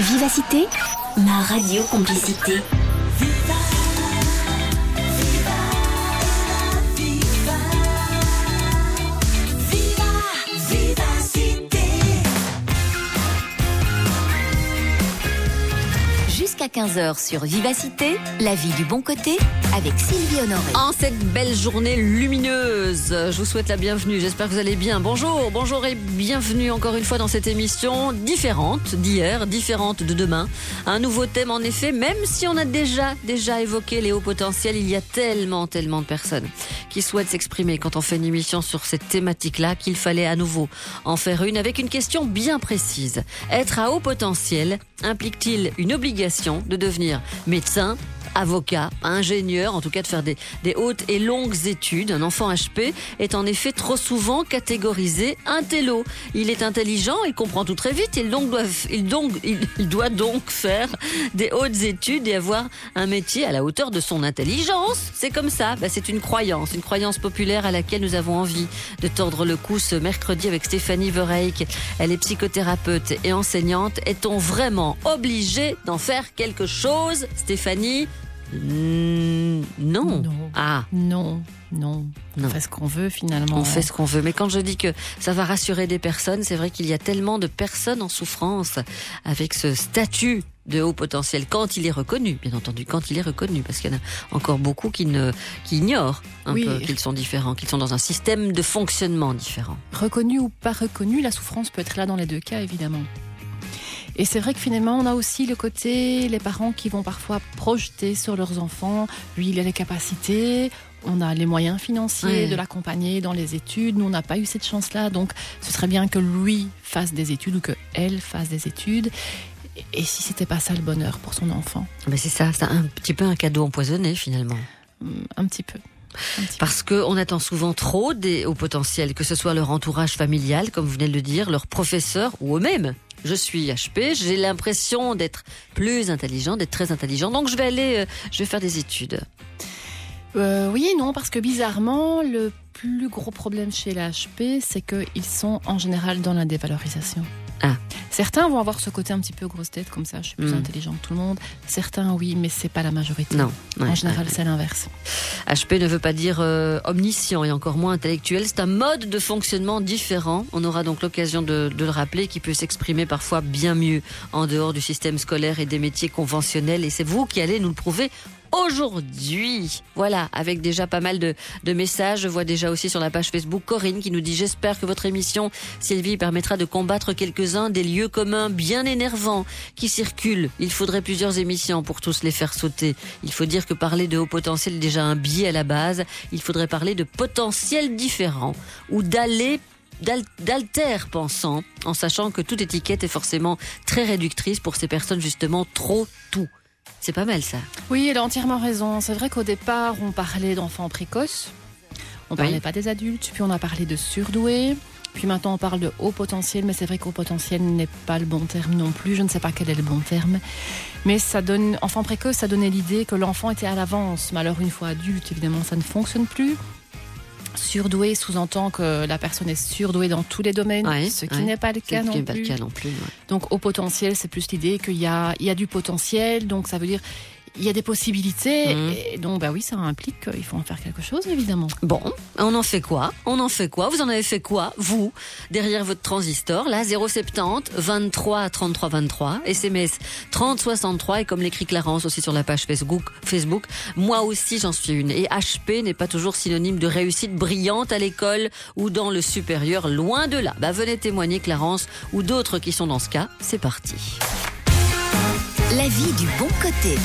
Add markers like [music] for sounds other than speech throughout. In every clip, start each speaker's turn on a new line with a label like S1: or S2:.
S1: Vivacité, ma radio complicité. Jusqu'à 15h sur Vivacité, la vie du bon côté avec Sylvie Honoré.
S2: En cette belle journée lumineuse, je vous souhaite la bienvenue. J'espère que vous allez bien. Bonjour, bonjour et bienvenue encore une fois dans cette émission différente d'hier, différente de demain. Un nouveau thème en effet, même si on a déjà, déjà évoqué les hauts potentiels, il y a tellement, tellement de personnes qui souhaitent s'exprimer quand on fait une émission sur cette thématique-là qu'il fallait à nouveau en faire une avec une question bien précise. Être à haut potentiel implique-t-il une obligation de devenir médecin, avocat, ingénieur, en tout cas de faire des, hautes et longues études. Un enfant HP est en effet trop souvent catégorisé intello. Il est intelligent, il comprend tout très vite, il, donc doit, il, donc, il, il doit donc faire des hautes études et avoir un métier à la hauteur de son intelligence. C'est comme ça, bah, c'est une croyance, une croyance populaire à laquelle nous avons envie de tordre le cou ce mercredi avec Stéphanie Vereik. Elle est psychothérapeute et enseignante. Est-on vraiment obligé d'en faire quelque chose, Stéphanie? Mmh, non.
S3: non.
S2: Ah.
S3: Non, non. On
S2: Non.
S3: fait ce qu'on veut finalement.
S2: On fait ce qu'on veut. Mais quand je dis que ça va rassurer des personnes, c'est vrai qu'il y a tellement de personnes en souffrance avec ce statut de haut potentiel quand il est reconnu, bien entendu, quand il est reconnu, parce qu'il y en a encore beaucoup qui ne, qui ignorent un
S3: Oui.
S2: peu qu'ils sont différents, qu'ils sont dans un système de fonctionnement différent.
S3: Reconnu ou pas reconnu, la souffrance peut être là dans les deux cas évidemment. Et c'est vrai que finalement, on a aussi le côté, les parents qui vont parfois projeter sur leurs enfants, lui, il a les capacités, on a les moyens financiers
S2: Ouais.
S3: de l'accompagner dans les études, nous, on n'a pas eu cette chance-là, donc ce serait bien que lui fasse des études ou que elle fasse des études. Et si c'était pas ça le bonheur pour son enfant?
S2: Mais c'est ça, c'est un petit peu un cadeau empoisonné finalement.
S3: Hum, Un petit peu. Un petit peu.
S2: Parce qu'on attend souvent trop des hauts potentiels, que ce soit leur entourage familial, comme vous venez de le dire, leurs professeurs ou eux-mêmes. Je suis HP, j'ai l'impression d'être plus intelligent, d'être très intelligent, donc je vais aller, euh, je vais faire des études.
S3: Euh, oui et non, parce que bizarrement, le plus gros problème chez les HP, c'est qu'ils sont en général dans la dévalorisation.
S2: Ah.
S3: Certains vont avoir ce côté un petit peu grosse tête, comme ça, je suis plus
S2: Mm.
S3: intelligent que tout le monde. Certains, oui, mais c'est pas la majorité.
S2: Non. ouais,
S3: en général,
S2: ouais.
S3: c'est l'inverse.
S2: HP ne veut pas dire euh, omniscient et encore moins intellectuel. C'est un mode de fonctionnement différent. On aura donc l'occasion de, de le rappeler, qui peut s'exprimer parfois bien mieux en dehors du système scolaire et des métiers conventionnels. Et c'est vous qui allez nous le prouver aujourd'hui. Voilà, avec déjà pas mal de, de messages. Je vois déjà aussi sur la page Facebook Corinne qui nous dit J'espère que votre émission, Sylvie, permettra de combattre quelques-uns des lieux communs bien énervants qui circulent. Il faudrait plusieurs émissions pour tous les faire sauter. Il faut dire que parler de haut potentiel est déjà un biais à la base. Il faudrait parler de potentiels différents ou d'aller d'al- d'alter pensant en sachant que toute étiquette est forcément très réductrice pour ces personnes justement trop tout. C'est pas mal ça.
S3: Oui, elle a entièrement raison. C'est vrai qu'au départ, on parlait d'enfants précoces. On parlait
S2: Oui.
S3: pas des adultes, puis on a parlé de surdoués. Puis maintenant, on parle de haut potentiel, mais c'est vrai qu'haut potentiel n'est pas le bon terme non plus. Je ne sais pas quel est le bon terme. Mais ça donne, enfant précoce, ça donnait l'idée que l'enfant était à l'avance. Mais alors, une fois adulte, évidemment, ça ne fonctionne plus. Surdoué sous-entend que la personne est surdouée dans tous les domaines,
S2: Ouais,
S3: ce qui
S2: ouais.
S3: n'est pas le cas non
S2: pas le
S3: plus.
S2: cas non plus. ouais.
S3: Donc au potentiel, c'est plus l'idée qu'il y a, il y a du potentiel, donc ça veut dire il y a des possibilités,
S2: Mhm.
S3: et donc bah oui, ça implique qu'il faut en faire quelque chose, évidemment.
S2: Bon, on en fait quoi? On en fait quoi? Vous en avez fait quoi, vous, derrière votre transistor Là, 070 23 33 23, SMS 30 63, et comme l'écrit Clarence aussi sur la page Facebook, Facebook moi aussi j'en suis une. Et HP n'est pas toujours synonyme de réussite brillante à l'école ou dans le supérieur, loin de là. Bah venez témoigner Clarence ou d'autres qui sont dans ce cas, c'est parti.
S1: La vie du bon côté.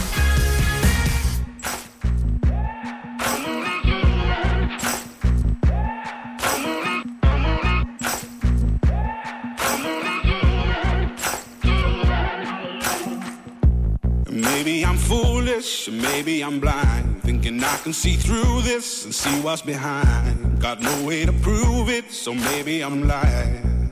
S4: Maybe I'm foolish, maybe I'm blind, thinking I can see through this and see what's behind. Got no way to prove it, so maybe I'm lying.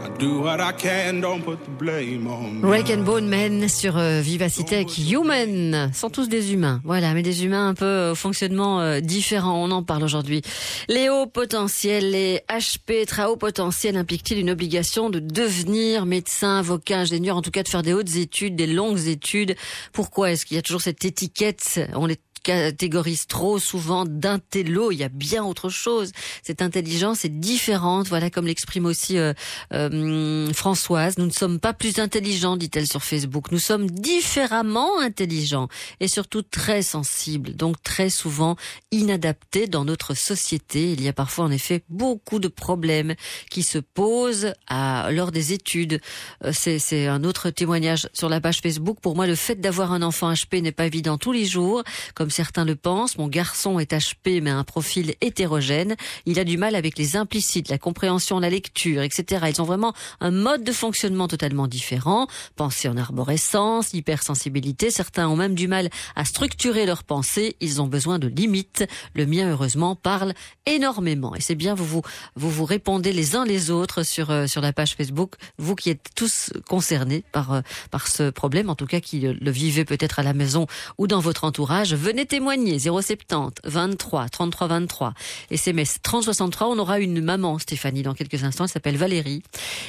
S4: I do what I can. Don't put the blame on me.
S2: Rake and Bone Men sur euh, Vivacité avec Human. Sont tous des humains. Voilà, mais des humains un peu euh, au fonctionnement euh, différent. On en parle aujourd'hui. Les hauts potentiels, les HP, très hauts potentiels impliquent-ils une obligation de devenir médecin, avocat, ingénieur, en tout cas de faire des hautes études, des longues études? Pourquoi est-ce qu'il y a toujours cette étiquette? On les catégorise trop souvent d'intello. Il y a bien autre chose. Cette intelligence est différente. Voilà, comme l'exprime aussi euh, euh, Françoise. Nous ne sommes pas plus intelligents, dit-elle sur Facebook. Nous sommes différemment intelligents et surtout très sensibles. Donc très souvent inadaptés dans notre société. Il y a parfois en effet beaucoup de problèmes qui se posent à, lors des études. Euh, C'est un autre témoignage sur la page Facebook. Pour moi, le fait d'avoir un enfant HP n'est pas évident tous les jours, comme certains le pensent. Mon garçon est HP, mais a un profil hétérogène. Il a du mal avec les implicites, la compréhension, la lecture, etc. Ils ont vraiment un mode de fonctionnement totalement différent. Pensée en arborescence, hypersensibilité. Certains ont même du mal à structurer leurs pensées. Ils ont besoin de limites. Le mien, heureusement, parle énormément. Et c'est bien, vous vous, vous vous répondez les uns les autres sur, euh, sur la page Facebook. Vous qui êtes tous concernés par, euh, par ce problème, en tout cas qui le, le vivez peut-être à la maison ou dans votre entourage, venez témoigner 070 23 33 23 SMS 30 63. On aura une maman, Stéphanie, dans quelques instants. Elle s'appelle Valérie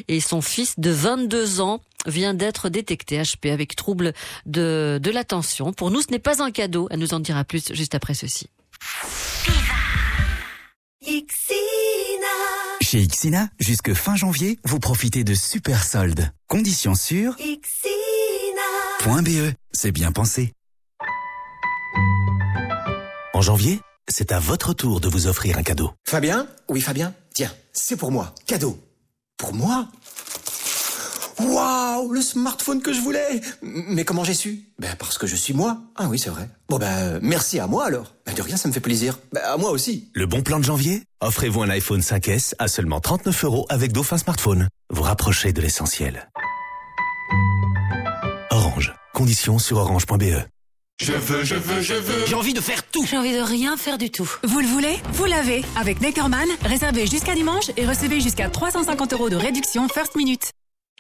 S2: et son fils de 22 ans vient d'être détecté HP avec trouble de, de l'attention. Pour nous, ce n'est pas un cadeau. Elle nous en dira plus juste après ceci.
S5: Chez Ixina, jusque fin janvier, vous profitez de super soldes. Conditions sur .be. C'est bien pensé. En janvier, c'est à votre tour de vous offrir un cadeau.
S6: Fabien? Oui, Fabien? Tiens, c'est pour moi. Cadeau. Pour moi? Waouh, le smartphone que je voulais Mais comment j'ai su? Ben parce que je suis moi. Ah oui, c'est vrai. Bon ben, merci à moi alors. Ben de rien, ça me fait plaisir. Ben à moi aussi.
S5: Le bon plan de janvier? Offrez-vous un iPhone 5S à seulement 39 euros avec Dauphin Smartphone. Vous rapprochez de l'essentiel. Orange. Conditions sur orange.be.
S4: Je veux, je veux, je veux.
S7: J'ai envie de faire tout.
S2: J'ai envie de rien faire du tout.
S8: Vous le voulez? Vous l'avez. Avec Neckerman, réservez jusqu'à dimanche et recevez jusqu'à 350 euros de réduction First Minute.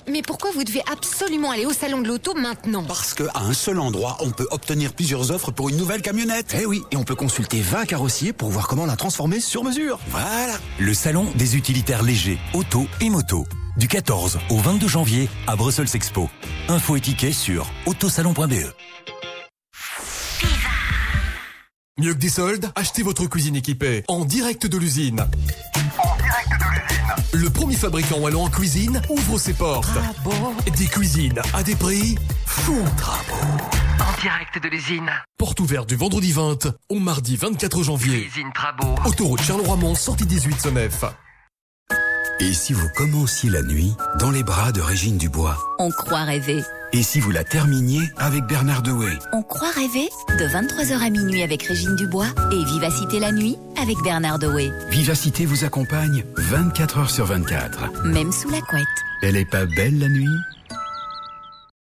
S7: Mais pourquoi vous devez absolument aller au salon de l'auto maintenant?
S8: Parce qu'à un seul endroit, on peut obtenir plusieurs offres pour une nouvelle camionnette.
S6: Eh oui, et on peut consulter 20 carrossiers pour voir comment la transformer sur mesure.
S8: Voilà.
S5: Le salon des utilitaires légers, auto et moto. Du 14 au 22 janvier à Brussels Expo. Info et tickets sur autosalon.be.
S9: Mieux que des soldes, achetez votre cuisine équipée en direct de l'usine. En direct de l'usine. Le premier fabricant wallon en cuisine ouvre ses portes. Des cuisines à des prix fous.
S10: En direct de l'usine.
S9: Porte ouverte du vendredi 20 au mardi 24 janvier.
S10: Cuisine Trabo.
S9: Autoroute Charleroi-Mont, sortie 18 Senef.
S8: Et si vous commenciez la nuit dans les bras de Régine Dubois?
S1: On croit rêver.
S8: Et si vous la terminiez avec Bernard Dewey
S1: On croit rêver de 23h à minuit avec Régine Dubois et Vivacité la nuit avec Bernard Dewey.
S8: Vivacité vous accompagne 24 heures sur 24.
S1: Même sous la couette.
S8: Elle est pas belle la nuit?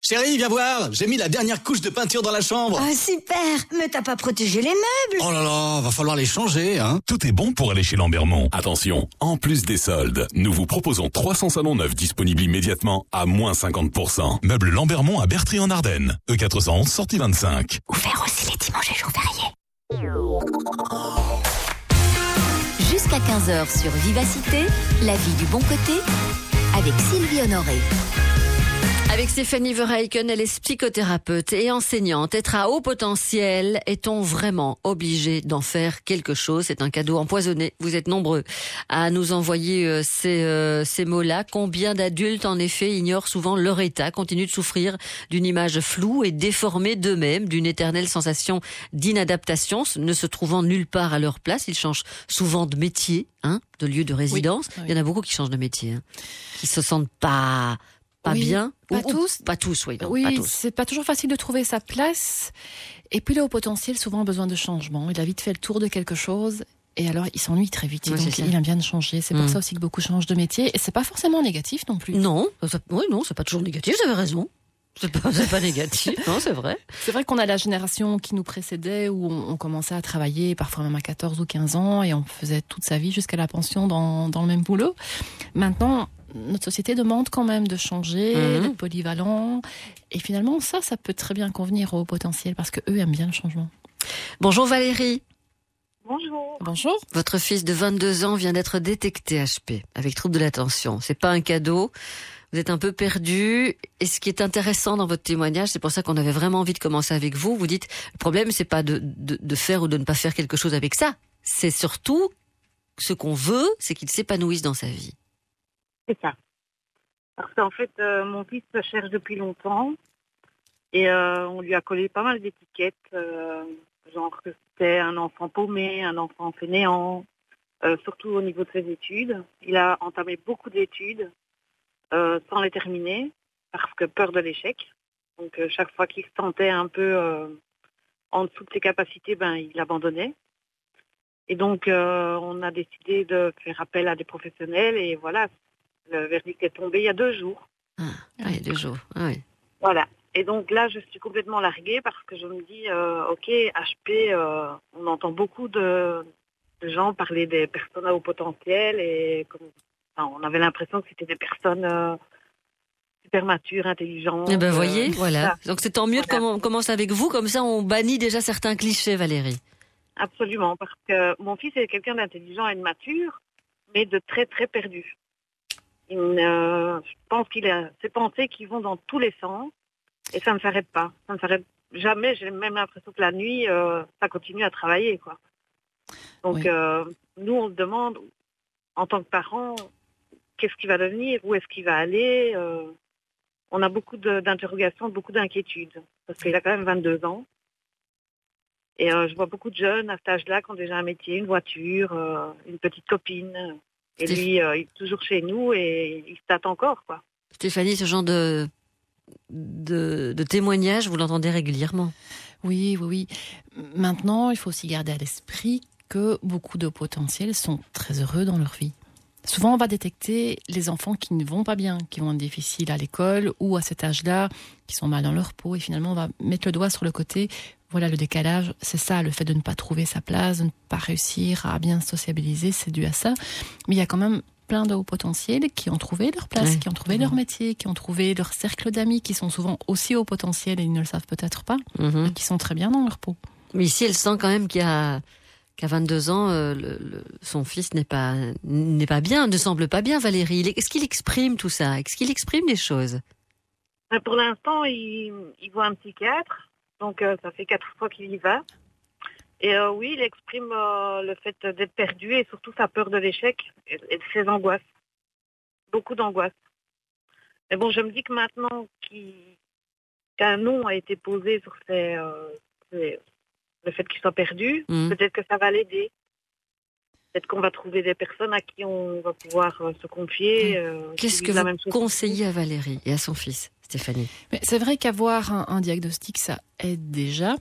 S6: Chérie, viens voir, j'ai mis la dernière couche de peinture dans la chambre.
S11: Ah super Mais t'as pas protégé les meubles
S6: Oh là là, va falloir les changer, hein.
S12: Tout est bon pour aller chez Lambermont. Attention, en plus des soldes, nous vous proposons 300 salons neufs disponibles immédiatement à moins 50%. Meubles Lambermont à Bertry en Ardennes. E E411, sortie 25.
S1: Ouvert aussi les dimanches et jours fériés. Jusqu'à 15h sur Vivacité, la vie du bon côté avec Sylvie Honoré.
S2: Avec Stéphanie Verheiken, elle est psychothérapeute et enseignante. Être à haut potentiel, est-on vraiment obligé d'en faire quelque chose? C'est un cadeau empoisonné. Vous êtes nombreux à nous envoyer euh, ces, euh, ces mots-là. Combien d'adultes, en effet, ignorent souvent leur état, continuent de souffrir d'une image floue et déformée d'eux-mêmes, d'une éternelle sensation d'inadaptation, ne se trouvant nulle part à leur place. Ils changent souvent de métier, hein, de lieu de résidence.
S3: oui.
S2: Il y en a beaucoup qui changent de métier, hein, qui se sentent pas pas
S3: Oui,
S2: bien.
S3: pas
S2: Ou- ou-
S3: tous.
S2: Pas tous, oui. non,
S3: Oui, c'est pas toujours facile de trouver sa place. Et puis le haut potentiel, souvent a besoin de changement. Il a vite fait le tour de quelque chose. Et alors, il s'ennuie très vite.
S2: Ouais,
S3: donc, il aime bien de changer. C'est
S2: Mm.
S3: pour ça aussi que beaucoup changent de métier. Et c'est pas forcément négatif non plus.
S2: Non, ça- oui, non, c'est pas toujours négatif, vous avez raison. C'est pas, pas négatif, [laughs] non, c'est vrai.
S3: C'est vrai qu'on a la génération qui nous précédait où on, on commençait à travailler parfois même à 14 ou 15 ans et on faisait toute sa vie jusqu'à la pension dans, dans le même boulot. Maintenant, notre société demande quand même de changer,
S2: Mhm.
S3: d'être polyvalent. Et finalement, ça, ça peut très bien convenir au potentiel parce que eux aiment bien le changement.
S2: Bonjour Valérie.
S13: Bonjour.
S3: Bonjour.
S2: Votre fils de 22 ans vient d'être détecté HP avec trouble de l'attention. C'est pas un cadeau. Vous êtes un peu perdu. Et ce qui est intéressant dans votre témoignage, c'est pour ça qu'on avait vraiment envie de commencer avec vous. Vous dites, le problème, c'est pas de, de, de faire ou de ne pas faire quelque chose avec ça. C'est surtout ce qu'on veut, c'est qu'il s'épanouisse dans sa vie.
S13: C'est ça. Parce qu'en fait, euh, mon fils se cherche depuis longtemps et euh, on lui a collé pas mal d'étiquettes, euh, genre que c'était un enfant paumé, un enfant fainéant, surtout au niveau de ses études. Il a entamé beaucoup d'études sans les terminer parce que peur de l'échec. Donc chaque fois qu'il se sentait un peu en dessous de ses capacités, ben il abandonnait. Et donc on a décidé de faire appel à des professionnels et voilà, le verdict est tombé il y a deux jours.
S2: Ah, oui, deux jours. Ah, oui.
S13: Voilà. Et donc là, je suis complètement larguée parce que je me dis, euh, ok, HP, euh, on entend beaucoup de, de gens parler des personnes à haut potentiel et comme, enfin, on avait l'impression que c'était des personnes euh, super matures, intelligentes.
S2: Eh ben, voyez, voilà.
S13: ça.
S2: Donc c'est tant mieux de
S13: Voilà.
S2: commen- commencer avec vous, comme ça on bannit déjà certains clichés, Valérie.
S13: Absolument, parce que mon fils est quelqu'un d'intelligent et de mature, mais de très très perdu. Euh, je pense qu'il a ses pensées qui vont dans tous les sens et ça ne s'arrête pas. Ça ne s'arrête jamais. J'ai même l'impression que la nuit, euh, ça continue à travailler, quoi. Donc
S3: Oui.
S13: euh, nous, on se demande, en tant que parents, qu'est-ce qu'il va devenir, où est-ce qu'il va aller? euh, on a beaucoup d'interrogations, beaucoup d'inquiétudes parce qu'il a quand même 22 ans. Et euh, je vois beaucoup de jeunes à cet âge-là qui ont déjà un métier, une voiture, euh, une petite copine. Et lui, euh, il est toujours chez nous et il se tâte encore, quoi.
S2: Stéphanie, ce genre de, de, de témoignage, vous l'entendez régulièrement.
S3: Oui, oui, oui. Maintenant, il faut aussi garder à l'esprit que beaucoup de potentiels sont très heureux dans leur vie. Souvent, on va détecter les enfants qui ne vont pas bien, qui vont être difficiles à l'école ou à cet âge-là, qui sont mal dans leur peau. Et finalement, on va mettre le doigt sur le côté. Voilà, le décalage, c'est ça, le fait de ne pas trouver sa place, de ne pas réussir à bien sociabiliser, c'est dû à ça. Mais il y a quand même plein de hauts potentiels qui ont trouvé leur place, qui ont trouvé leur métier, qui ont trouvé leur cercle d'amis, qui sont souvent aussi hauts potentiels et ils ne le savent peut-être pas,
S2: Mhm.
S3: et qui sont très bien dans leur peau.
S2: Mais ici, elle sent quand même qu'il y a qu'à 22 ans, euh, le- le- son fils n'est pas n'est pas bien, ne semble pas bien, Valérie. Est-ce qu'il exprime tout ça? Est-ce qu'il exprime des choses?
S13: Mais pour l'instant, il, il voit un psychiatre, donc euh, ça fait quatre fois qu'il y va. Et euh, oui, il exprime euh, le fait d'être perdu et surtout sa peur de l'échec et, et ses angoisses. Beaucoup d'angoisses. Mais bon, je me dis que maintenant qu'un nom a été posé sur ses, euh, ses- le fait qu'il soit perdu,
S2: Mhm.
S13: peut-être que ça va l'aider. Peut-être qu'on va trouver des personnes à qui on va pouvoir se confier. qui
S2: Qu'est-ce que vous conseillez à Valérie et à son fils, Stéphanie
S3: c'est vrai qu'avoir un, un diagnostic, ça aide déjà.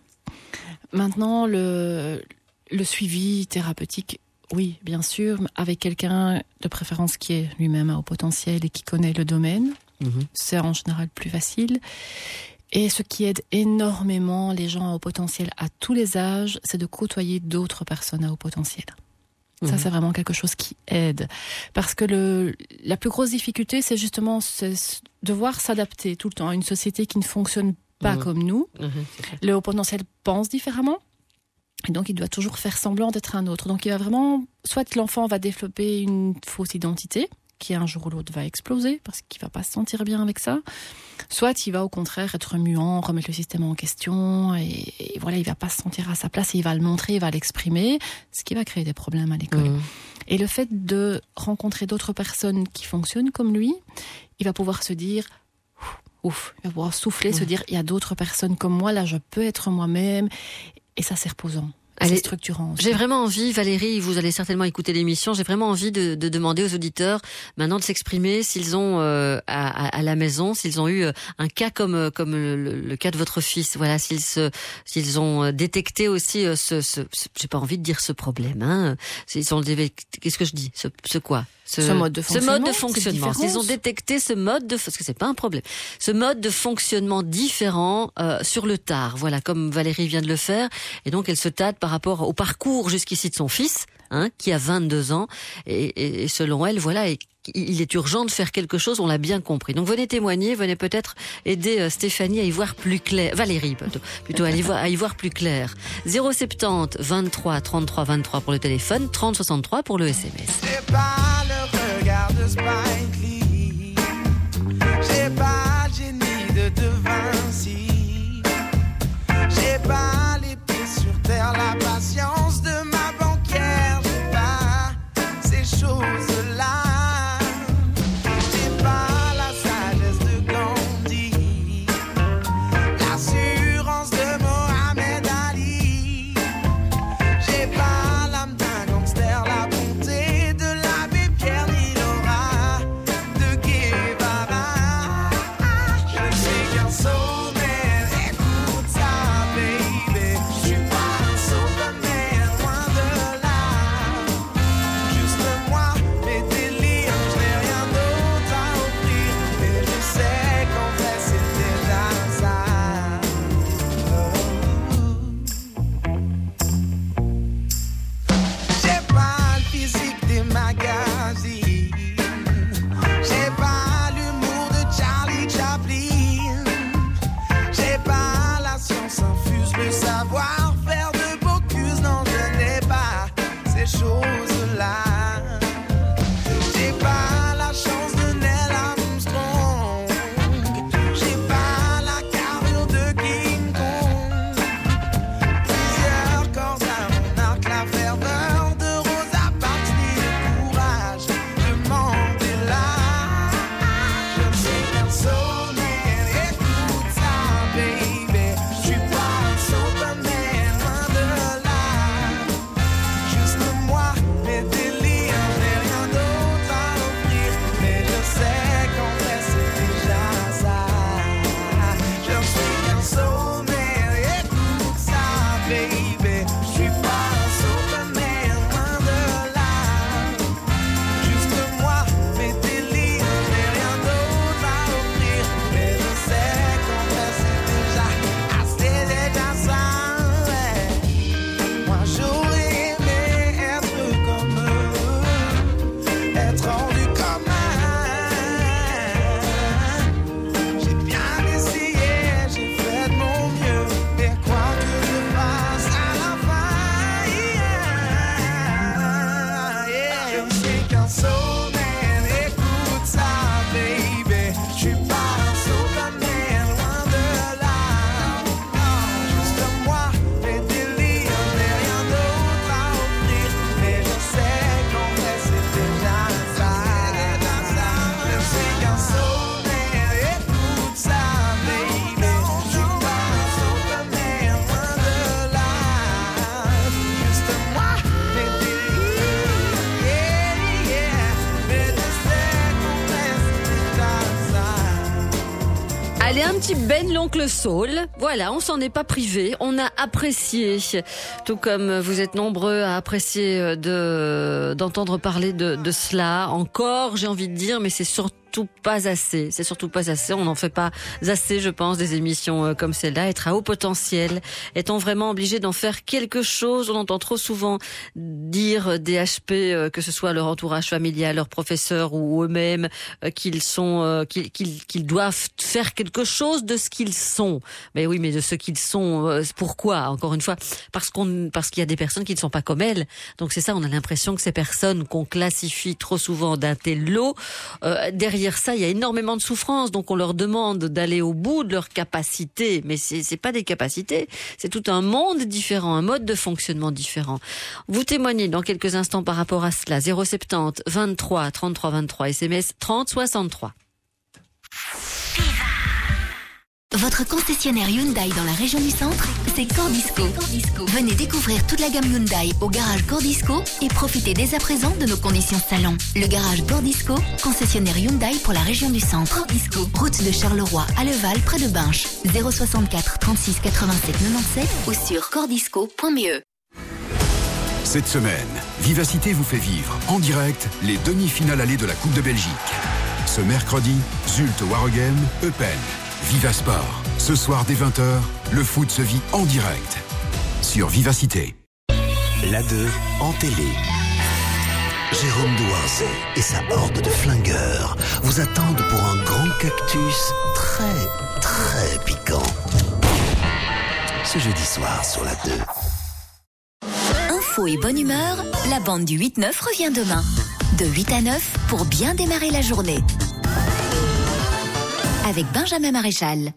S3: Maintenant, le, le suivi thérapeutique, oui, bien sûr, avec quelqu'un de préférence qui est lui-même à haut potentiel et qui connaît le domaine,
S2: Mhm.
S3: c'est en général plus facile. Et ce qui aide énormément les gens à haut potentiel à tous les âges, c'est de côtoyer d'autres personnes à haut potentiel. Ça,
S2: Mhm.
S3: c'est vraiment quelque chose qui aide. Parce que le, la plus grosse difficulté, c'est justement devoir s'adapter tout le temps à une société qui ne fonctionne pas
S2: Mhm.
S3: comme nous.
S2: Ça.
S3: Le haut potentiel pense différemment. Et donc, il doit toujours faire semblant d'être un autre. Donc, il va vraiment, soit l'enfant va développer une fausse identité, qui un jour ou l'autre va exploser, parce qu'il va pas se sentir bien avec ça. Soit il va au contraire être muant, remettre le système en question, et, et voilà, il va pas se sentir à sa place, et il va le montrer, il va l'exprimer, ce qui va créer des problèmes à l'école.
S2: Mhm.
S3: Et le fait de rencontrer d'autres personnes qui fonctionnent comme lui, il va pouvoir se dire, ouf, il va pouvoir souffler, se
S2: Ouais.
S3: dire, il y a d'autres personnes comme moi, là, je peux être moi-même. Et ça, c'est reposant.
S2: Allez,
S3: structurant.
S2: J'ai vraiment envie, Valérie, vous allez certainement écouter l'émission, j'ai vraiment envie de, de demander aux auditeurs maintenant de s'exprimer s'ils ont euh, à, à- à la maison, s'ils ont eu euh, un cas comme euh, comme le, le- cas de votre fils, voilà, s'ils s'ils ont euh, détecté aussi ce, ce, ce- j'ai pas envie de dire ce problème, hein, s'ils ont déve- qu'est-ce que je dis, ce, ce quoi,
S3: Ce mode de
S2: ce mode
S3: fonctionnement,
S2: de fonctionnement, s'ils ont détecté ce mode de parce que c'est pas un problème, ce mode de fonctionnement différent euh, sur le tard, voilà, comme Valérie vient de le faire, et donc elle se tâte par rapport au parcours jusqu'ici de son fils, hein, qui a 22 ans, et, et- et selon elle, voilà, et il est urgent de faire quelque chose, on l'a bien compris. Donc venez témoigner, venez peut-être aider euh, Stéphanie à y voir plus clair, Valérie plutôt, à, y voir, plus clair. 070 23 33 23 pour le téléphone, 30 63 pour le SMS.
S14: J'ai pas le génie de. J'ai pas les pieds sur terre, la patience
S2: Ben l'oncle Saul. Voilà, on s'en est pas privé, on a apprécié. Tout comme vous êtes nombreux à apprécier de d'entendre parler de cela. Encore, j'ai envie de dire, mais c'est surtout pas assez. C'est surtout pas assez. On n'en fait pas assez, je pense, des émissions euh, comme celle-là. Être à haut potentiel. Est-on vraiment obligé d'en faire quelque chose? On entend trop souvent dire des HP, euh, que ce soit leur entourage familial, leurs professeurs ou eux-mêmes, euh, qu'ils sont, qu'ils qu'ils qu'ils doivent faire quelque chose de ce qu'ils sont. Mais oui, mais de ce qu'ils sont. Pourquoi Encore une fois, parce qu'on, parce qu'il y a des personnes qui ne sont pas comme elles. Donc c'est ça. On a l'impression que ces personnes qu'on classifie trop souvent d'un tel lot, euh, derrière ça, il y a énormément de souffrance, donc on leur demande d'aller au bout de leurs capacités, mais c'est pas des capacités, c'est tout un monde différent, un mode de fonctionnement différent. Vous témoignez dans quelques instants par rapport à cela. 070 23 33 23 SMS 30 63.
S1: Votre concessionnaire Hyundai dans la région du centre, c'est Cordisco. Venez découvrir toute la gamme Hyundai au garage Cordisco et profitez dès à présent de nos conditions salon. Le garage Cordisco, concessionnaire Hyundai pour la région du centre. Cordisco, route de Charleroi à Leval près de Binche. 064 36 87 97 ou sur cordisco.me.
S8: Cette semaine, Vivacité vous fait vivre en direct les demi-finales allées de la Coupe de Belgique. Ce mercredi, Zult Waregem, Eupen. Viva Sport. Ce soir dès 20h, le foot se vit en direct. Sur Vivacité.
S15: La 2 en télé. Jérôme Douarzé et sa horde de flingueurs vous attendent pour un grand cactus très, très piquant. Ce jeudi soir sur la 2.
S1: Info et bonne humeur, la bande du 8-9 revient demain. De 8 à 9 pour bien démarrer la journée. Avec Benjamin Maréchal.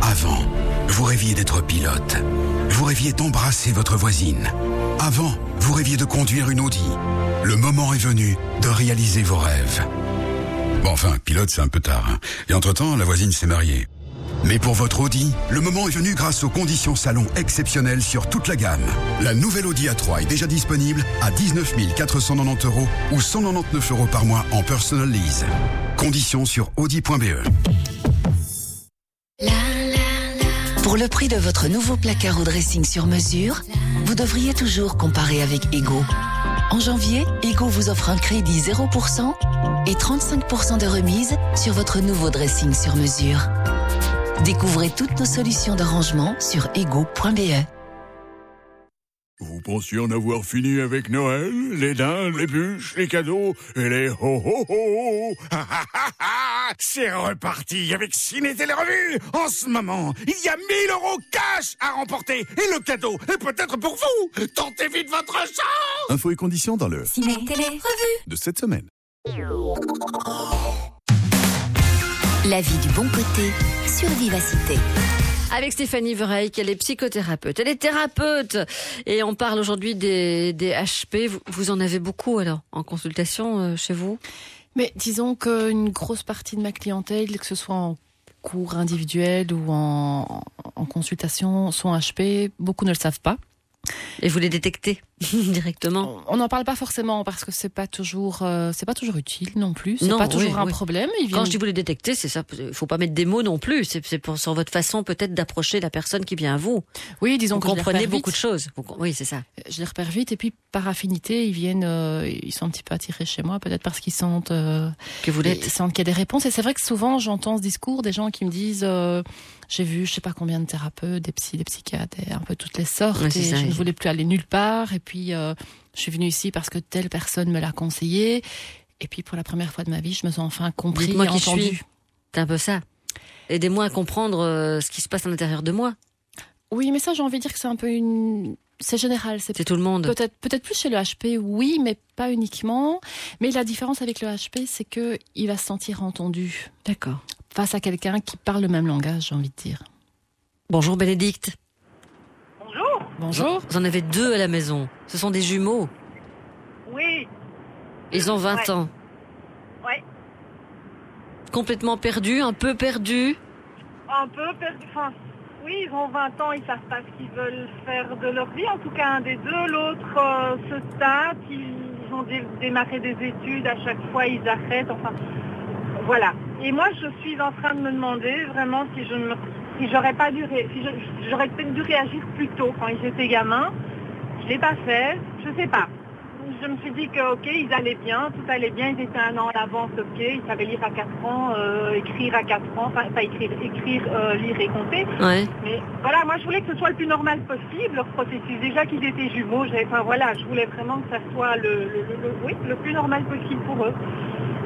S8: Avant, vous rêviez d'être pilote. Vous rêviez d'embrasser votre voisine. Avant, vous rêviez de conduire une Audi. Le moment est venu de réaliser vos rêves. Bon, enfin, pilote, c'est un peu tard. hein. Et entre-temps, la voisine s'est mariée. Mais pour votre Audi, le moment est venu grâce aux conditions salon exceptionnelles sur toute la gamme. La nouvelle Audi A3 est déjà disponible à 19 490 euros ou 199 euros par mois en personal lease. Conditions sur audi.be.
S16: Pour le prix de votre nouveau placard au dressing sur mesure, vous devriez toujours comparer avec Ego. En janvier, Ego vous offre un crédit 0% et 35% de remise sur votre nouveau dressing sur mesure. Découvrez toutes nos solutions de rangement sur ego.be.
S17: Vous pensiez en avoir fini avec Noël Les dins, les bûches, les cadeaux et les ho ho ho [laughs] C'est reparti avec Ciné Télé Revue En ce moment, il y a 1000 euros cash à remporter Et le cadeau est peut-être pour vous Tentez vite votre chance
S18: Infos et conditions dans le
S1: Ciné Télé Revue.
S18: de cette semaine.
S1: La vie du bon côté sur Vivacité.
S2: Avec Stéphanie Vereil, elle est psychothérapeute. Elle est thérapeute. Et on parle aujourd'hui des, des HP. Vous, vous en avez beaucoup alors en consultation euh, chez vous?
S3: Mais disons qu'une grosse partie de ma clientèle, que ce soit en cours individuel ou en, en consultation, sont HP. Beaucoup ne le savent pas.
S2: Et vous les détectez [laughs] directement
S3: On n'en parle pas forcément parce que c'est pas toujours, euh, c'est pas toujours utile non plus. C'est pas toujours
S2: oui,
S3: un
S2: oui.
S3: problème. Ils
S2: Quand je dis vous les détectez, c'est ça. Il faut pas mettre des mots non plus. C'est pour sur votre façon peut-être d'approcher la personne qui vient à vous.
S3: Oui, disons
S2: vous
S3: que je les
S2: comprenez beaucoup
S3: vite.
S2: de choses. Vous- oui, c'est ça.
S3: je les repère vite et puis par affinité ils viennent euh, ils sont un petit peu attirés chez moi peut-être parce qu'ils sentent euh,
S2: que vous l'êtes
S3: ils sentent qu'il y a des réponses et c'est vrai que souvent j'entends ce discours des gens qui me disent euh, j'ai vu je sais pas combien de thérapeutes des psys des psychiatres et un peu toutes les sortes
S2: Ouais,
S3: et
S2: c'est ça,
S3: je ne voulais plus aller nulle part et puis euh, je suis venue ici parce que telle personne me l'a conseillé et puis pour la première fois de ma vie je me sens enfin compris et
S2: qui je
S3: entendu
S2: suis. C'est un peu ça. Aidez-moi à comprendre euh, ce qui se passe à l'intérieur de moi.
S3: oui mais ça j'ai envie de dire que c'est un peu une c'est général,
S2: C'est tout le monde.
S3: Peut-être peut-être plus chez le HP, oui, mais pas uniquement. Mais la différence avec le HP, c'est que il va se sentir entendu.
S2: D'accord.
S3: Face à quelqu'un qui parle le même langage, j'ai envie de dire.
S2: Bonjour Bénédicte.
S13: Bonjour.
S3: Bonjour.
S2: Vous en avez deux à la maison. Ce sont des jumeaux.
S13: Oui.
S2: Ils ont 20
S13: Ouais.
S2: ans.
S13: Ouais.
S2: Complètement perdus, un peu perdus.
S13: Un peu perdu. Enfin, oui, ils ont 20 ans, ils savent pas ce qu'ils veulent faire de leur vie. En tout cas, un des deux, l'autre euh, se tâte. Ils ont dé- démarré des études. À chaque fois, ils arrêtent. Enfin, voilà.
S19: Et moi, je suis en train de me demander vraiment si je ne me- si j'aurais pas dû, ré- si je- j'aurais peut-être dû réagir plus tôt quand ils étaient gamins. Je l'ai pas fait, je sais pas. Je me suis dit que ok, ils allaient bien, tout allait bien, ils étaient un an à l'avance, ok, ils savaient lire à 4 ans, euh, écrire à 4 ans, enfin pas écrire, écrire, euh, lire et compter.
S2: Ouais.
S19: Mais voilà, moi je voulais que ce soit le plus normal possible, leur processus. Déjà qu'ils étaient jumeaux, enfin voilà, je voulais vraiment que ça soit le, le, le- le- oui, le plus normal possible pour eux.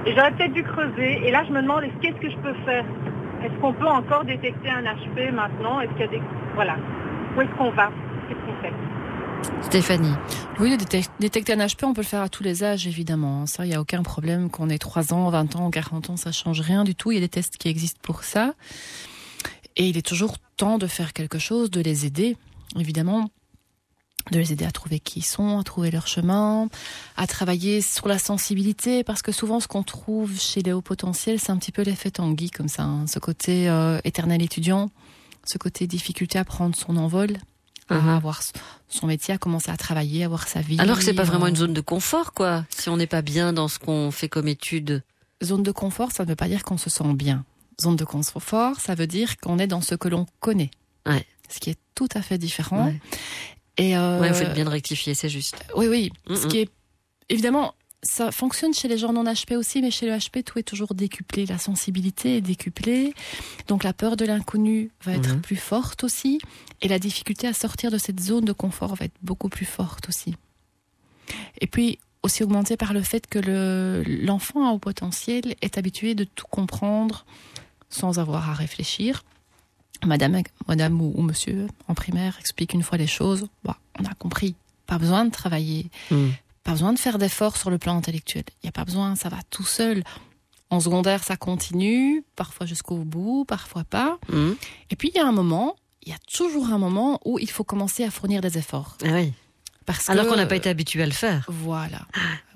S19: Et j'aurais peut-être dû creuser. Et là, je me demande, est-ce- qu'est-ce que je peux faire? Est-ce qu'on peut encore détecter un HP maintenant? Est-ce qu'il y a des... Voilà. Où est-ce qu'on va? Qu'est-ce qu'on fait?
S2: Stéphanie.
S3: Oui, détecter un HP, on peut le faire à tous les âges, évidemment. Ça, il n'y a aucun problème. Qu'on ait 3 ans, 20 ans, 40 ans, ça change rien du tout. Il y a des tests qui existent pour ça. Et il est toujours temps de faire quelque chose, de les aider, évidemment. De les aider à trouver qui ils sont, à trouver leur chemin, à travailler sur la sensibilité, parce que souvent ce qu'on trouve chez les hauts potentiels, c'est un petit peu l'effet Tanguy, comme ça, hein. ce côté euh, éternel étudiant, ce côté difficulté à prendre son envol, à avoir s- son métier, à commencer à travailler, à avoir sa vie.
S2: Alors que c'est pas vraiment
S3: euh,
S2: une zone de confort, quoi. Si on n'est pas bien dans ce qu'on fait comme étude.
S3: Zone de confort, ça ne veut pas dire qu'on se sent bien. Zone de confort, ça veut dire qu'on est dans ce que l'on connaît.
S2: Ouais.
S3: Ce qui est tout à fait différent.
S2: Ouais.
S3: Et euh,
S2: Ouais, vous faites bien de rectifier, c'est juste.
S3: Oui, oui.
S2: Mm,
S3: Ce
S2: mm.
S3: qui est évidemment, ça fonctionne chez les gens non HP aussi, mais chez le HP, tout est toujours décuplé. La sensibilité est décuplée, donc la peur de l'inconnu va être
S2: Mhm.
S3: plus forte aussi, et la difficulté à sortir de cette zone de confort va être beaucoup plus forte aussi. Et puis aussi augmentée par le fait que le l'enfant à haut potentiel est habitué de tout comprendre sans avoir à réfléchir. Madame, madame ou, ou monsieur en primaire explique une fois les choses, bah, on a compris. Pas besoin de travailler,
S2: Mm.
S3: pas besoin de faire d'efforts sur le plan intellectuel. Il n'y a pas besoin, ça va tout seul. En secondaire, ça continue, parfois jusqu'au bout, parfois pas.
S2: Mm.
S3: Et puis il y a un moment, il y a toujours un moment où il faut commencer à fournir des efforts.
S2: Ah oui.
S3: Parce
S2: Alors qu'on n'a pas été habitué à le faire.
S3: Voilà,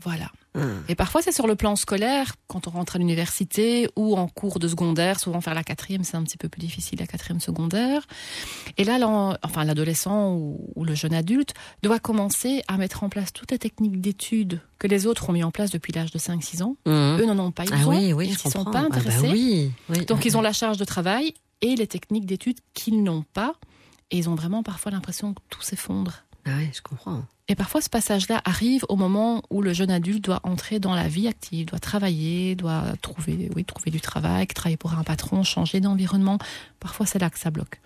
S3: voilà.
S2: Hum.
S3: Et parfois, c'est sur le plan scolaire, quand on rentre à l'université ou en cours de secondaire, souvent faire la quatrième, c'est un petit peu plus difficile, la quatrième secondaire. Et là, enfin, l'adolescent ou, ou le jeune adulte doit commencer à mettre en place toutes les techniques d'études que les autres ont mis en place depuis l'âge de 5-6 ans.
S2: Mhm.
S3: Eux n'en ont pas eu
S2: Ah
S3: besoin,
S2: oui, oui,
S3: ils ne s'y sont pas
S2: Ah bah
S3: intéressés.
S2: oui.
S3: Donc, ils ont la charge de travail et les techniques d'études qu'ils n'ont pas. Et ils ont vraiment parfois l'impression que tout s'effondre.
S2: Ah oui, je comprends.
S3: Et parfois, ce passage-là arrive au moment où le jeune adulte doit entrer dans la vie active, doit travailler, doit trouver, oui, trouver du travail, travailler pour un patron, changer d'environnement. Parfois, c'est là que ça bloque.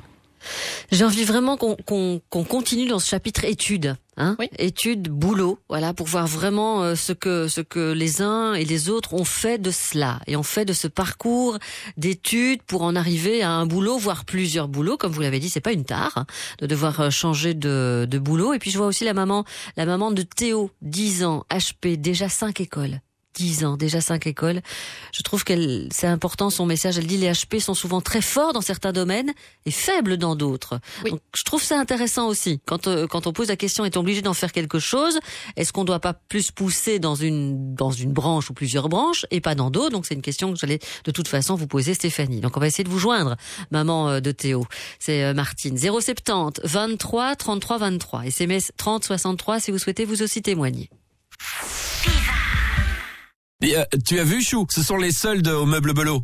S2: J'ai envie vraiment qu'on qu'on qu'on continue dans ce chapitre études, hein études, boulot, voilà, pour voir vraiment euh, ce que ce que les uns et les autres ont fait de cela et ont fait de ce parcours d'études pour en arriver à un boulot, voire plusieurs boulots, comme vous l'avez dit, c'est pas une tare hein, de devoir euh, changer de, de boulot. Et puis je vois aussi la maman, la maman de Théo, 10 ans, HP, déjà cinq écoles. 10 ans, déjà cinq écoles. Je trouve qu'elle, c'est important son message. Elle dit les HP sont souvent très forts dans certains domaines et faibles dans d'autres. Donc, je trouve ça intéressant aussi. Quand euh, quand on pose la question, est-on obligé d'en faire quelque chose? Est-ce qu'on ne doit pas plus pousser dans une dans une branche ou plusieurs branches et pas dans d'autres? Donc c'est une question que j'allais de toute façon vous poser, Stéphanie. Donc on va essayer de vous joindre, maman euh, de Théo. C'est euh, Martine. 070 23 33 23. SMS 30 63 si vous souhaitez vous aussi témoigner.
S18: Et, euh, tu as vu, Chou Ce sont les soldes au meuble Belot.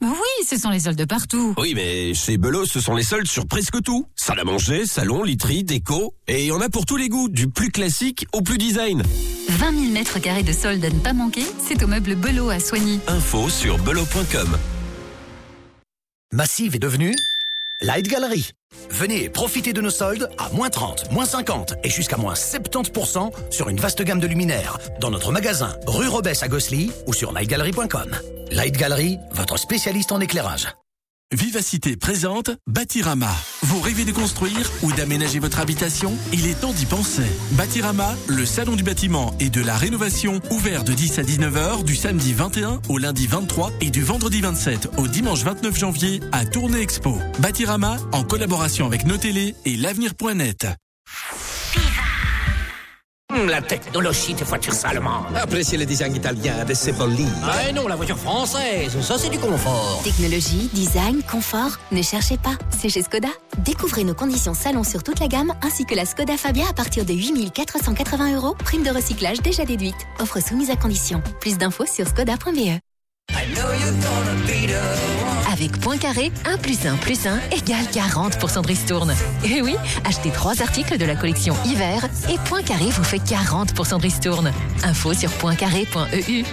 S20: Oui, ce sont les soldes partout.
S18: Oui, mais chez Belot, ce sont les soldes sur presque tout. Salle à manger, salon, literie, déco. Et il y en a pour tous les goûts, du plus classique au plus design.
S20: 20 000 mètres carrés de soldes à ne pas manquer, c'est au meuble Belot à Soigny.
S18: Info sur belot.com.
S21: Massive est devenue Light Gallery. Venez profiter de nos soldes à moins 30, moins 50 et jusqu'à moins 70% sur une vaste gamme de luminaires dans notre magasin rue Robès à Gossely ou sur lightgallery.com. Light Gallery, votre spécialiste en éclairage.
S22: Vivacité présente Bâtirama. Vous rêvez de construire ou d'aménager votre habitation? Il est temps d'y penser. Bâtirama, le salon du bâtiment et de la rénovation, ouvert de 10 à 19h du samedi 21 au lundi 23 et du vendredi 27 au dimanche 29 janvier à Tournée Expo. Bâtirama, en collaboration avec nos télés et l'avenir.net.
S23: Hum, La technologie des voitures allemandes.
S24: Appréciez le design italien de ces bolide.
S23: Ah non, la voiture française, ça c'est du confort.
S1: Technologie, design, confort, ne cherchez pas, c'est chez Skoda. Découvrez nos conditions salon sur toute la gamme ainsi que la Skoda Fabia à partir de 8480 euros, prime de recyclage déjà déduite. Offre soumise à condition. Plus d'infos sur skoda.be.
S25: Avec Poincaré, 1 plus 1 plus 1 égale 40% de ristourne. Et oui, achetez 3 articles de la collection hiver et Poincaré vous fait 40% de ristourne. Info sur poincaré.eu.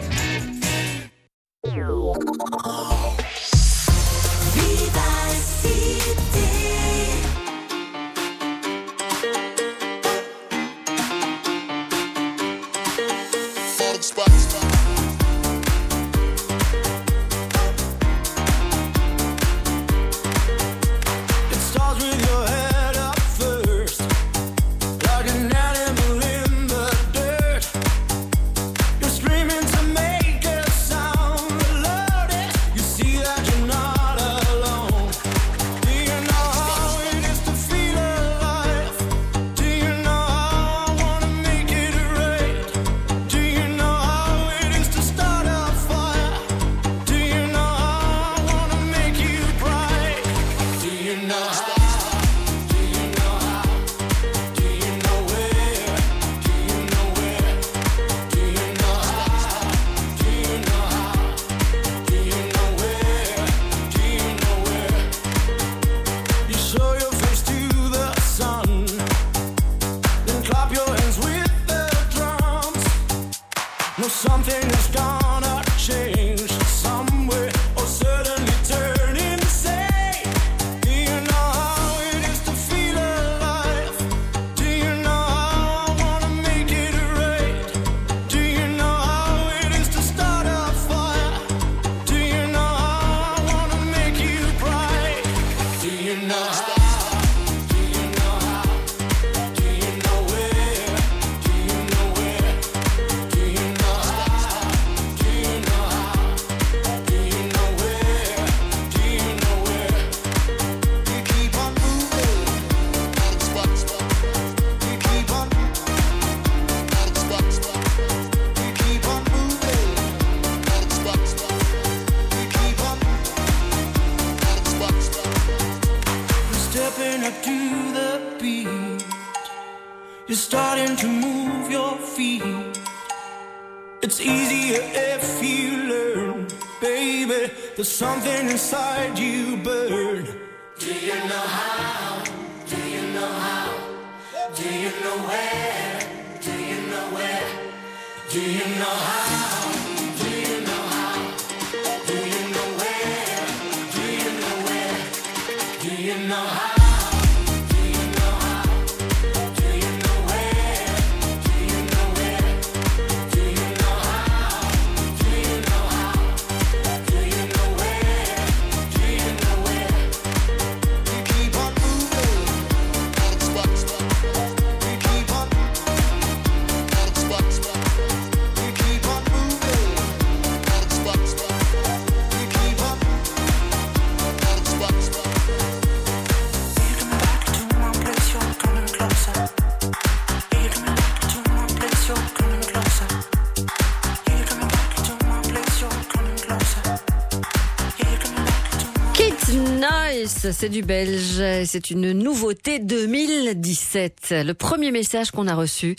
S14: It's easier if you learn, baby. There's something inside you burn. Do you know how? Do you know how? Do you know where? Do you know where? Do you know how?
S2: C'est du belge, c'est une nouveauté 2017. Le premier message qu'on a reçu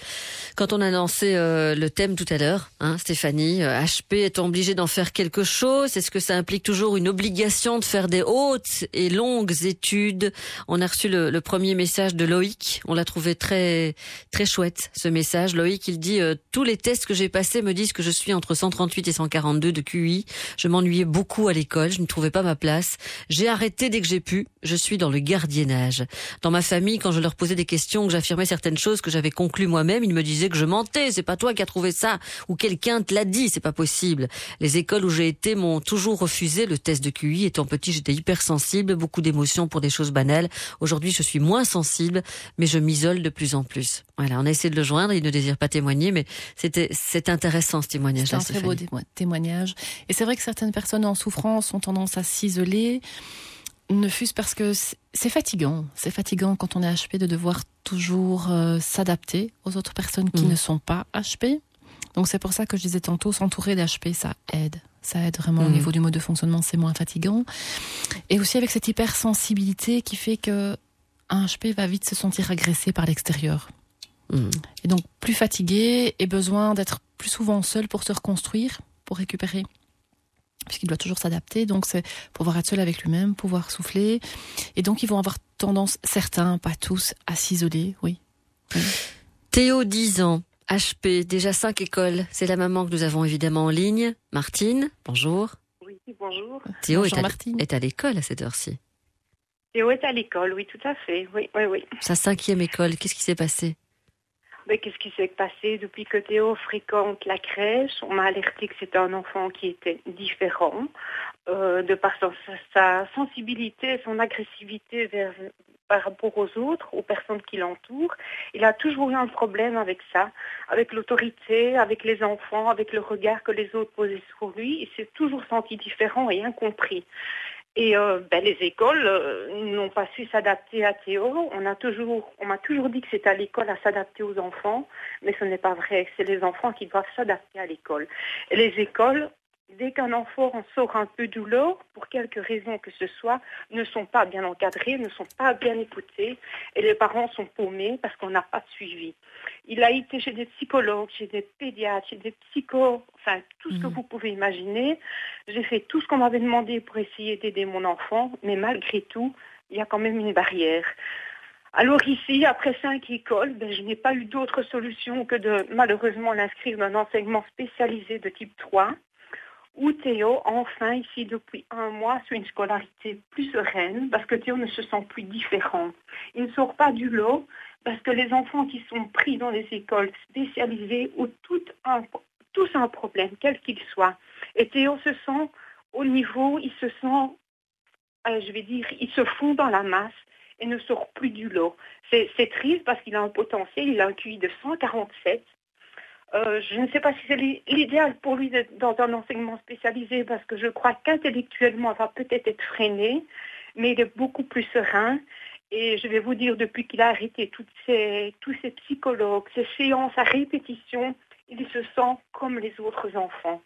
S2: quand on a lancé euh, le thème tout à l'heure, hein, Stéphanie, euh, HP est obligé d'en faire quelque chose Est-ce que ça implique toujours une obligation de faire des hautes et longues études? On a reçu le, le premier message de Loïc, on l'a trouvé très très chouette ce message. Loïc, il dit euh, tous les tests que j'ai passés me disent que je suis entre 138 et 142 de QI. Je m'ennuyais beaucoup à l'école, je ne trouvais pas ma place. J'ai arrêté dès que j'ai pu. Je suis dans le gardiennage. Dans ma famille, quand je leur posais des questions, que j'affirmais certaines choses que j'avais conclues moi-même, ils me disaient que je mentais. C'est pas toi qui as trouvé ça ou quelqu'un te l'a dit. C'est pas possible. Les écoles où j'ai été m'ont toujours refusé le test de QI. Étant petit, j'étais hypersensible, beaucoup d'émotions pour des choses banales. Aujourd'hui, je suis moins sensible, mais je m'isole de plus en plus. Voilà, on a essayé de le joindre. Il ne désire pas témoigner, mais c'était c'est intéressant ce témoignage.
S3: C'est un très beau témo- témoignage. Et c'est vrai que certaines personnes en souffrance ont tendance à s'isoler, ne fût-ce parce que c'est fatigant. C'est fatigant quand on est HP de devoir toujours euh, s'adapter aux autres personnes qui
S2: Mm.
S3: ne sont pas HP. Donc c'est pour ça que je disais tantôt, s'entourer d'HP, ça aide. Ça aide vraiment au
S2: Mm.
S3: niveau du mode de fonctionnement, c'est moins fatigant. Et aussi avec cette hypersensibilité qui fait que un HP va vite se sentir agressé par l'extérieur.
S2: Mm.
S3: Et donc plus fatigué et besoin d'être plus souvent seul pour se reconstruire, pour récupérer. Puisqu'il doit toujours s'adapter. Donc, c'est pouvoir être seul avec lui-même, pouvoir souffler. Et donc, ils vont avoir tendance, certains, pas tous, à s'isoler, oui.
S2: Théo, 10 ans, HP, déjà 5 écoles. C'est la maman que nous avons évidemment en ligne. Martine, bonjour.
S26: Oui, bonjour.
S2: Théo
S26: Bonjour,
S2: est, à,
S26: Martine.
S2: est à l'école à cette heure-ci.
S26: Théo est à l'école, oui, tout à fait. Oui, oui, oui.
S2: Sa cinquième école, qu'est-ce qui s'est passé?
S26: Qu'est-ce qui s'est passé depuis que Théo fréquente la crèche? On m'a alerté que c'était un enfant qui était différent, euh, de par son- sa sensibilité, son agressivité par rapport aux autres, aux personnes qui l'entourent. Il a toujours eu un problème avec ça, avec l'autorité, avec les enfants, avec le regard que les autres posaient sur lui. Il s'est toujours senti différent et incompris. Et euh, ben, les écoles euh, n'ont pas su s'adapter à Théo. On a toujours, m'a toujours dit que c'est à l'école à s'adapter aux enfants, mais ce n'est pas vrai. C'est les enfants qui doivent s'adapter à l'école. Les écoles, dès qu'un enfant en sort un peu lot, pour quelque raison que ce soit, ne sont pas bien encadrés, ne sont pas bien écoutés, et les parents sont paumés parce qu'on n'a pas de suivi. Il a été chez des psychologues, chez des pédiatres, chez des psychos, enfin tout ce que vous pouvez imaginer. J'ai fait tout ce qu'on m'avait demandé pour essayer d'aider mon enfant, mais malgré tout, il y a quand même une barrière. Alors ici, après cinq écoles, ben, je n'ai pas eu d'autre solution que de malheureusement l'inscrire dans un enseignement spécialisé de type 3, où Théo, enfin ici depuis un mois, sur une scolarité plus sereine, parce que Théo ne se sent plus différent. Il ne sort pas du lot, parce que les enfants qui sont pris dans les écoles spécialisées ont tous un problème, quel qu'il soit. Et Théo se sent au niveau, il se sent, euh, je vais dire, il se fond dans la masse et ne sort plus du lot. C'est triste parce qu'il a un potentiel, il a un QI de 147. Euh, je ne sais pas si c'est l'i- l'idéal pour lui d'être dans un enseignement spécialisé parce que je crois qu'intellectuellement, il va peut-être être freiné, mais il est beaucoup plus serein. Et je vais vous dire, depuis qu'il a arrêté toutes ces, tous ces psychologues, ces séances à répétition, il se sent comme les autres enfants.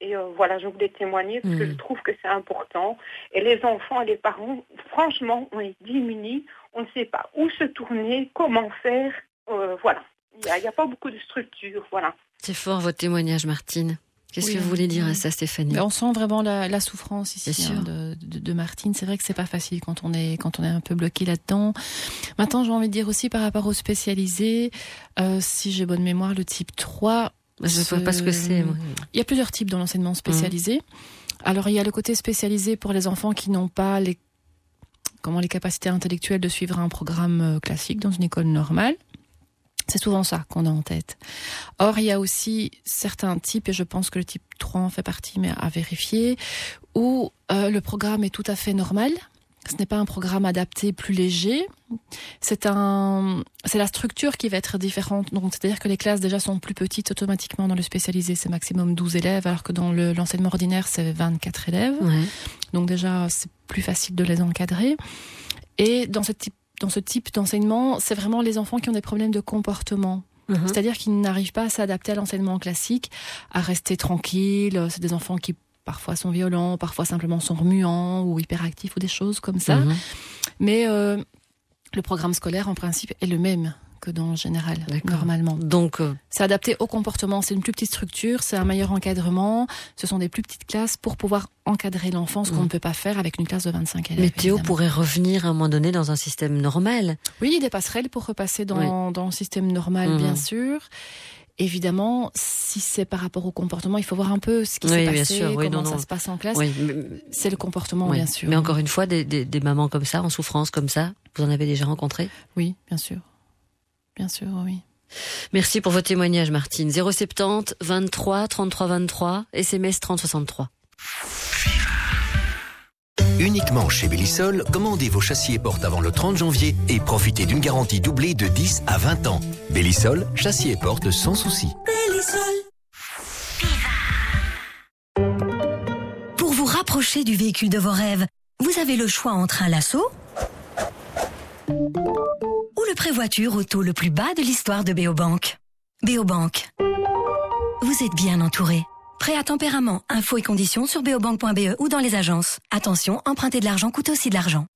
S26: Et euh, voilà, je voulais témoigner parce que je trouve que c'est important. Et les enfants et les parents, franchement, on est démunis. On ne sait pas où se tourner, comment faire. Euh, voilà. Il n'y a, pas beaucoup de structure. Voilà.
S2: C'est fort votre témoignage, Martine. Qu'est-ce
S3: Oui,
S2: que vous voulez dire à ça, Stéphanie
S3: Mais on sent vraiment la, la souffrance ici hein, de, de- de Martine. C'est vrai que c'est pas facile quand on est quand on est un peu bloqué là-dedans. Maintenant, j'ai envie de dire aussi par rapport aux spécialisés, euh, si j'ai bonne mémoire, le type 3.
S2: Je ne vois pas ce que c'est.
S3: Il y a plusieurs types dans l'enseignement spécialisé. Alors, il y a le côté spécialisé pour les enfants qui n'ont pas les comment les capacités intellectuelles de suivre un programme euh, classique dans une école normale. C'est souvent ça qu'on a en tête. Or, il y a aussi certains types, et je pense que le type 3 en fait partie, mais à vérifier, où euh, le programme est tout à fait normal. Ce n'est pas un programme adapté plus léger. C'est un, c'est la structure qui va être différente. Donc, c'est-à-dire que les classes déjà sont plus petites automatiquement dans le spécialisé. C'est maximum 12 élèves, alors que dans le- l'enseignement ordinaire, c'est 24 élèves. Donc déjà, c'est plus facile de les encadrer. Et dans ce type, dans ce type d'enseignement, c'est vraiment les enfants qui ont des problèmes de comportement.
S2: Mhm.
S3: C'est-à-dire qu'ils n'arrivent pas à s'adapter à l'enseignement classique, à rester tranquilles. C'est des enfants qui parfois sont violents, parfois simplement sont remuants ou hyperactifs ou des choses comme ça.
S2: Mhm.
S3: Mais euh, le programme scolaire, en principe, est le même que dans le général, normalement.
S2: Donc, euh,
S3: c'est adapté au comportement. C'est une plus petite structure, c'est un meilleur encadrement. Ce sont des plus petites classes pour pouvoir encadrer l'enfant, ce qu'on
S2: Mhm.
S3: ne peut pas faire avec une classe de 25 élèves.
S2: mais Théo
S3: évidemment.
S2: pourrait revenir à un moment donné dans un système normal.
S3: Oui, des passerelles pour repasser dans, dans le système normal,
S2: Mhm.
S3: bien sûr. Évidemment, si c'est par rapport au comportement, il faut voir un peu ce qui
S2: Oui,
S3: s'est passé,
S2: sûr, oui,
S3: comment
S2: non,
S3: ça
S2: non.
S3: se passe en classe.
S2: Oui,
S3: C'est le comportement,
S2: Oui.
S3: bien sûr.
S2: Mais encore une fois, des, des- des mamans comme ça, en souffrance comme ça, vous en avez déjà rencontré?
S3: Oui, bien sûr. Bien sûr, oui.
S2: Merci pour votre témoignage, Martine. 070 23 33 23, SMS 30 63.
S27: Uniquement chez Bellisol, commandez vos châssis et portes avant le 30 janvier et profitez d'une garantie doublée de 10 à 20 ans. Bellisol, châssis et portes sans souci.
S11: Pour vous rapprocher du véhicule de vos rêves, vous avez le choix entre un lasso ou le prévoiture au taux le plus bas de l'histoire de Béobank. Béobank. Vous êtes bien entouré. Prêt à tempérament, infos et conditions sur béobank.be ou dans les agences. Attention, emprunter de l'argent coûte aussi de l'argent.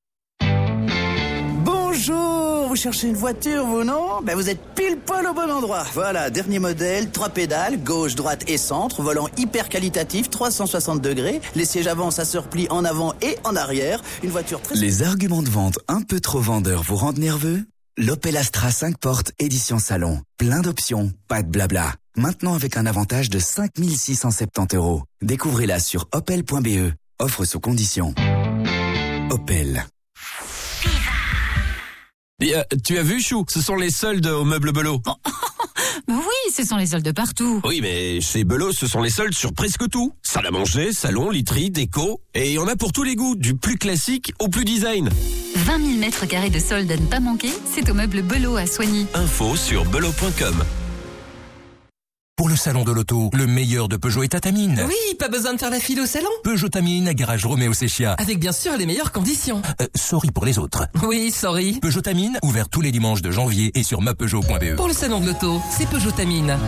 S28: Bonjour vous cherchez une voiture, vous, non? Ben vous êtes pile poil au bon endroit. Voilà, dernier modèle, trois pédales, gauche, droite et centre, volant hyper qualitatif, 360 degrés, les sièges avant, ça se replie en avant et en arrière, une voiture très...
S29: Les arguments de vente un peu trop vendeurs vous rendent nerveux? L'Opel Astra 5 portes édition salon. Plein d'options, pas de blabla. Maintenant avec un avantage de 5670 euros. Découvrez-la sur opel.be. Offre sous condition. Opel.
S18: Et, euh, tu as vu, Chou Ce sont les soldes au meuble Belot. [laughs]
S20: Bah oui, ce sont les soldes partout.
S18: Oui, mais chez Belot, ce sont les soldes sur presque tout. Salle à manger, salon, literie, déco. Et on a pour tous les goûts, du plus classique au plus design.
S20: 20 000 mètres carrés de soldes à ne pas manquer, c'est au meuble Belot à Soigny.
S18: Info sur belot.com.
S30: Pour le salon de l'auto, le meilleur de Peugeot est à Tamine.
S31: Oui, pas besoin de faire la file au salon.
S30: Peugeot Tamine, garage Roméo Séchia.
S31: Avec bien sûr les meilleures conditions.
S30: Euh, sorry pour les autres.
S31: Oui, sorry.
S30: Peugeot Tamine, ouvert tous les dimanches de janvier et sur mapeugeot.be.
S31: Pour le salon de l'auto, c'est Peugeot Tamine.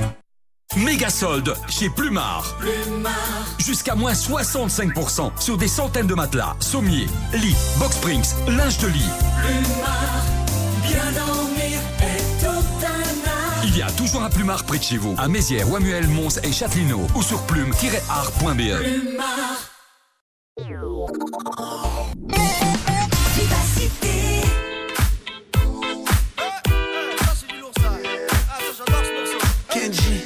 S32: Méga solde chez Plumard. Jusqu'à moins 65% sur des centaines de matelas, sommiers, lits, box springs, linge de lit.
S25: Bien dormir est tout un art.
S32: Il y a toujours un Plumard près de chez vous, à Mézières, Wamuel, Mons et Châtellerault ou sur plume-art.be.
S14: Kenji,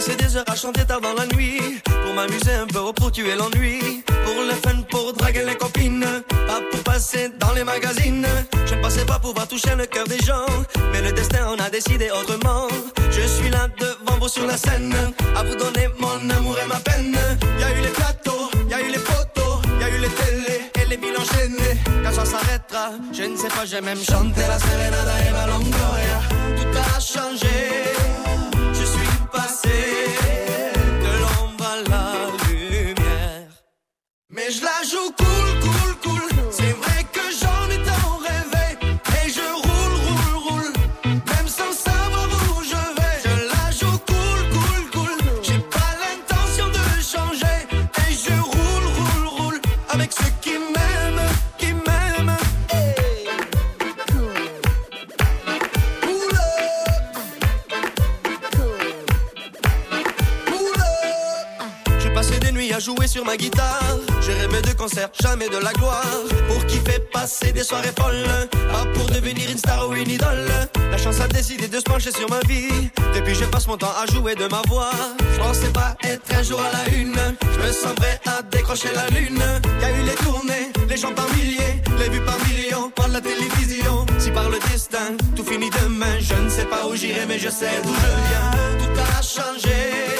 S14: passé des heures à chanter tard dans la nuit. Pour m'amuser un peu, pour tuer l'ennui. Pour le fun, pour draguer les copines. Pas pour passer dans les magazines. Je ne pensais pas pouvoir toucher le cœur des gens. Mais le destin en a décidé autrement. Je suis là devant vous sur la scène. À vous donner mon amour et ma peine. Y a eu les plateaux, y a eu les photos Y a eu les télés et les villes enchaînées. Quand ça s'arrêtera, je ne sais pas, j'ai même chanté la Serenada et la Longoria Tout a changé passé de l'ombre à la lumière. Mais je la joue cool, jouer sur ma guitare. J'ai rêvé de concerts, jamais de la gloire. Pour kiffer, passer des soirées folles. Pas pour devenir une star ou une idole. La chance a décidé de se pencher sur ma vie. Depuis, je passe mon temps à jouer de ma voix. Je pensais pas être un jour à la une. Je me sens à décrocher la lune. Y a eu les tournées, les gens par milliers, les vues par millions, par la télévision. Si par le destin, tout finit demain. Je ne sais pas où j'irai, mais je sais d'où je viens. Tout a changé.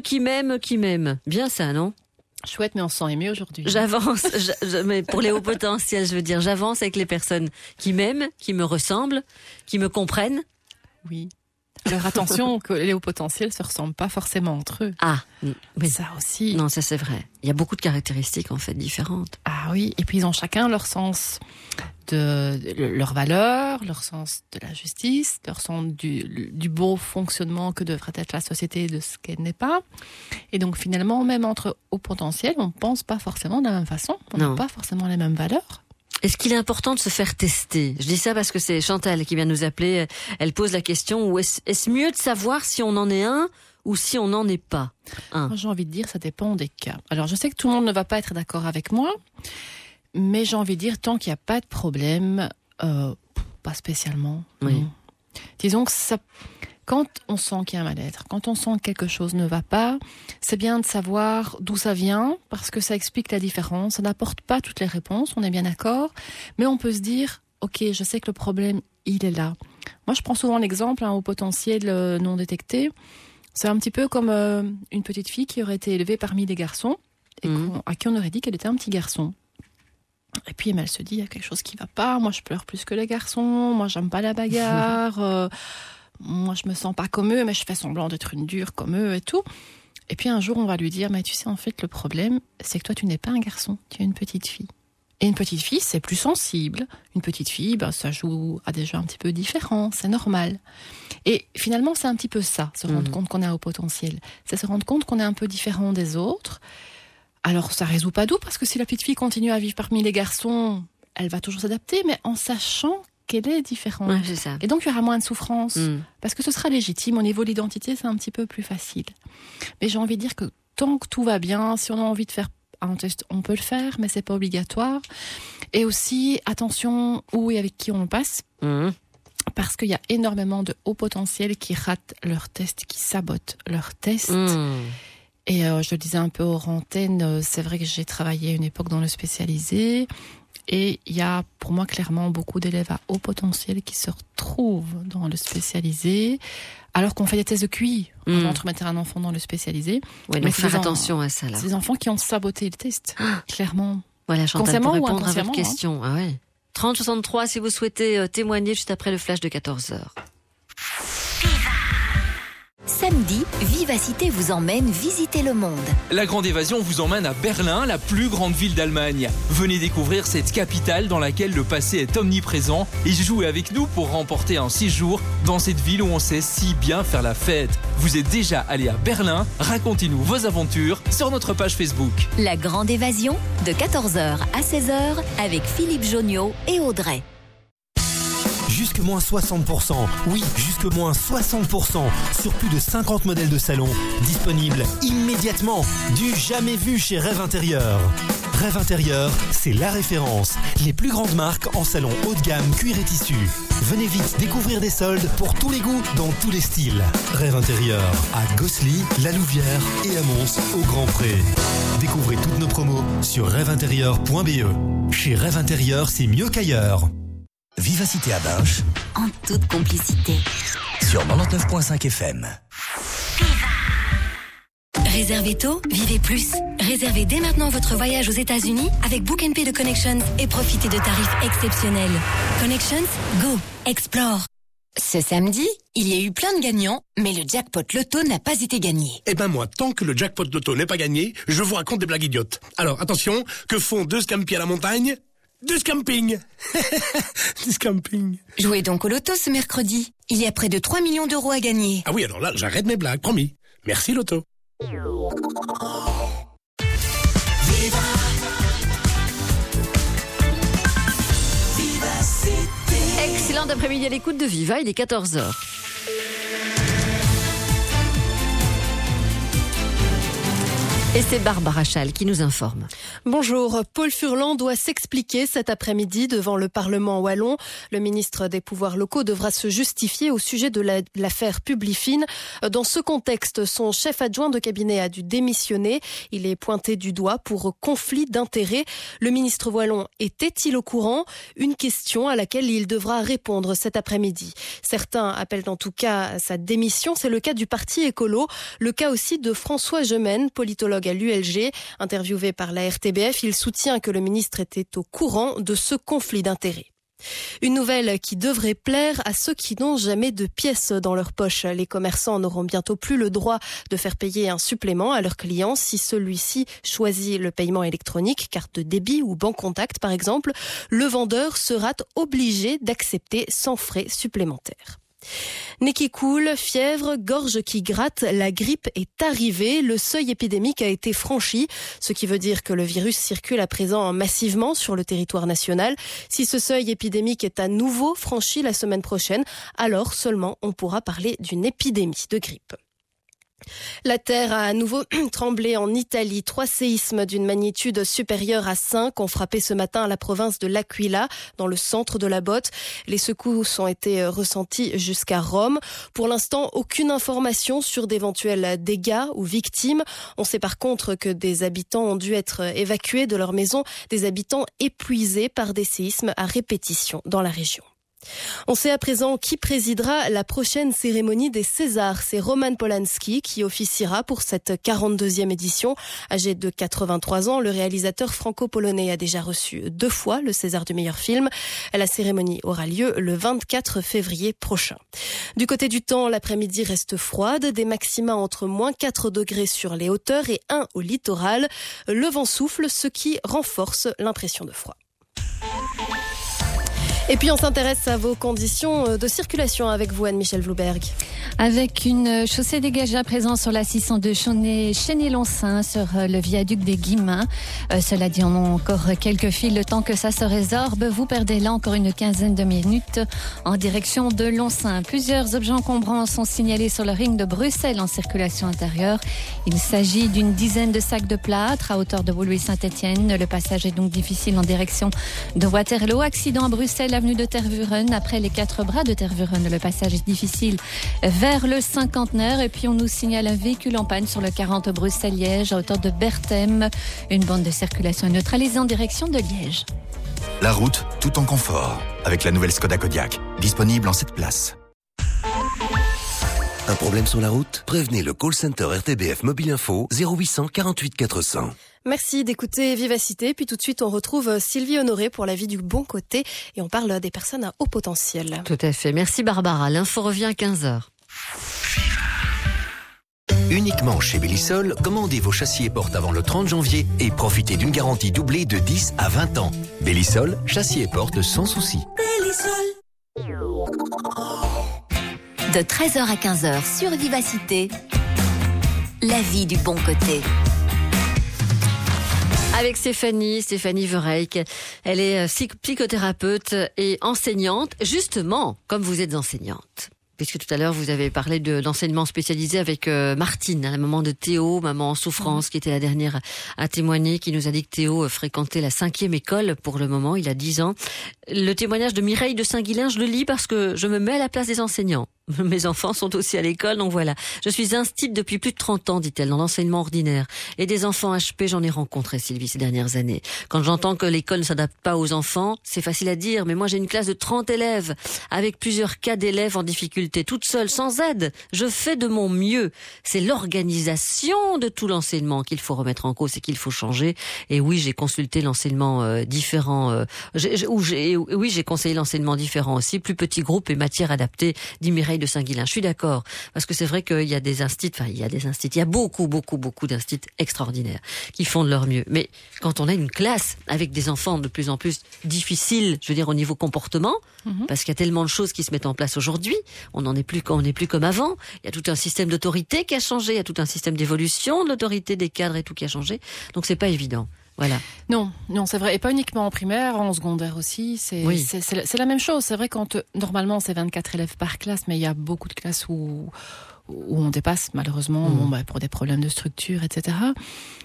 S14: Ceux qui m'aiment, qui m'aiment.
S2: Bien ça, non
S3: Chouette, mais on se sent aimé aujourd'hui.
S2: J'avance, [laughs] mais pour les hauts potentiels, je veux dire, j'avance avec les personnes qui m'aiment, qui me ressemblent, qui me comprennent.
S3: Oui. Alors attention que les hauts potentiels se ressemblent pas forcément entre eux.
S2: Ah, oui.
S3: Ça aussi.
S2: Non, ça c'est vrai. Il y a beaucoup de caractéristiques en fait différentes.
S3: Ah oui, et puis ils ont chacun leur sens de, de leur valeur, leur sens de la justice, leur sens du, du beau fonctionnement que devrait être la société et de ce qu'elle n'est pas. Et donc finalement, même entre hauts potentiels, on pense pas forcément de la même façon, on n'a pas forcément les mêmes valeurs.
S2: Est-ce qu'il est important de se faire tester? Je dis ça parce que c'est Chantal qui vient nous appeler. Elle pose la question est-ce mieux de savoir si on en est un ou si on n'en est pas? Un
S3: j'ai envie de dire, ça dépend des cas. Alors, je sais que tout le monde ne va pas être d'accord avec moi, Mais j'ai envie de dire, tant qu'il n'y a pas de problème, euh, pas spécialement.
S2: Oui.
S3: Disons que ça, quand on sent qu'il y a un mal-être, quand on sent que quelque chose ne va pas, c'est bien de savoir d'où ça vient, parce que ça explique la différence. Ça n'apporte pas toutes les réponses, on est bien d'accord, mais on peut se dire, ok, je sais que le problème, il est là. Moi, je prends souvent l'exemple hein, au potentiel euh, non détecté. C'est un petit peu comme euh, une petite fille qui aurait été élevée parmi des garçons et qu'on- à qui on aurait dit qu'elle était un petit garçon. Et puis elle se dit, il y a quelque chose qui va pas. Moi, je pleure plus que les garçons. Moi, j'aime pas la bagarre. [laughs] euh, moi, je me sens pas comme eux, mais je fais semblant d'être une dure comme eux et tout. Et puis un jour, on va lui dire, mais tu sais, en fait, le problème, c'est que toi, tu n'es pas un garçon, tu es une petite fille. Et une petite fille, c'est plus sensible. Une petite fille, ben, ça joue à des jeux un petit peu différents, c'est normal. Et finalement, c'est un petit peu ça, se rendre
S2: Mhm.
S3: compte qu'on a au potentiel. C'est se rendre compte qu'on est un peu différent des autres. Alors, ça résout pas tout, parce que si la petite fille continue à vivre parmi les garçons, elle va toujours s'adapter, mais en sachant qu'elle est différente.
S2: Ouais, c'est ça.
S3: Et donc, il y aura moins de souffrance.
S2: Mm.
S3: Parce que ce sera légitime. Au niveau de l'identité, c'est un petit peu plus facile. Mais j'ai envie de dire que tant que tout va bien, si on a envie de faire un test, on peut le faire, mais c'est pas obligatoire. Et aussi, attention où et avec qui on passe.
S2: Mhm.
S3: Parce qu'il y a énormément de hauts potentiels qui ratent leur test, qui sabotent leur test.
S2: Mm.
S3: Et euh, je le disais un peu hors antenne, euh, c'est vrai que j'ai travaillé à une époque dans le spécialisé. Et il y a pour moi clairement beaucoup d'élèves à haut potentiel qui se retrouvent dans le spécialisé, alors qu'on fait des tests de QI
S2: Mm.
S3: avant de remettre un enfant dans le spécialisé.
S2: Ouais,
S3: Mais
S2: faire attention à ça, là.
S3: C'est des enfants qui ont saboté le test, clairement.
S2: Voilà, Chantal,
S3: Consciemment
S2: pour
S3: ou
S2: répondre à votre
S3: hein.
S2: question. Ah ouais. 3063 si vous souhaitez euh, témoigner juste après le flash de 14h.
S1: Samedi, Vivacité vous emmène visiter le monde.
S22: La Grande Évasion vous emmène à Berlin, la plus grande ville d'Allemagne. Venez découvrir cette capitale dans laquelle le passé est omniprésent et jouez avec nous pour remporter un séjour dans cette ville où on sait si bien faire la fête. Vous êtes déjà allé à Berlin? Racontez-nous vos aventures sur notre page Facebook.
S1: La grande évasion de 14h à 16h avec Philippe Joniot et Audrey.
S21: Jusque moins 60%. Oui, jusque moins 60% sur plus de 50 modèles de salon. Disponibles immédiatement. Du jamais vu chez Rêve Intérieur. Rêve Intérieur, c'est la référence. Les plus grandes marques en salon haut de gamme, cuir et tissu. Venez vite découvrir des soldes pour tous les goûts, dans tous les styles. Rêve Intérieur à Gossely, La Louvière et à Mons au Grand Pré. Découvrez toutes nos promos sur rêveintérieur.be. Chez Rêve Intérieur, c'est mieux qu'ailleurs. Vivacité à Binche
S1: En toute complicité.
S21: sur 99.5 FM.
S11: Réservez tôt, vivez plus. Réservez dès maintenant votre voyage aux États-Unis avec Book Pay de Connections et profitez de tarifs exceptionnels. Connections, go, explore.
S33: Ce samedi, il y a eu plein de gagnants, mais le jackpot loto n'a pas été gagné.
S34: Eh ben moi, tant que le jackpot loto n'est pas gagné, je vous raconte des blagues idiotes. Alors attention, que font deux scampi à la montagne? Du scamping [laughs] Du scamping.
S33: Jouez donc au loto ce mercredi. Il y a près de 3 millions d'euros à gagner.
S34: Ah oui, alors là, j'arrête mes blagues, promis. Merci loto.
S2: Excellent après-midi à l'écoute de Viva, il est 14h. Et c'est Barbara Chal qui nous informe.
S35: Bonjour. Paul Furlan doit s'expliquer cet après-midi devant le Parlement wallon. Le ministre des Pouvoirs locaux devra se justifier au sujet de la- l'affaire Publifine. Dans ce contexte, son chef adjoint de cabinet a dû démissionner. Il est pointé du doigt pour conflit d'intérêts. Le ministre wallon était-il au courant? Une question à laquelle il devra répondre cet après-midi. Certains appellent en tout cas sa démission. C'est le cas du parti écolo. Le cas aussi de François Gemène, politologue à l'ULG. Interviewé par la RTBF, il soutient que le ministre était au courant de ce conflit d'intérêts. Une nouvelle qui devrait plaire à ceux qui n'ont jamais de pièces dans leur poche. Les commerçants n'auront bientôt plus le droit de faire payer un supplément à leurs clients si celui-ci choisit le paiement électronique, carte de débit ou banque contact par exemple. Le vendeur sera obligé d'accepter sans frais supplémentaires. Nez qui coule, fièvre, gorge qui gratte, la grippe est arrivée, le seuil épidémique a été franchi, ce qui veut dire que le virus circule à présent massivement sur le territoire national. Si ce seuil épidémique est à nouveau franchi la semaine prochaine, alors seulement on pourra parler d'une épidémie de grippe. La Terre a à nouveau [clears throat] tremblé en Italie. Trois séismes d'une magnitude supérieure à 5 ont frappé ce matin la province de l'Aquila, dans le centre de la botte. Les secousses ont été ressentis jusqu'à Rome. Pour l'instant, aucune information sur d'éventuels dégâts ou victimes. On sait par contre que des habitants ont dû être évacués de leur maison, des habitants épuisés par des séismes à répétition dans la région. On sait à présent qui présidera la prochaine cérémonie des Césars. C'est Roman Polanski qui officiera pour cette 42e édition. Âgé de 83 ans, le réalisateur franco-polonais a déjà reçu deux fois le César du meilleur film. La cérémonie aura lieu le 24 février prochain. Du côté du temps, l'après-midi reste froide, des maxima entre moins 4 degrés sur les hauteurs et 1 au littoral. Le vent souffle, ce qui renforce l'impression de froid. Et puis on s'intéresse à vos conditions euh, de circulation avec vous, Anne-Michel Vlouberg.
S36: Avec une chaussée dégagée à présent sur la 602 Chaunet, Chéné-Loncin, sur euh, le viaduc des Guimins. Euh, cela dit, on a encore quelques fils. Le temps que ça se résorbe, vous perdez là encore une quinzaine de minutes en direction de Loncin. Plusieurs objets encombrants sont signalés sur le ring de Bruxelles en circulation intérieure. Il s'agit d'une dizaine de sacs de plâtre à hauteur de Woluwe-Saint-Etienne. Le passage est donc difficile en direction de Waterloo. Accident à Bruxelles, avenue de Tervuren. Après les quatre bras de Tervuren, le passage est difficile vers le cinquantenaire. Et puis on nous signale un véhicule en panne sur le 40 Bruxelles-Liège à hauteur de Berthem. Une bande de circulation neutralisée en direction de Liège.
S37: La route, tout en confort, avec la nouvelle Skoda Kodiaq, disponible en 7 places.
S38: Un problème sur la route? Prévenez le call center RTBF Mobile Info 0800 48 400.
S35: Merci d'écouter Vivacité. Puis tout de suite, on retrouve Sylvie Honoré pour la vie du bon côté et on parle des personnes à haut potentiel.
S2: Tout à fait. Merci Barbara. L'info revient à 15h.
S27: Uniquement chez Bellisol, commandez vos châssis et portes avant le 30 janvier et profitez d'une garantie doublée de 10 à 20 ans. Bellisol, châssis et portes sans souci.
S1: De 13h à 15h sur Vivacité, la vie du bon côté.
S2: Avec Stéphanie, Stéphanie Vereyck. Elle est euh, psych- psychothérapeute et enseignante, justement, comme vous êtes enseignante. Puisque tout à l'heure, vous avez parlé de- d'enseignement spécialisé avec euh, Martine, hein, la maman de Théo, maman en souffrance, qui était la dernière à témoigner, qui nous a dit que Théo euh, fréquentait la cinquième école pour le moment, il a 10 ans. Le témoignage de Mireille de Saint-Guilain, je le lis parce que je me mets à la place des enseignants. [laughs] Mes enfants sont aussi à l'école, donc voilà. Je suis instite depuis plus de 30 ans, dit-elle, dans l'enseignement ordinaire. Et des enfants HP, j'en ai rencontré, Sylvie, ces dernières années. Quand j'entends que l'école ne s'adapte pas aux enfants, c'est facile à dire, mais moi j'ai une classe de 30 élèves, avec plusieurs cas d'élèves en difficulté, toute seule, sans aide. Je fais de mon mieux. C'est l'organisation de tout l'enseignement qu'il faut remettre en cause et qu'il faut changer. Et oui, j'ai consulté l'enseignement euh, différent, euh, oui, j'ai conseillé l'enseignement différent aussi, plus petit groupe et matière adaptée, dit Mireille de Saint-Guilain. Je suis d'accord, parce que c'est vrai qu'il y a des instituts, enfin il y a des instituts, il y a beaucoup, beaucoup, beaucoup d'instituts extraordinaires qui font de leur mieux. Mais quand on a une classe avec des enfants de plus en plus difficiles, je veux dire au niveau comportement,
S3: Mhm.
S2: parce qu'il y a tellement de choses qui se mettent en place aujourd'hui, on n'en est plus, on n'est plus comme avant. Il y a tout un système d'autorité qui a changé, il y a tout un système d'évolution de l'autorité des cadres et tout qui a changé. Donc c'est pas évident. Voilà.
S3: Non, non, c'est vrai. Et pas uniquement en primaire, en secondaire aussi. C'est
S2: Oui.
S3: c'est- c'est la- c'est la même chose. C'est vrai quand euh, normalement c'est 24 élèves par classe, mais il y a beaucoup de classes où où on dépasse malheureusement bon, bah, pour des problèmes de structure, etc.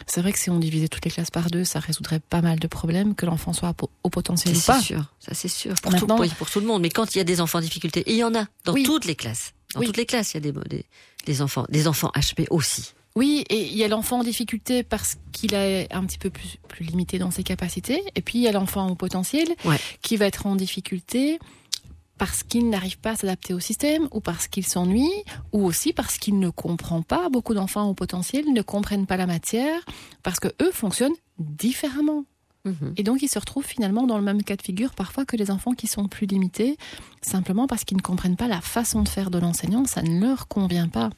S3: C'est vrai que si on divisait toutes les classes par deux, ça résoudrait pas mal de problèmes, que l'enfant soit au, potentiel ou
S2: C'est
S3: pas.
S2: sûr, ça c'est sûr. Pour tout, pour, pour tout le monde. Mais quand il y a des enfants en difficulté, et il y en a dans
S3: Oui.
S2: toutes les classes. Dans
S3: Oui.
S2: toutes les classes, il y a des, des, des enfants, des enfants HP aussi.
S3: Oui, et il y a l'enfant en difficulté parce qu'il est un petit peu plus, plus limité dans ses capacités. Et puis il y a l'enfant au potentiel
S2: Ouais.
S3: qui va être en difficulté parce qu'il n'arrive pas à s'adapter au système ou parce qu'il s'ennuie ou aussi parce qu'il ne comprend pas. Beaucoup d'enfants au potentiel ne comprennent pas la matière parce que eux fonctionnent différemment. Et donc ils se retrouvent finalement dans le même cas de figure parfois que les enfants qui sont plus limités, simplement parce qu'ils ne comprennent pas la façon de faire de l'enseignant, ça ne leur convient pas.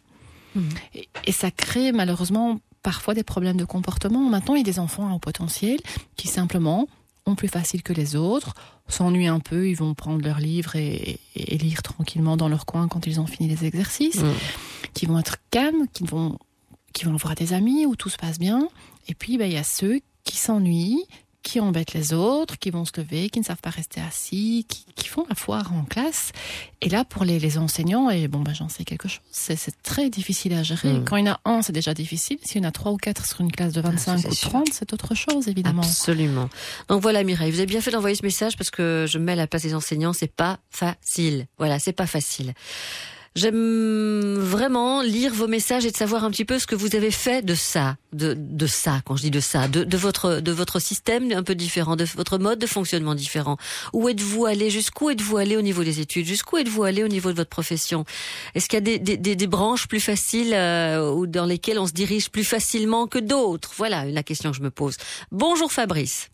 S3: Et, et ça crée malheureusement parfois des problèmes de comportement. Maintenant, il y a des enfants à haut potentiel qui simplement ont plus facile que les autres, s'ennuient un peu, ils vont prendre leur livre et, et- et lire tranquillement dans leur coin quand ils ont fini les exercices, qui vont être calmes, qui vont, qui vont avoir des amis où tout se passe bien. Et puis, ben, il y a ceux qui s'ennuient, qui embêtent les autres, qui vont se lever, qui ne savent pas rester assis, qui, qui font la foire en classe. Et là, pour les, les enseignants, et bon, ben, j'en sais quelque chose, c'est très difficile à gérer.
S2: Mm.
S3: Quand il y en a un, c'est déjà difficile. S'il y en a trois ou quatre sur une classe de 25
S2: c'est
S3: ou
S2: sûr.
S3: 30, c'est autre chose, évidemment.
S2: Absolument. Donc voilà Mireille, vous avez bien fait d'envoyer ce message parce que je me mets à la place des enseignants, c'est pas facile. Voilà, c'est pas facile. J'aime vraiment lire vos messages et de savoir un petit peu ce que vous avez fait de ça, de, de ça, quand je dis de ça, de, de votre de votre système un peu différent, de votre mode de fonctionnement différent. Où êtes-vous allé Jusqu'où êtes-vous allé au niveau des études Jusqu'où êtes-vous allé au niveau de votre profession? Est-ce qu'il y a des, des, des, des branches plus faciles euh, ou dans lesquelles on se dirige plus facilement que d'autres? Voilà la question que je me pose. Bonjour Fabrice.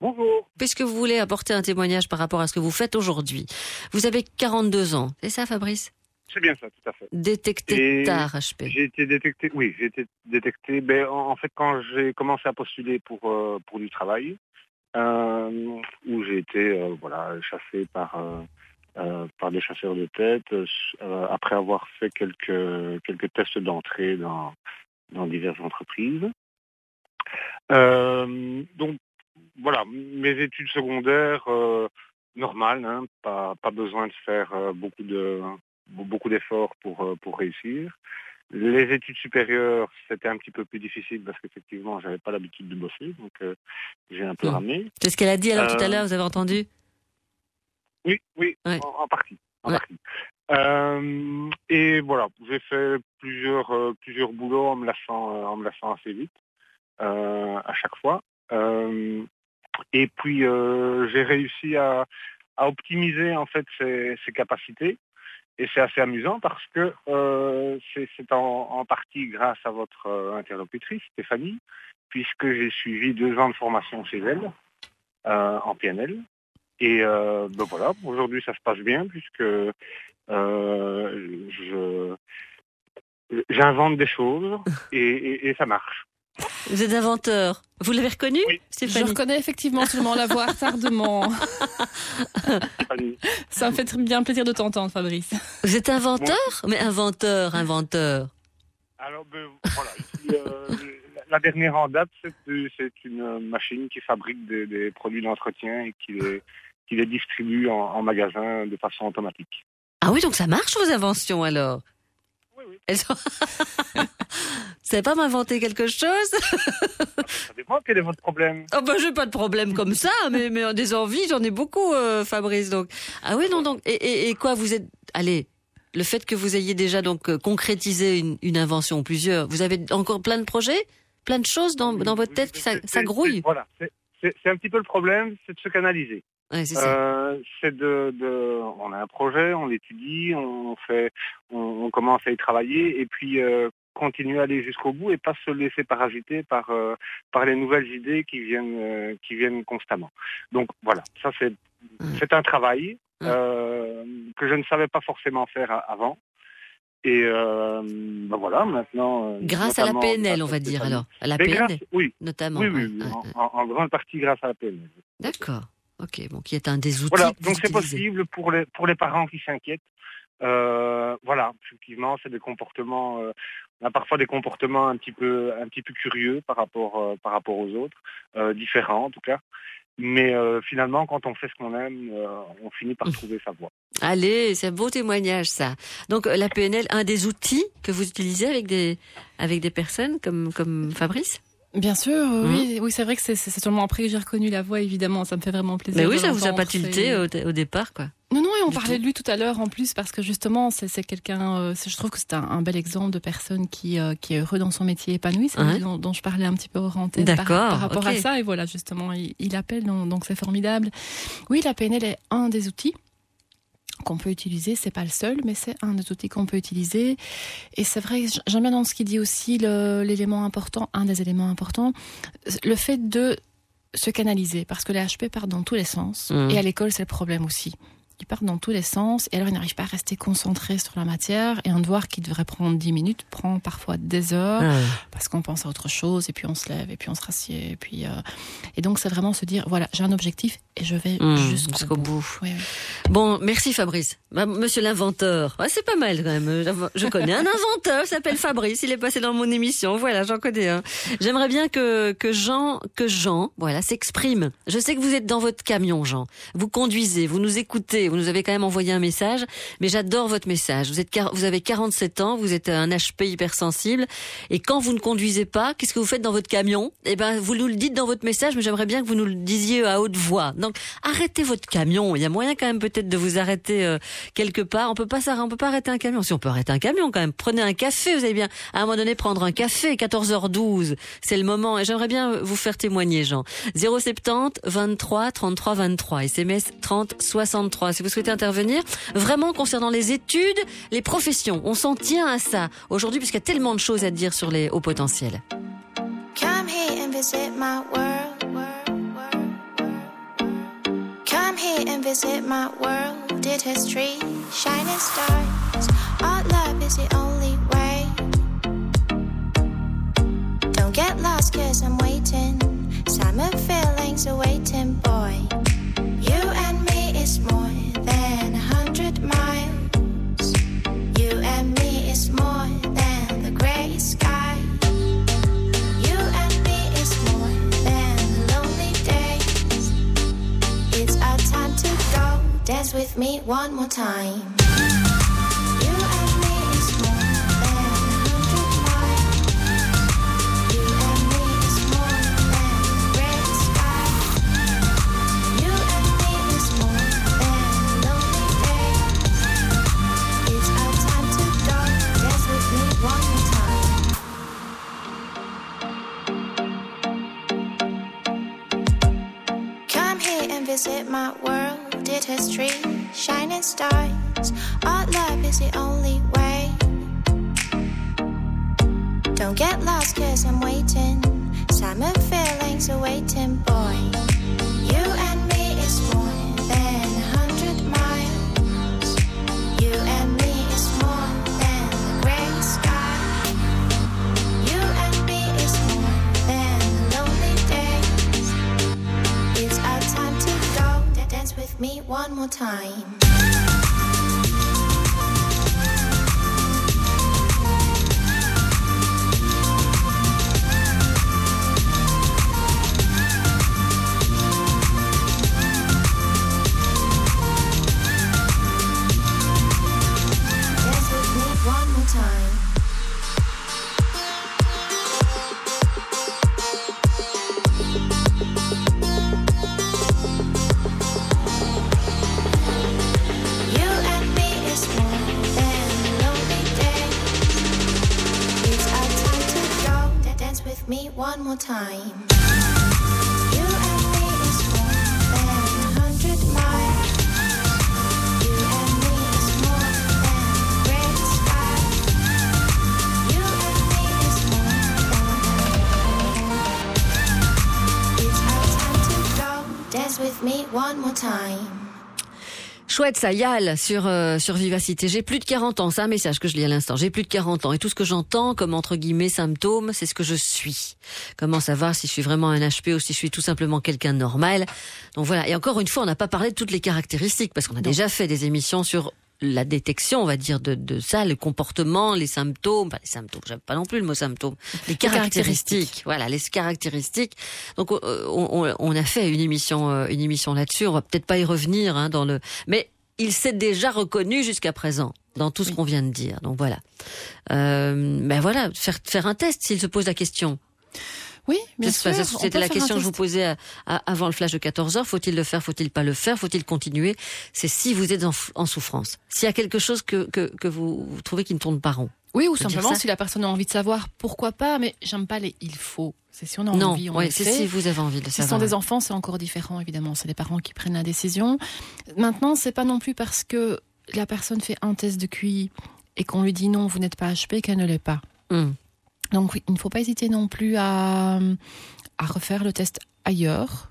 S39: Bonjour.
S2: Puisque vous voulez apporter un témoignage par rapport à ce que vous faites aujourd'hui. Vous avez 42 ans, c'est ça Fabrice?
S39: C'est bien ça, tout à fait.
S2: Détecté
S39: Et
S2: tard HP.
S39: J'ai été détecté, oui, j'ai été détecté. Ben, en, en fait, quand j'ai commencé à postuler pour euh, pour du travail, euh, où j'ai été euh, voilà chassé par par des chasseurs de tête après avoir fait quelques quelques tests d'entrée dans dans diverses entreprises. Donc voilà, mes études secondaires normales, hein, pas pas besoin de faire beaucoup de beaucoup d'efforts pour euh, pour réussir. Les études supérieures, c'était un petit peu plus difficile parce qu'effectivement, j'avais pas l'habitude de bosser, donc euh, j'ai un peu
S2: Hmm.
S39: ramené.
S2: C'est ce qu'elle a dit alors tout à
S39: Euh,
S2: l'heure, vous avez entendu?
S39: Oui, oui, en, en partie. En partie. Euh, et voilà, j'ai fait plusieurs plusieurs boulots en me lassant en me lassant assez vite à chaque fois. Et puis j'ai réussi à, à optimiser en fait ses, ses capacités. Et c'est assez amusant parce que euh, c'est en, partie grâce à votre euh, interlocutrice, Stéphanie, puisque j'ai suivi deux ans de formation chez elle euh, en PNL. Et ben voilà, aujourd'hui ça se passe bien puisque j'invente des choses et ça marche.
S2: Vous êtes inventeur. Vous l'avez reconnu,
S3: Je
S2: Stéphanie
S3: reconnais effectivement seulement la voix tardement. Ça me fait très bien plaisir de t'entendre, Fabrice.
S2: Vous êtes inventeur Mais inventeur, inventeur.
S39: Alors ben, voilà, euh, la- dernière en date, c'est c'est une machine qui fabrique des, des produits d'entretien et qui les, qui les distribue en, en magasin de façon automatique.
S2: Ah oui, donc ça marche vos inventions alors? Oui. Elles sont... [laughs] Vous savez pas m'inventer quelque chose?
S39: Ça dépend quel est votre problème.
S2: Oh ben j'ai pas de problème comme ça, mais, mais des envies, j'en ai beaucoup, euh, Fabrice. Donc ah oui non donc et, et, et quoi vous êtes allez le fait que vous ayez déjà donc euh, concrétisé une, une invention, plusieurs, vous avez encore plein de projets, plein de choses dans, dans votre tête qui ça, ça grouille?
S39: Voilà, c'est un petit peu le problème, c'est de se canaliser.
S2: Ouais, c'est.
S39: Euh, de, de, on a un projet, on l'étudie, on fait, on, on commence à y travailler et puis euh, continuer à aller jusqu'au bout et pas se laisser parasiter par euh, par les nouvelles idées qui viennent qui viennent constamment. Donc voilà, ça c'est c'est un travail que je ne savais pas forcément faire avant. Et euh, ben voilà, maintenant.
S2: Grâce à la PNL, on va dire alors, à la
S39: Mais
S2: PNL,
S39: grâce- oui,
S2: notamment.
S39: Oui, oui, oui,
S2: ouais.
S39: en grande partie grâce à la PNL.
S2: D'accord. Ok, bon, qui est un des outils.
S39: Voilà, donc c'est possible pour les pour les parents qui s'inquiètent. Euh, voilà, effectivement, c'est des comportements. euh, on a parfois des comportements un petit peu un petit peu curieux par rapport euh, par rapport aux autres, différents en tout cas. Mais finalement, quand on fait ce qu'on aime, on finit par trouver sa voie.
S2: Allez, c'est un beau témoignage ça. Donc la PNL, un des outils que vous utilisez avec des avec des personnes comme comme Fabrice?
S3: Bien sûr, euh, oui, oui c'est vrai que c'est seulement après que j'ai reconnu la voix, évidemment, ça me fait vraiment plaisir.
S2: Mais oui, ça vous a pas tilté au, au départ quoi.
S3: Non, non, et on
S2: Du
S3: parlait
S2: tout.
S3: de lui tout à l'heure en plus parce que justement, c'est quelqu'un, euh, je trouve que c'est un, un bel exemple de personne qui, euh, qui est heureux dans son métier épanoui. C'est
S2: Ouais.
S3: dont, dont je parlais un petit peu hors antenne par, par rapport à ça. Et voilà, justement, il, il appelle, donc c'est formidable. Oui, la PNL est un des outils qu'on peut utiliser, c'est pas le seul, mais c'est un des outils qu'on peut utiliser. Et c'est vrai, j'aime bien dans ce qu'il dit aussi l'élément important, un des éléments importants, le fait de se canaliser, parce que les HP partent dans tous les sens,
S2: Mhm.
S3: et à l'école c'est le problème aussi. Ils partent dans tous les sens, et alors ils n'arrivent pas à rester concentrés sur la matière, et un devoir qui devrait prendre 10 minutes prend parfois des heures,
S2: Ouais.
S3: parce qu'on pense à autre chose, et puis on se lève, et puis on se rassied, et puis... euh, Et donc c'est vraiment se dire, voilà, j'ai un objectif, et je vais
S2: Mmh,
S3: jusqu'au
S2: jusqu'au
S3: bout.
S2: bout.
S3: Oui, oui.
S2: Bon, merci Fabrice. Bah, Monsieur l'inventeur. Ouais, c'est pas mal quand même. J'avo- Je connais un inventeur, s'appelle Fabrice, il est passé dans mon émission. Voilà, j'en connais un. J'aimerais bien que, que Jean, que Jean, voilà, s'exprime. Je sais que vous êtes dans votre camion, Jean. Vous conduisez, vous nous écoutez, vous nous avez quand même envoyé un message, mais j'adore votre message. Vous êtes, vous avez 47 ans, vous êtes un HP hypersensible, et quand vous ne conduisez pas, qu'est-ce que vous faites dans votre camion? Eh ben, vous nous le dites dans votre message, mais j'aimerais bien que vous nous le disiez à haute voix. Donc, arrêtez votre camion. Il y a moyen quand même peut-être de vous arrêter euh, quelque part. On peut pas on peut pas arrêter un camion. Si on peut arrêter un camion quand même. Prenez un café, vous allez bien à un moment donné prendre un café. 14h12, c'est le moment. Et j'aimerais bien vous faire témoigner, Jean. 070 23 33 23. SMS 30 63. Si vous souhaitez intervenir, vraiment concernant les études, les professions, on s'en tient à ça aujourd'hui puisqu'il y a tellement de choses à dire sur les hauts potentiels.
S40: Come here and visit my world. Come here and visit my world. Did history, shining stars. Our love is the only way. Don't get lost, cause I'm waiting. Summer feelings are waiting, boy. You and me is more than a hundred miles. You and me is more than the gray sky. One more time. Come here and visit my world. Did history, shining stars. Our love is the only way. Don't get lost, cause I'm waiting. Summer feelings are waiting, boy. Me one more time. Dance with me one more time.
S2: Chouette ça, Yal sur euh, sur Vivacité. J'ai plus de 40 ans, c'est un message que je lis à l'instant. J'ai plus de 40 ans et tout ce que j'entends comme entre guillemets symptômes, c'est ce que je suis. Comment savoir si je suis vraiment un HP ou si je suis tout simplement quelqu'un de normal? Donc voilà. Et encore une fois, on n'a pas parlé de toutes les caractéristiques parce qu'on a déjà fait des émissions sur la détection, on va dire, de, de ça, le comportement, les symptômes, pas les symptômes, j'aime pas non plus le mot symptômes, les caractéristiques,
S3: caractéristiques.
S2: voilà, les caractéristiques. Donc euh, on, on- on a fait une émission, euh, une émission là-dessus. On va peut-être pas y revenir hein, dans le, mais il s'est déjà reconnu jusqu'à présent dans tout ce qu'on vient de dire. Donc voilà. Euh, ben voilà, faire faire un test s'il se pose la question.
S3: Oui, bien
S2: C'est-
S3: sûr.
S2: C'était la question que je vous posais à- à- avant le flash de 14 heures? Faut-il le faire? Faut-il pas le faire? Faut-il continuer? C'est si vous êtes en, souffrance. S'il y a quelque chose que, que, que vous, vous trouvez qui ne tourne pas rond.
S3: Oui, ou simplement si la personne a envie de savoir, pourquoi pas, mais j'aime pas les il faut. C'est si on a
S2: Non,
S3: envie, on
S2: ouais,
S3: le
S2: c'est
S3: fait.
S2: si vous avez envie de
S3: Si ce sont des enfants, c'est encore différent, évidemment. C'est les parents qui prennent la décision. Maintenant, c'est pas non plus parce que la personne fait un test de QI et qu'on lui dit non, vous n'êtes pas HP, qu'elle ne l'est pas.
S2: Hmm.
S3: Donc, oui, il ne faut pas hésiter non plus à, à refaire le test ailleurs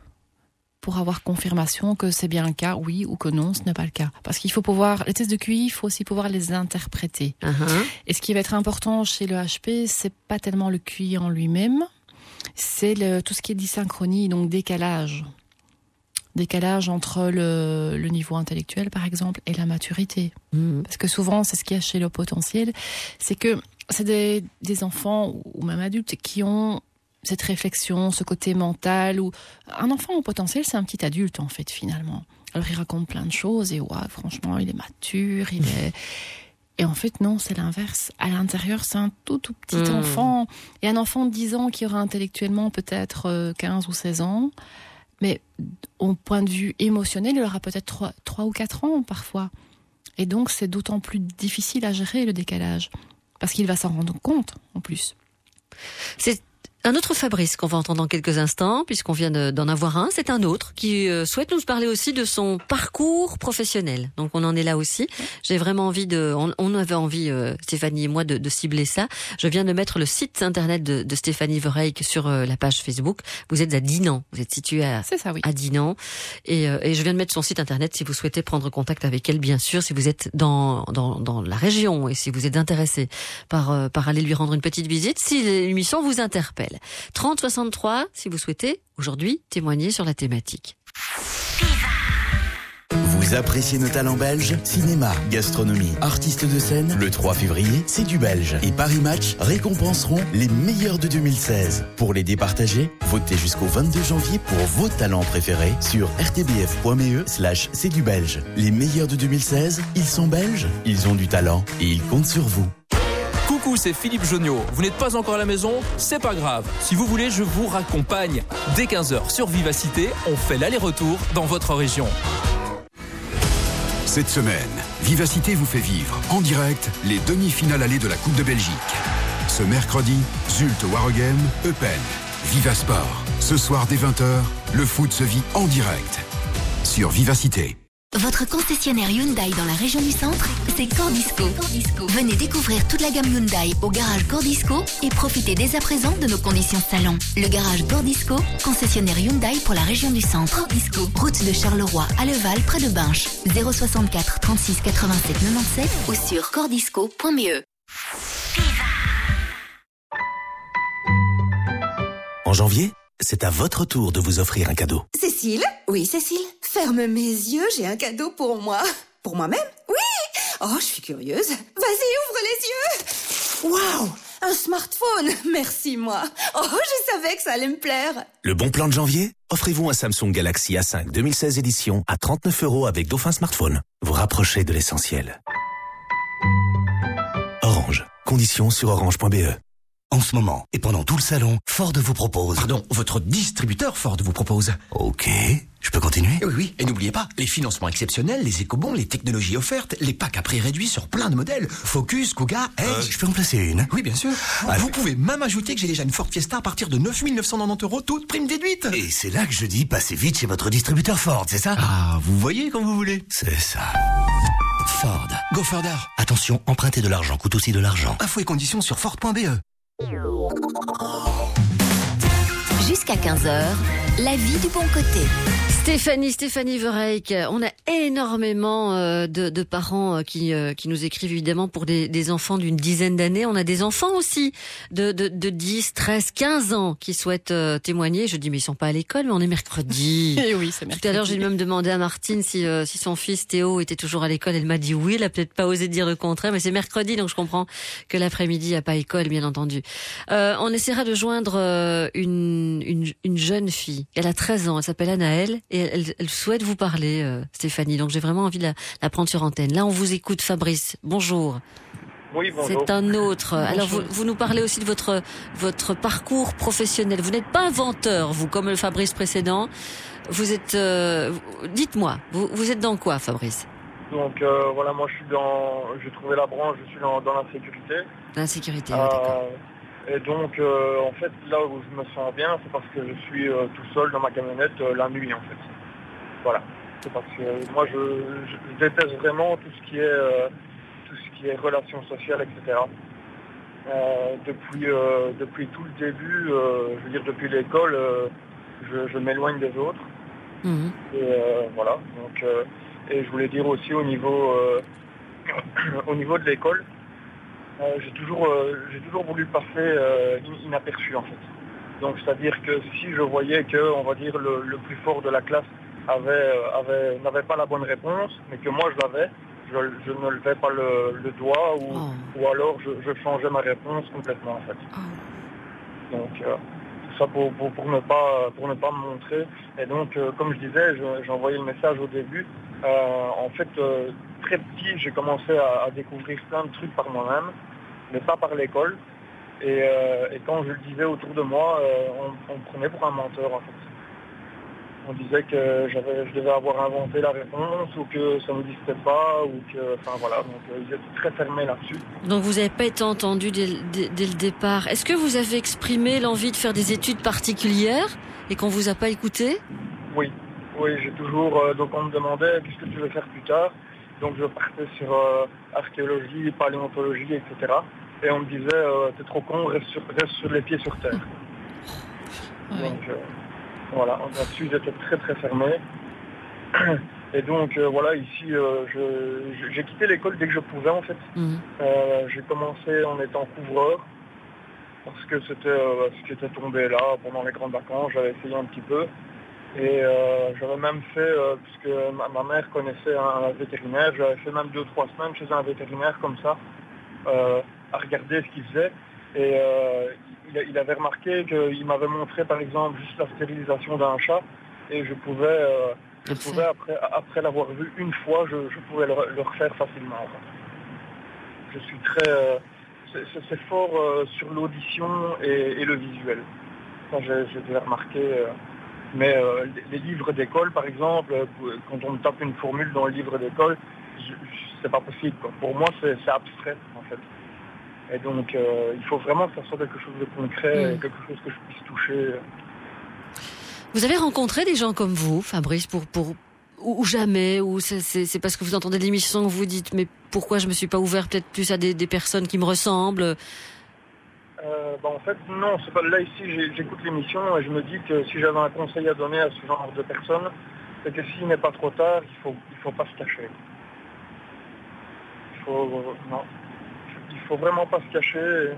S3: pour avoir confirmation que c'est bien le cas, oui, ou que non, ce n'est pas le cas. Parce qu'il faut pouvoir, les tests de QI, il faut aussi pouvoir les interpréter.
S2: Uh-huh.
S3: Et ce qui va être important chez le HP, c'est pas tellement le QI en lui-même, c'est tout ce qui est dysynchronie, donc décalage. décalage entre le, le niveau intellectuel, par exemple, et la maturité. Parce que souvent, c'est ce qu'il y a chez le potentiel, c'est que c'est des, des enfants ou même adultes qui ont cette réflexion, ce côté mental. Ou un enfant au potentiel, c'est un petit adulte en fait finalement. Alors il raconte plein de choses et ouais, franchement, il est mature, il est. [laughs] Et en fait, non, c'est l'inverse. À l'intérieur, c'est un tout, tout petit
S2: Hmm.
S3: enfant. Et un enfant de 10 ans qui aura intellectuellement peut-être euh, 15 ou 16 ans. Mais au point de vue émotionnel, il aura peut-être 3, 3 ou 4 ans parfois. Et donc, c'est d'autant plus difficile à gérer le décalage. Parce qu'il va s'en rendre compte, en plus.
S2: Un autre Fabrice qu'on va entendre dans quelques instants, puisqu'on vient de- d'en avoir un. C'est un autre qui euh, souhaite nous parler aussi de son parcours professionnel. Donc on en est là aussi. J'ai vraiment envie de, on, on avait envie, euh, Stéphanie et moi, de, de cibler ça. Je viens de mettre le site internet de, de Stéphanie Vereyck sur euh, la page Facebook. Vous êtes à Dinan. Vous êtes situé à, à Dinan. Et, euh, et je viens de mettre son site internet si vous souhaitez prendre contact avec elle, bien sûr, si vous êtes dans, dans, dans la région et si vous êtes intéressé par, par aller lui rendre une petite visite, si l'émission vous interpelle. 30 63, si vous souhaitez, aujourd'hui, témoigner sur la thématique.
S29: Vous appréciez nos talents belges? Cinéma, gastronomie, artistes de scène? Le 3 février, c'est du belge. Et Paris Match récompenseront les meilleurs de 2016. Pour les départager, votez jusqu'au 22 janvier pour vos talents préférés sur rtbf.me slash c'est du belge. Les meilleurs de 2016, ils sont belges, ils ont du talent et ils comptent sur vous.
S22: C'est Philippe Joniot. Vous n'êtes pas encore à la maison? C'est pas grave. Si vous voulez, je vous raccompagne. Dès 15h sur Vivacité, on fait l'aller-retour dans votre région.
S8: Cette semaine, Vivacité vous fait vivre en direct les demi-finales allées de la Coupe de Belgique. Ce mercredi, Zult Waregem, Eupen, Vivasport. Ce soir dès 20h, le foot se vit en direct sur Vivacité.
S1: Votre concessionnaire Hyundai dans la région du centre, c'est Cordisco. Venez découvrir toute la gamme Hyundai au garage Cordisco et profitez dès à présent de nos conditions salon. Le garage Cordisco, concessionnaire Hyundai pour la région du centre. Cordisco, route de Charleroi à Leval, près de Binche. 064 36 87 97 ou sur cordisco.me.
S21: En janvier, c'est à votre tour de vous offrir un cadeau.
S41: Cécile Oui, Cécile. Ferme mes yeux, j'ai un cadeau pour moi. Pour moi-même Oui Oh, je suis curieuse. Vas-y, ouvre les yeux Waouh Un smartphone Merci, moi. Oh, je savais que ça allait me plaire.
S21: Le bon plan de janvier Offrez-vous un Samsung Galaxy A5 2016 édition à 39 euros avec Dauphin Smartphone. Vous rapprochez de l'essentiel. Orange. Conditions sur orange.be.
S42: En ce moment, et pendant tout le salon, Ford vous propose... Pardon, votre distributeur Ford vous propose... Ok, je peux continuer?
S6: Oui, oui, et n'oubliez pas, les financements exceptionnels, les éco-bons, les technologies offertes, les packs à prix réduits sur plein de modèles. Focus, Kuga, Edge...
S42: Je peux en placer une?
S6: Oui, bien sûr. Vous pouvez même ajouter que j'ai déjà une Ford Fiesta à partir de 9 990 euros, toute prime déduite.
S42: Et c'est là que je dis, passez vite chez votre distributeur Ford, c'est ça?
S6: Ah, vous voyez quand vous voulez.
S42: C'est ça. Ford. Go further. Attention, emprunter de l'argent coûte aussi de l'argent.
S6: Infos et conditions sur Ford.be.
S1: Jusqu'à 15h, la vie du bon côté.
S2: Stéphanie, Stéphanie Vereyck, on a énormément euh, de, de parents euh, qui, euh, qui nous écrivent évidemment pour des, des enfants d'une dizaine d'années. On a des enfants aussi de, de, de 10, 13, 15 ans qui souhaitent témoigner. Je dis mais ils sont pas à l'école, mais on est mercredi. [laughs]
S3: Eh oui, c'est
S2: Tout à l'heure, j'ai même demandé à Martine si, si son fils Théo était toujours à l'école. Elle m'a dit oui, elle a peut-être pas osé dire le contraire, mais c'est mercredi, donc je comprends que l'après-midi, il n'y a pas école, bien entendu. Euh, on essaiera de joindre une, une, une jeune fille. Elle a 13 ans, elle s'appelle Anaëlle, et elle, souhaite vous parler, euh, Stéphanie. Donc j'ai vraiment envie de la, la prendre sur antenne. Là, on vous écoute, Fabrice. Bonjour.
S43: Oui, bonjour.
S2: C'est un autre. Alors vous, nous parlez aussi de votre votre parcours professionnel. Vous n'êtes pas inventeur, vous, comme le Fabrice précédent. Vous êtes. euh, Dites-moi, vous, vous êtes dans quoi, Fabrice?
S43: Donc euh, voilà, moi je suis dans, j'ai trouvé la branche, je suis dans, dans la sécurité.
S2: La sécurité. d'accord.
S43: Et donc euh, en fait là où je me sens bien, c'est parce que je suis euh, tout seul dans ma camionnette euh, la nuit en fait. Voilà. C'est parce que moi je, déteste vraiment tout ce qui est tout ce qui est relations sociales, etc. Depuis depuis tout le début, je veux dire depuis l'école, je, je m'éloigne des autres.
S2: Mhm.
S43: Et voilà. Donc, et je voulais dire aussi au niveau, [coughs] au niveau de l'école, j'ai toujours, euh, j'ai toujours voulu passer euh, in- inaperçu en fait. Donc c'est-à-dire que si je voyais que, on va dire, le, le plus fort de la classe avait, avait, n'avait pas la bonne réponse, mais que moi je l'avais, je, ne levais pas le, doigt ou,
S2: Oh.
S43: ou alors je, je changeais ma réponse complètement en fait. Donc euh, tout ça pour, pour, pour ne pas pour ne pas me montrer. Et donc euh, comme je disais, je- j'ai envoyé le message au début. Euh, en fait, euh, très petit, j'ai commencé à, à découvrir plein de trucs par moi-même, mais pas par l'école. Et, euh, et quand je le disais autour de moi, on, on me prenait pour un menteur en fait. On disait que je devais avoir inventé la réponse ou que ça n'existait pas ou que, enfin voilà, donc ils étaient très fermés là-dessus.
S2: Donc vous n'avez pas été entendu dès, le- dès- dès le départ. Est-ce que vous avez exprimé l'envie de faire des études particulières et qu'on vous a pas écouté?
S43: Oui, oui, j'ai toujours. euh, donc on me demandait qu'est-ce que tu veux faire plus tard? Donc je partais sur euh, archéologie, paléontologie, etc. Et on me disait euh, t'es trop con, reste sur, reste sur les pieds sur terre. [laughs] Donc voilà, là-dessus j'étais très très fermé. Et donc voilà, ici j'ai quitté l'école dès que je pouvais en fait. Euh, j'ai commencé en étant couvreur parce que c'était ce qui était tombé là pendant les grandes vacances. J'avais essayé un petit peu et euh, j'avais même fait, euh, puisque ma, ma mère connaissait un, un vétérinaire, j'avais fait même deux trois semaines chez un vétérinaire comme ça euh, à regarder ce qu'il faisait. Et il, il avait remarqué qu'il m'avait montré par exemple juste la stérilisation d'un chat et je pouvais, je pouvais après, après l'avoir vu une fois, je, je pouvais le, le refaire facilement. en fait. Je suis très, c'est- fort sur l'audition et, et le visuel. Ça, j'ai déjà remarqué. Mais euh, les, livres d'école, par exemple, euh, quand on me tape une formule dans le livre d'école, c'est pas possible. quoi. Pour moi, c'est abstrait, en fait. Et donc, euh, il faut vraiment que ça soit quelque chose de concret,
S2: Mm.
S43: quelque chose que je puisse toucher.
S2: Vous avez rencontré des gens comme vous, Fabrice, pour pour ou, jamais, ou c'est- parce que vous entendez l'émission que vous dites, mais pourquoi je me suis pas ouvert peut-être plus à des, des personnes qui me ressemblent?
S43: Euh, bah, en fait, non, c'est pas là ici. J'écoute l'émission et je me dis que si j'avais un conseil à donner à ce genre de personnes, c'est que s'il n'est pas trop tard, il faut, il faut pas se cacher. Il faut, non, il faut vraiment pas se cacher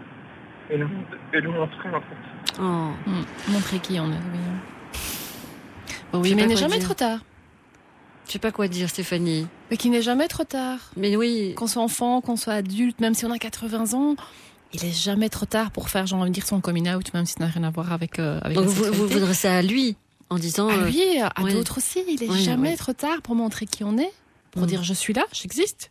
S43: et, et le, et le montrer en fait.
S2: Oh.
S3: Mm. Montrer qui on est, oui. Mais il n'est jamais
S2: dire.
S3: trop tard.
S2: Je sais pas quoi dire, Stéphanie.
S3: Mais qu'il n'est jamais trop tard.
S2: Mais oui.
S3: Qu'on soit enfant, qu'on soit adulte, même si on a 80 ans, il est jamais trop tard pour faire, j'ai envie de dire, son coming out, même si ça n'a rien à voir avec, euh, avec
S2: Donc
S3: la
S2: vous, vous vous adressez à lui en disant.
S3: À
S2: euh,
S3: lui, à
S2: ouais.
S3: d'autres aussi. Il est
S2: Ouais,
S3: jamais
S2: ouais.
S3: trop tard pour montrer qui on est, pour
S2: Mm.
S3: dire je suis là, j'existe.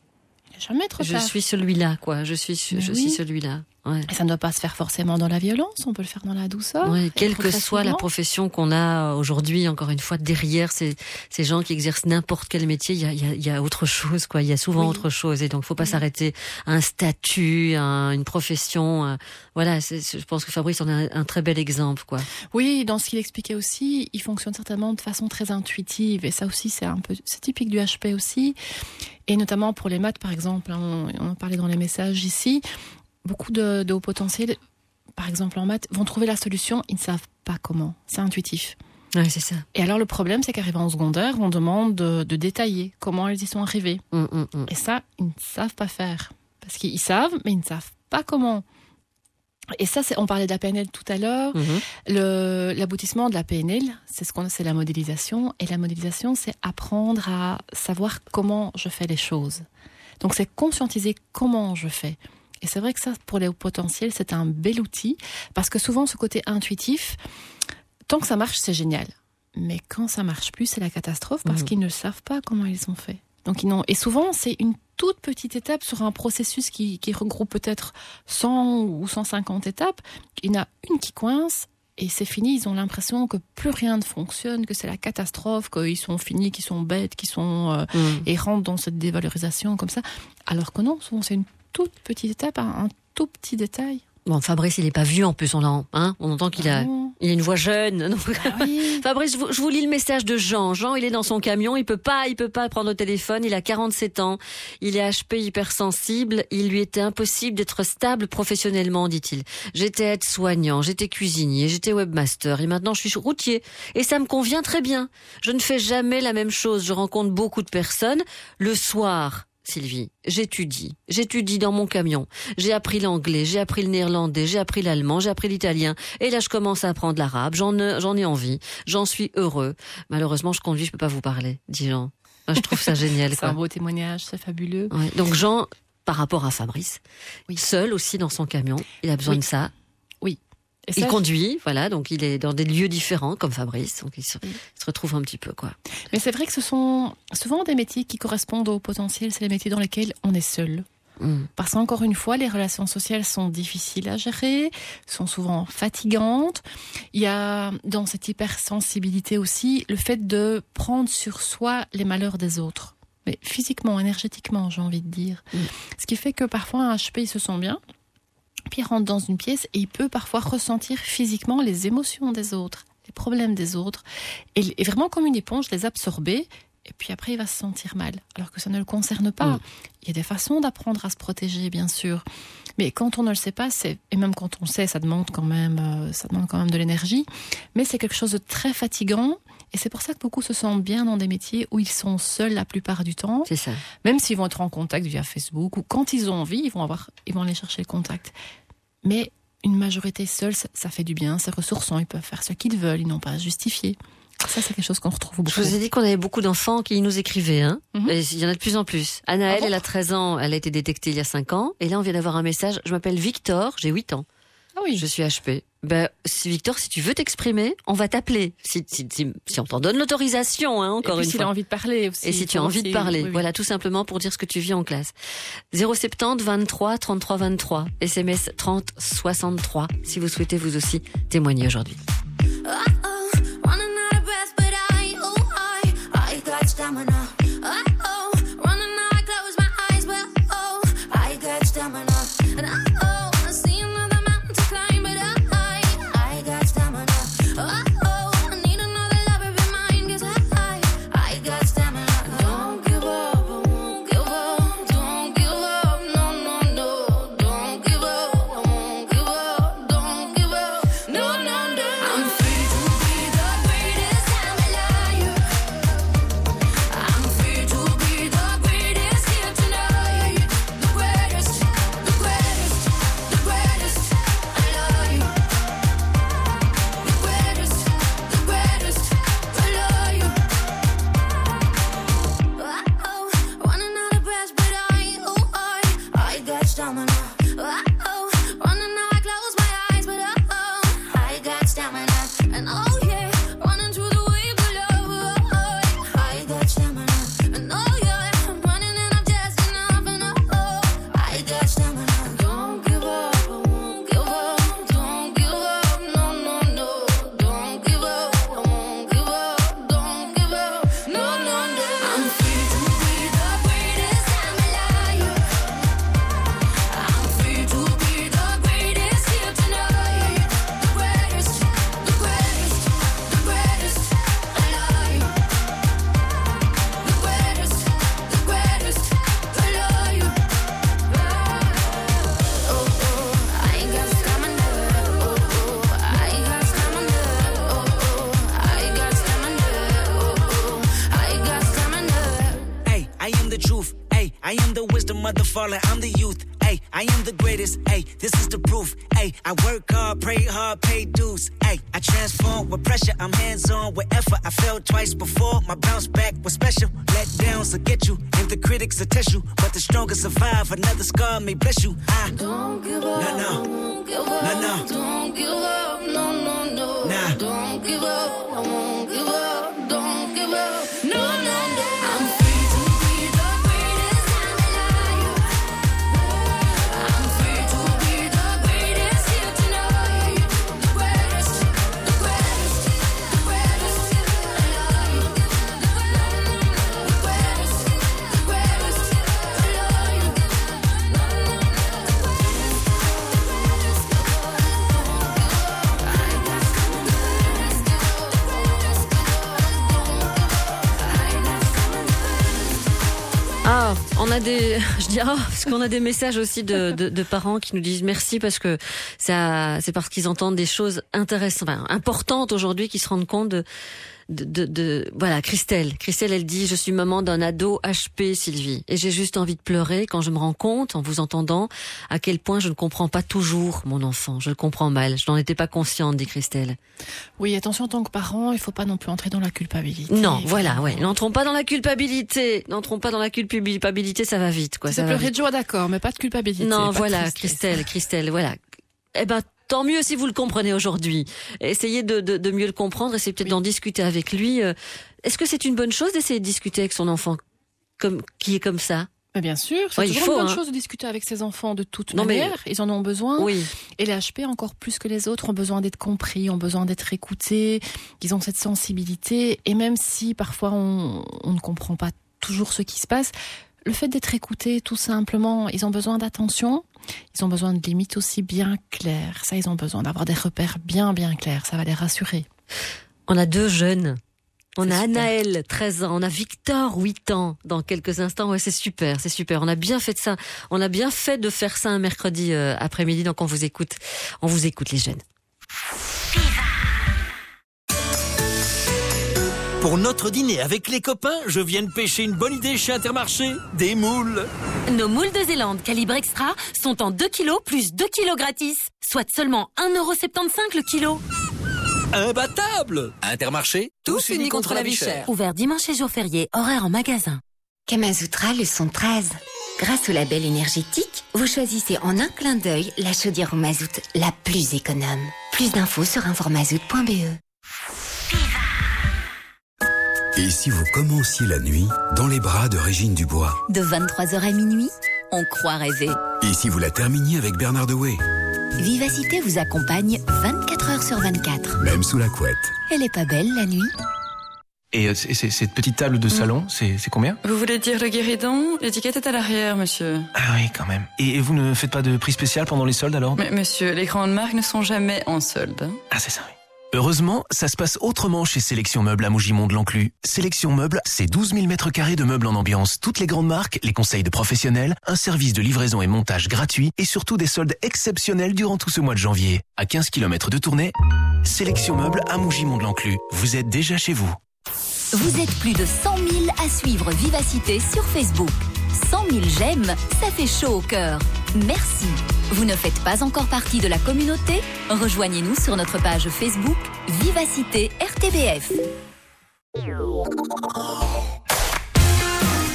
S3: Il est jamais trop
S2: Je
S3: tard.
S2: suis celui-là, quoi. Je suis,
S3: Mais
S2: je
S3: oui.
S2: suis celui-là. Ouais.
S3: Et ça ne doit pas se faire forcément dans la violence, on peut le faire dans la douceur.
S2: Ouais, quelle que soit la profession qu'on a aujourd'hui, encore une fois, derrière ces, ces gens qui exercent n'importe quel métier, il y a, il y, a, il y a autre chose, quoi. Il y a souvent
S3: Oui.
S2: autre chose, et donc faut pas s'arrêter à un statut, à un- une profession. euh, voilà, je pense que Fabrice en a un, un très bel exemple, quoi.
S3: Oui, dans ce qu'il expliquait aussi, il fonctionne certainement de façon très intuitive et ça aussi c'est un peu c'est typique du HP aussi et notamment pour les maths par exemple, hein, on, on en parlait dans les messages ici, beaucoup de, de hauts potentiels par exemple en maths vont trouver la solution, ils ne savent pas comment, c'est intuitif.
S2: Ouais, c'est ça.
S3: Et alors le problème c'est qu'arrivant en secondaire, on demande de, de détailler comment ils y sont arrivés.
S2: Hum,
S3: Et ça, ils ne savent pas faire parce qu'ils savent mais ils ne savent pas comment. Et ça, on parlait de la PNL tout à l'heure.
S2: Mhm.
S3: Le, l'aboutissement de la PNL, c'est ce qu'on, c'est la modélisation. Et la modélisation, c'est apprendre à savoir comment je fais les choses. Donc, c'est conscientiser comment je fais. Et c'est vrai que ça, pour les hauts potentiels, c'est un bel outil parce que souvent, ce côté intuitif, tant que ça marche, c'est génial. Mais quand ça marche plus, c'est la catastrophe parce
S2: Mhm.
S3: qu'ils ne savent pas comment ils ont fait. Donc, ils n'ont, et souvent, c'est une toute petite étape sur un processus qui, qui regroupe peut-être 100 ou 150 étapes. Il y en a une qui coince et c'est fini. Ils ont l'impression que plus rien ne fonctionne, que c'est la catastrophe, qu'ils sont finis, qu'ils sont bêtes, qu'ils sont euh,
S2: Mhm.
S3: et rentrent dans cette dévalorisation comme ça. Alors que non, souvent c'est une toute petite étape, un, tout petit détail.
S2: Bon, Fabrice, il est pas vieux en plus, on, l'en- hein, on entend qu'il a,
S3: non.
S2: il a une voix jeune. [laughs] donc- [laughs] Fabrice, je vous, je vous lis le message de Jean. Jean, il est dans son camion, il peut pas, il peut pas prendre au téléphone. Il a 47 ans, il est HP hypersensible. Il lui était impossible d'être stable professionnellement, dit-il. J'étais aide-soignant, j'étais cuisinier, j'étais webmaster et maintenant je suis routier et ça me convient très bien. Je ne fais jamais la même chose. Je rencontre beaucoup de personnes. Le soir, Sylvie, j'étudie. J'étudie dans mon camion. J'ai appris l'anglais, j'ai appris le néerlandais, j'ai appris l'allemand, j'ai appris l'italien. Et là, je commence à apprendre l'arabe. J'en j'en ai envie. J'en suis heureux. Malheureusement, je conduis, je peux pas vous parler, dit Jean. je trouve ça [laughs] génial.
S3: c'est un beau témoignage, c'est fabuleux.
S2: Donc Jean, par rapport à Fabrice, seul aussi dans son camion, il a besoin de ça. Il conduit, voilà, donc il est dans des lieux différents comme Fabrice, donc il se, retrouve un petit peu quoi.
S3: Mais c'est vrai que ce sont souvent des métiers qui correspondent au potentiel, c'est les métiers dans lesquels on est seul. Mm. Parce qu'encore une fois, les relations sociales sont difficiles à gérer, sont souvent fatigantes. Il y a dans cette hypersensibilité aussi le fait de prendre sur soi les malheurs des autres mais physiquement, énergétiquement, j'ai envie de dire. Mm. Ce qui fait que parfois un HP, il se sent bien, puis il rentre dans une pièce et il peut parfois ressentir physiquement les émotions des autres, les problèmes des autres, et, vraiment comme une éponge les absorber. Et puis après, il va se sentir mal, alors que ça ne le concerne pas. Mm. Il y a des façons d'apprendre à se protéger, bien sûr. Mais quand on ne le sait pas, c'est et même quand on sait, ça demande quand même, euh, ça demande quand même de l'énergie. Mais c'est quelque chose de très fatigant et c'est pour ça que beaucoup se sentent bien dans des métiers où ils sont seuls la plupart du temps.
S2: C'est ça.
S3: Même s'ils vont être en contact via Facebook ou quand ils ont envie, ils vont avoir, ils vont aller chercher le contact. Mais une majorité seule, ça, fait du bien, c'est ressourçant, ils peuvent faire ce qu'ils veulent, ils n'ont pas à justifier. Ça, c'est quelque chose qu'on retrouve beaucoup.
S2: Je vous ai dit qu'on avait beaucoup d'enfants qui nous écrivaient. Hein mhm. Il y en a de plus en plus. Anaëlle, ah elle a 13 ans, elle a été détectée il y a 5 ans. Et là, on vient d'avoir un message. Je m'appelle Victor, j'ai 8 ans.
S3: Ah oui.
S2: Je suis HP. Ben, si Victor, si tu veux t'exprimer, on va t'appeler. Si, si, si, on t'en donne l'autorisation, hein, encore
S3: et
S2: une
S3: si
S2: fois.
S3: a envie de parler aussi.
S2: Et si tu as envie de parler. Voilà, tout simplement pour dire ce que tu vis en classe. 070 23 33 23. SMS 30 63. Si vous souhaitez vous aussi témoigner aujourd'hui. tricks to test you, but the strongest survive.
S44: Another scar may bless you. I
S45: don't give up.
S44: No, no.
S45: Don't give up.
S44: No, no.
S45: Don't give up. No, no, no.
S44: Nah.
S45: Don't give up.
S2: On a des, [laughs] je dis ah, parce qu'on a des messages aussi de, de, parents qui nous disent merci parce que ça, c'est parce qu'ils entendent des choses intéressantes, importantes aujourd'hui, qu'ils se rendent compte de, de, de, de, voilà Christelle. Christelle, elle dit je suis maman d'un ado HP, Sylvie, et j'ai juste envie de pleurer quand je me rends compte, en vous entendant, à quel point je ne comprends pas toujours mon enfant. Je le comprends mal. Je n'en étais pas consciente, dit Christelle.
S3: Oui, attention en tant que parent, il faut pas non plus entrer dans la culpabilité.
S2: Non, voilà, ouais. N'entrons pas dans la culpabilité. N'entrons pas dans la culpabilité, ça va vite, quoi.
S3: Ça,
S2: va
S3: pleurer de joie, d'accord, mais pas de culpabilité.
S2: Non, voilà. Christelle, Christelle, voilà. Eh ben, tant mieux si vous le comprenez aujourd'hui. Essayez de, de, de mieux le comprendre, essayez peut-être d'en discuter avec lui. Euh, Est-ce que c'est une bonne chose d'essayer de discuter avec son enfant comme qui est comme ça?
S3: Mais bien sûr, c'est
S2: Ouais, il
S3: toujours
S2: faut,
S3: une bonne
S2: hein.
S3: chose de discuter avec ses enfants de toute
S2: Non, mais-
S3: manière. Ils en ont besoin.
S2: Oui.
S3: Et les HP, encore plus que les autres, ont besoin d'être compris, ont besoin d'être écoutés. Ils ont cette sensibilité. Et même si parfois on, on ne comprend pas toujours ce qui se passe, le fait d'être écouté, tout simplement, ils ont besoin d'attention. Ils ont besoin de limites aussi bien claires. Ça, ils ont besoin d'avoir des repères bien, bien clairs. Ça va les rassurer.
S2: On a deux jeunes. On a Anaël, 13 ans. On a Victor, 8 ans. Dans quelques instants, ouais, c'est super, c'est super. On a bien fait de ça. On a bien fait de faire ça un mercredi euh, après-midi. Donc on vous écoute. On vous écoute, les jeunes.
S46: Pour notre dîner avec les copains, je viens de pêcher une bonne idée chez Intermarché. Des moules.
S47: Nos moules de Zélande calibre extra sont en 2 kg plus 2 kg gratis, soit seulement 1,75€ le kilo.
S46: Imbattable Intermarché, tous unis contre la vie chère.
S47: Ouvert dimanche et jour férié, horaire en magasin.
S48: Kamasutra leçon 13. Grâce au label énergétique, vous choisissez en un clin d'œil la chaudière au mazout la plus économe. Plus d'infos sur informazout.be.
S49: Et si vous commenciez la nuit dans les bras de Régine Dubois
S1: De 23h à minuit, on croit rêver.
S49: Et si vous la terminiez avec Bernard Dewey
S1: Vivacité vous accompagne 24 heures sur 24.
S49: Même sous la couette.
S1: Elle est pas belle la nuit
S50: Et euh, c'est- c'est- cette petite table de salon, c'est c'est combien?
S51: Vous voulez dire le guéridon? L'étiquette est à l'arrière, monsieur.
S50: Ah oui, quand même. Et, et vous ne faites pas de prix spécial pendant les soldes alors?
S51: Mais monsieur, les grandes marques ne sont jamais en solde.
S50: Ah, c'est ça, oui.
S21: Heureusement, ça se passe autrement chez Sélection Meubles à Mougimont de l'Enclus. Sélection Meubles, c'est 12 000 mètres carrés de meubles en ambiance, toutes les grandes marques, les conseils de professionnels, un service de livraison et montage gratuit et surtout des soldes exceptionnels durant tout ce mois de janvier. À 15 km de tournée, Sélection Meubles à Mougimont de l'Enclus. Vous êtes déjà chez vous.
S1: Vous êtes plus de 100 000 à suivre Vivacité sur Facebook. 100 000 j'aime, ça fait chaud au cœur. Merci. Vous ne faites pas encore partie de la communauté? Rejoignez-nous sur notre page Facebook Vivacité RTBF.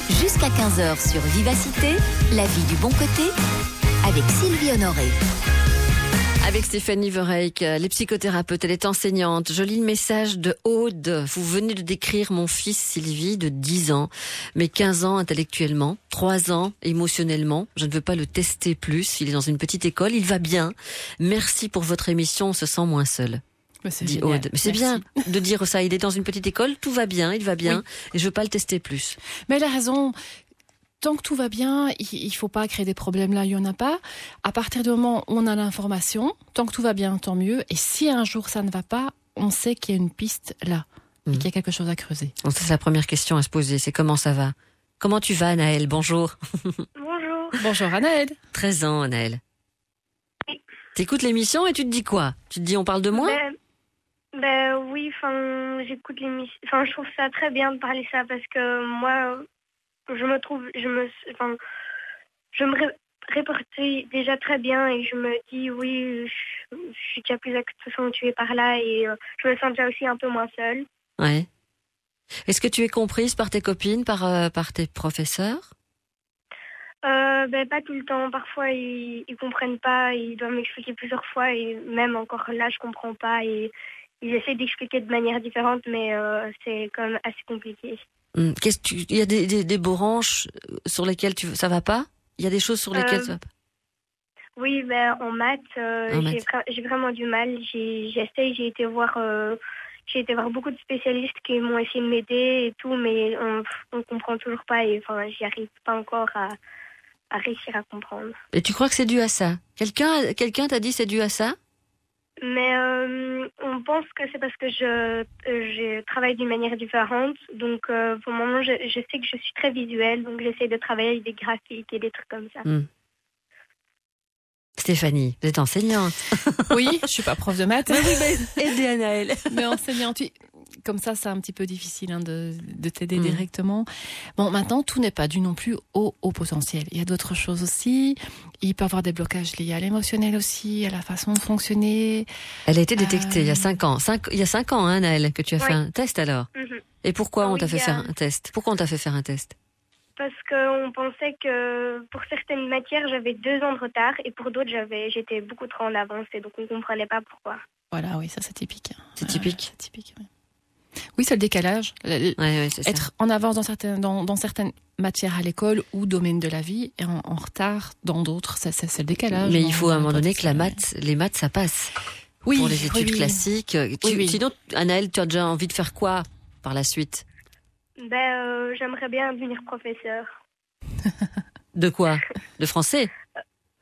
S1: Jusqu'à 15h sur Vivacité, la vie du bon côté, avec Sylvie Honoré.
S2: Avec Stéphanie Vereyck, les psychothérapeutes, elle est enseignante. Je lis le message de Aude. Vous venez de décrire mon fils Sylvie de 10 ans, mais 15 ans intellectuellement, 3 ans émotionnellement. Je ne veux pas le tester plus. Il est dans une petite école, il va bien. Merci pour votre émission, on se sent moins seul.
S3: Mais c'est
S2: bien de dire ça. Il est dans une petite école, tout va bien, il va bien,
S3: Oui.
S2: et je veux pas le tester plus.
S3: Mais elle a raison. Tant que tout va bien, il il faut pas créer des problèmes là, il y en a pas. À partir du moment où on a l'information, tant que tout va bien, tant mieux. Et si un jour ça ne va pas, on sait qu'il y a une piste là, et qu'il y a quelque chose à creuser.
S2: Donc ça, c'est la première question à se poser, c'est comment ça va? Comment tu vas, Anaël [laughs] Bonjour.
S52: Bonjour.
S3: Bonjour, Anaël.
S2: 13 ans, Anaël. T'écoutes l'émission et tu te dis quoi? Tu te dis on parle de moi?
S52: Ben, ben oui, enfin, j'écoute l'émission. Enfin, je trouve ça très bien de parler ça parce que moi, je me trouve, je me, enfin, je me ré- déjà très bien et je me dis oui, je, je suis déjà plus accentuée par là et euh, je me sens déjà aussi un peu moins seule.
S2: Ouais. Est-ce que tu es comprise par tes copines, par, euh, par tes professeurs?
S52: Euh, ben pas tout le temps. Parfois ils, ils comprennent pas, ils doivent m'expliquer plusieurs fois et même encore là je comprends pas et ils essaient d'expliquer de manière différente mais euh, c'est quand même assez compliqué.
S2: Hum, qu'est-ce que tu- Il y a des, des, des branches sur lesquelles tu, ça va pas? Il y a des choses sur lesquelles
S52: Euh,
S2: ça va pas?
S52: Oui, ben, en maths, euh, j'ai
S2: maths.
S52: vra- j'ai vraiment du mal. J'ai- J'essaye, j'ai été voir, euh, j'ai été voir beaucoup de spécialistes qui m'ont essayé de m'aider et tout, mais on, on comprend toujours pas et enfin, j'y arrive pas encore à, à réussir à comprendre.
S2: Et tu crois que c'est dû à ça? Quelqu'un quelqu'un t'a dit c'est dû à ça?
S52: Mais euh, on pense que c'est parce que je, euh, je travaille d'une manière différente. Donc, euh, pour le moment, je, je sais que je suis très visuelle, donc j'essaie de travailler avec des graphiques et des trucs comme ça.
S2: Hum. Stéphanie, vous êtes enseignante.
S3: Oui, je suis pas prof de maths.
S2: Mais [laughs] oui, mais aidez Anaël.
S3: Mais enseignante, oui. Comme ça, c'est un petit peu difficile hein, de, de t'aider
S2: Mm.
S3: directement. Bon, maintenant, tout n'est pas dû non plus au haut potentiel. Il y a d'autres choses aussi. Il peut y avoir des blocages liés à l'émotionnel aussi, à la façon de fonctionner.
S2: Elle a été détectée il y a
S3: Euh,
S2: 5 ans. Cinq- il y a 5 ans, hein, Naël, que tu as
S52: Oui.
S2: fait un test alors.
S52: Mhm.
S2: Et pourquoi on t'a fait
S52: a-
S2: faire un test? Pourquoi on t'a fait faire un test?
S52: Parce qu'on pensait que pour certaines matières, j'avais deux ans de retard et pour d'autres, j'avais, j'étais beaucoup trop en avance et donc on comprenait pas pourquoi.
S3: Voilà, oui, ça c'est typique.
S2: C'est typique.
S3: c'est typique. Oui, Oui, c'est le décalage.
S2: Ça.
S3: être en avance dans certaines, dans, dans certaines matières à l'école ou domaines de la vie et en, en retard dans d'autres, ça, ça, c'est le décalage.
S2: Mais il faut à un moment donné que la maths, les maths, ça passe.
S3: Oui,
S2: Pour les études
S3: oui.
S2: classiques. Tu-
S3: Oui, oui.
S2: Sinon, Anaël, tu as déjà envie de faire quoi par la suite?
S52: Ben, euh, j'aimerais bien devenir professeur.
S2: De quoi? De français?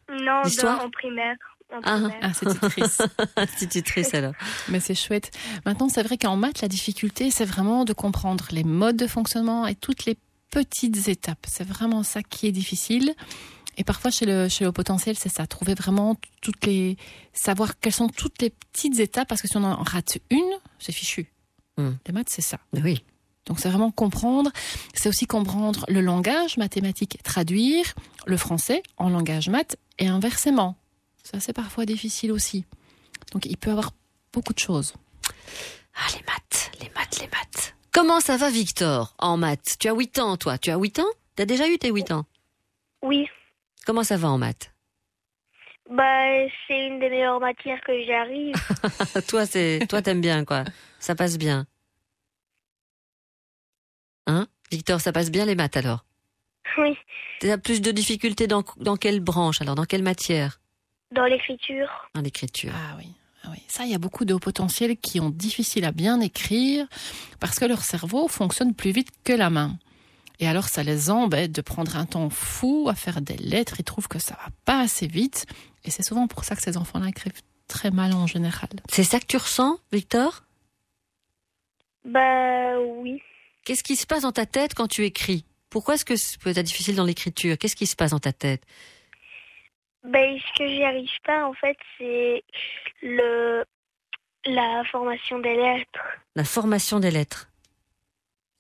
S52: Non, en primaire.
S2: Ah,
S52: primaire.
S3: Institutrice.
S2: Institutrice [laughs] alors.
S3: Mais c'est chouette. Maintenant, c'est vrai qu'en maths, la difficulté, c'est vraiment de comprendre les modes de fonctionnement et toutes les petites étapes. C'est vraiment ça qui est difficile. Et parfois, chez le, chez le potentiel, c'est ça. Trouver vraiment toutes les, savoir quelles sont toutes les petites étapes, parce que si on en rate une, c'est fichu.
S2: Hmm.
S3: Les maths, c'est ça.
S2: Oui.
S3: Donc, c'est vraiment comprendre. C'est aussi comprendre le langage mathématique, traduire le français en langage maths et inversement. Ça, c'est parfois difficile aussi. Donc, il peut y avoir beaucoup de choses.
S2: Ah, les maths, les maths, les maths. Comment ça va, Victor, en maths? Tu as 8 ans, toi. Tu as 8 ans? Tu as déjà eu tes 8 ans?
S52: Oui.
S2: Comment ça va en maths?
S52: Bah, c'est une des meilleures matières que j'arrive. [laughs]
S2: Toi, c'est, toi, t'aimes bien, quoi. Ça passe bien. Hein? Victor, ça passe bien les maths alors?
S52: Oui.
S2: Tu as plus de difficultés dans, dans quelle branche alors? Dans quelle matière?
S52: Dans l'écriture.
S2: Dans l'écriture.
S3: Ah oui. Ah oui. Ça, il y a beaucoup de hauts potentiels qui ont difficile à bien écrire parce que leur cerveau fonctionne plus vite que la main. Et alors, ça les embête de prendre un temps fou à faire des lettres. Ils trouvent que ça va pas assez vite. Et c'est souvent pour ça que ces enfants-là écrivent très mal en général.
S2: C'est ça que tu ressens, Victor?
S52: Bah, oui.
S2: Qu'est-ce qui se passe dans ta tête quand tu écris? Pourquoi est-ce que c'est difficile dans l'écriture? Qu'est-ce qui se passe dans ta tête?
S52: Ben, ce que j'y arrive pas, en fait, c'est le la formation des lettres.
S2: La formation des lettres.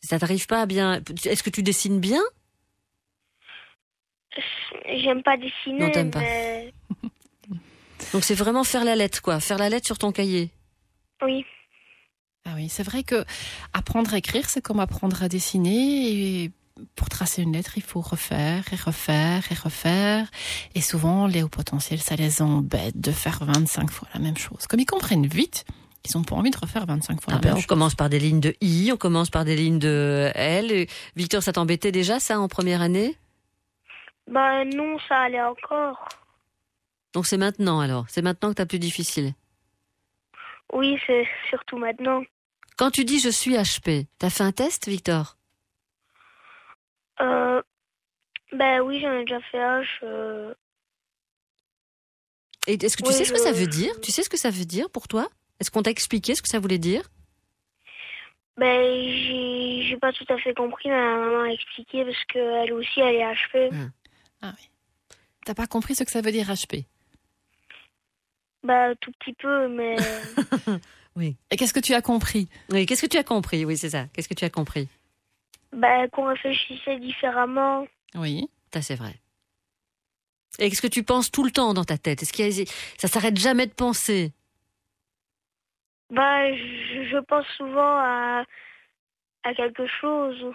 S2: Ça t'arrive pas à bien? Est-ce que tu dessines bien?
S52: J'aime pas dessiner,
S2: Non, t'aimes pas.
S52: mais [laughs]
S2: Donc c'est vraiment faire la lettre, quoi. Faire la lettre sur ton cahier.
S52: oui.
S3: Ah oui, c'est vrai que apprendre à écrire, c'est comme apprendre à dessiner. Et pour tracer une lettre, il faut refaire et refaire et refaire. Et souvent, les hauts potentiels, ça les embête de faire 25 fois la même chose. Comme ils comprennent vite, ils n'ont pas envie de refaire 25 fois
S2: Ah
S3: la
S2: ben,
S3: même
S2: on
S3: chose.
S2: commence par des lignes de I, on commence par des lignes de L. Et Victor, ça t'embêtait déjà, ça, en première année?
S52: Bah, non, ça allait encore.
S2: Donc c'est maintenant, alors. C'est maintenant que t'as plus difficile.
S52: Oui, c'est surtout maintenant.
S2: Quand tu dis je suis HP, t'as fait un test, Victor?
S52: Euh, ben oui, j'en ai déjà fait un. je-
S2: Et est-ce que tu
S52: Oui,
S2: sais ce que
S52: je-
S2: ça veut dire? Tu sais ce que ça veut dire pour toi? Est-ce qu'on t'a expliqué ce que ça voulait dire?
S52: Ben, j'ai j'ai pas tout à fait compris, mais ma maman a expliqué parce qu'elle aussi, elle est HP.
S3: Ah oui. T'as pas compris ce que ça veut dire HP
S52: Bah, tout petit peu, mais.
S2: Oui. [laughs]
S3: Et qu'est-ce que tu as compris?
S2: Oui, qu'est-ce que tu as compris? Oui, c'est ça. Qu'est-ce que tu as compris?
S52: Ben, qu'on réfléchissait différemment.
S3: Oui.
S2: Ça, c'est vrai. Et qu'est-ce que tu penses tout le temps dans ta tête? Est-ce a... ça s'arrête jamais de penser?
S52: Bah, je, je pense souvent à, à quelque chose.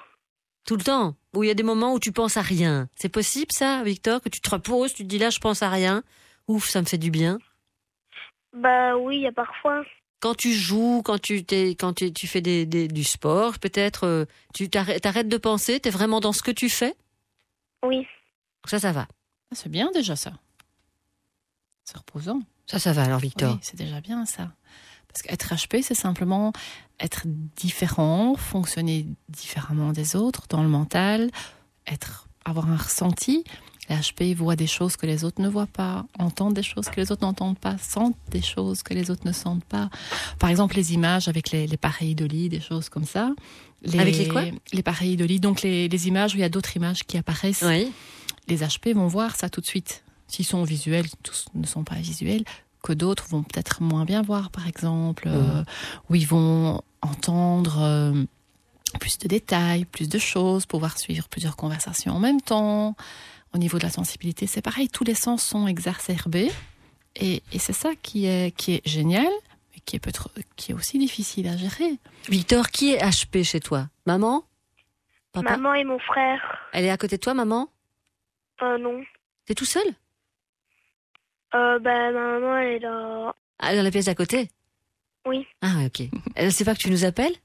S2: Tout le temps? Ou il y a des moments où tu penses à rien? C'est possible ça, Victor Que tu te reposes, tu te dis là, je pense à rien. Ouf, ça me fait du bien.
S52: Bah oui, il y a parfois.
S2: Quand tu joues, quand tu, t'es, quand tu, tu fais des, des- du sport, peut-être, euh, tu t'arrêtes, t'arrêtes de penser, t'es vraiment dans ce que tu fais?
S52: Oui.
S2: Ça, ça va.
S3: Ah, C'est bien déjà ça. C'est reposant.
S2: Ça, ça va alors, Victor.
S3: Oui, c'est déjà bien ça. Parce qu'être HP, c'est simplement être différent, fonctionner différemment des autres dans le mental, être, avoir un ressenti. Les HP voient des choses que les autres ne voient pas, entendent des choses que les autres n'entendent pas, sentent des choses que les autres ne sentent pas. Par exemple, les images avec les, les pareils de lit, des choses comme ça. Les,
S2: Avec les quoi
S3: Les pareils de lit, donc les, les images où il y a d'autres images qui apparaissent.
S2: Oui.
S3: Les HP vont voir ça tout de suite. S'ils sont visuels, tous ne sont pas visuels, que d'autres vont peut-être moins bien voir, par exemple, euh, où ils vont entendre euh, plus de détails, plus de choses, pouvoir suivre plusieurs conversations en même temps. Au niveau de la sensibilité, c'est pareil, tous les sens sont exacerbés. Et, et c'est ça qui est, qui est génial, mais qui est, peut qui est aussi difficile à gérer.
S2: Victor, qui est HP chez toi? Maman? Papa?
S52: Maman et mon frère.
S2: Elle est à côté de toi, maman?
S52: Euh, non.
S2: T'es tout seul?
S52: Euh, ben, ma maman, elle est dans...
S2: Ah, dans la pièce d'à côté?
S52: Oui.
S2: Ah, ok. Elle sait pas que tu nous appelles?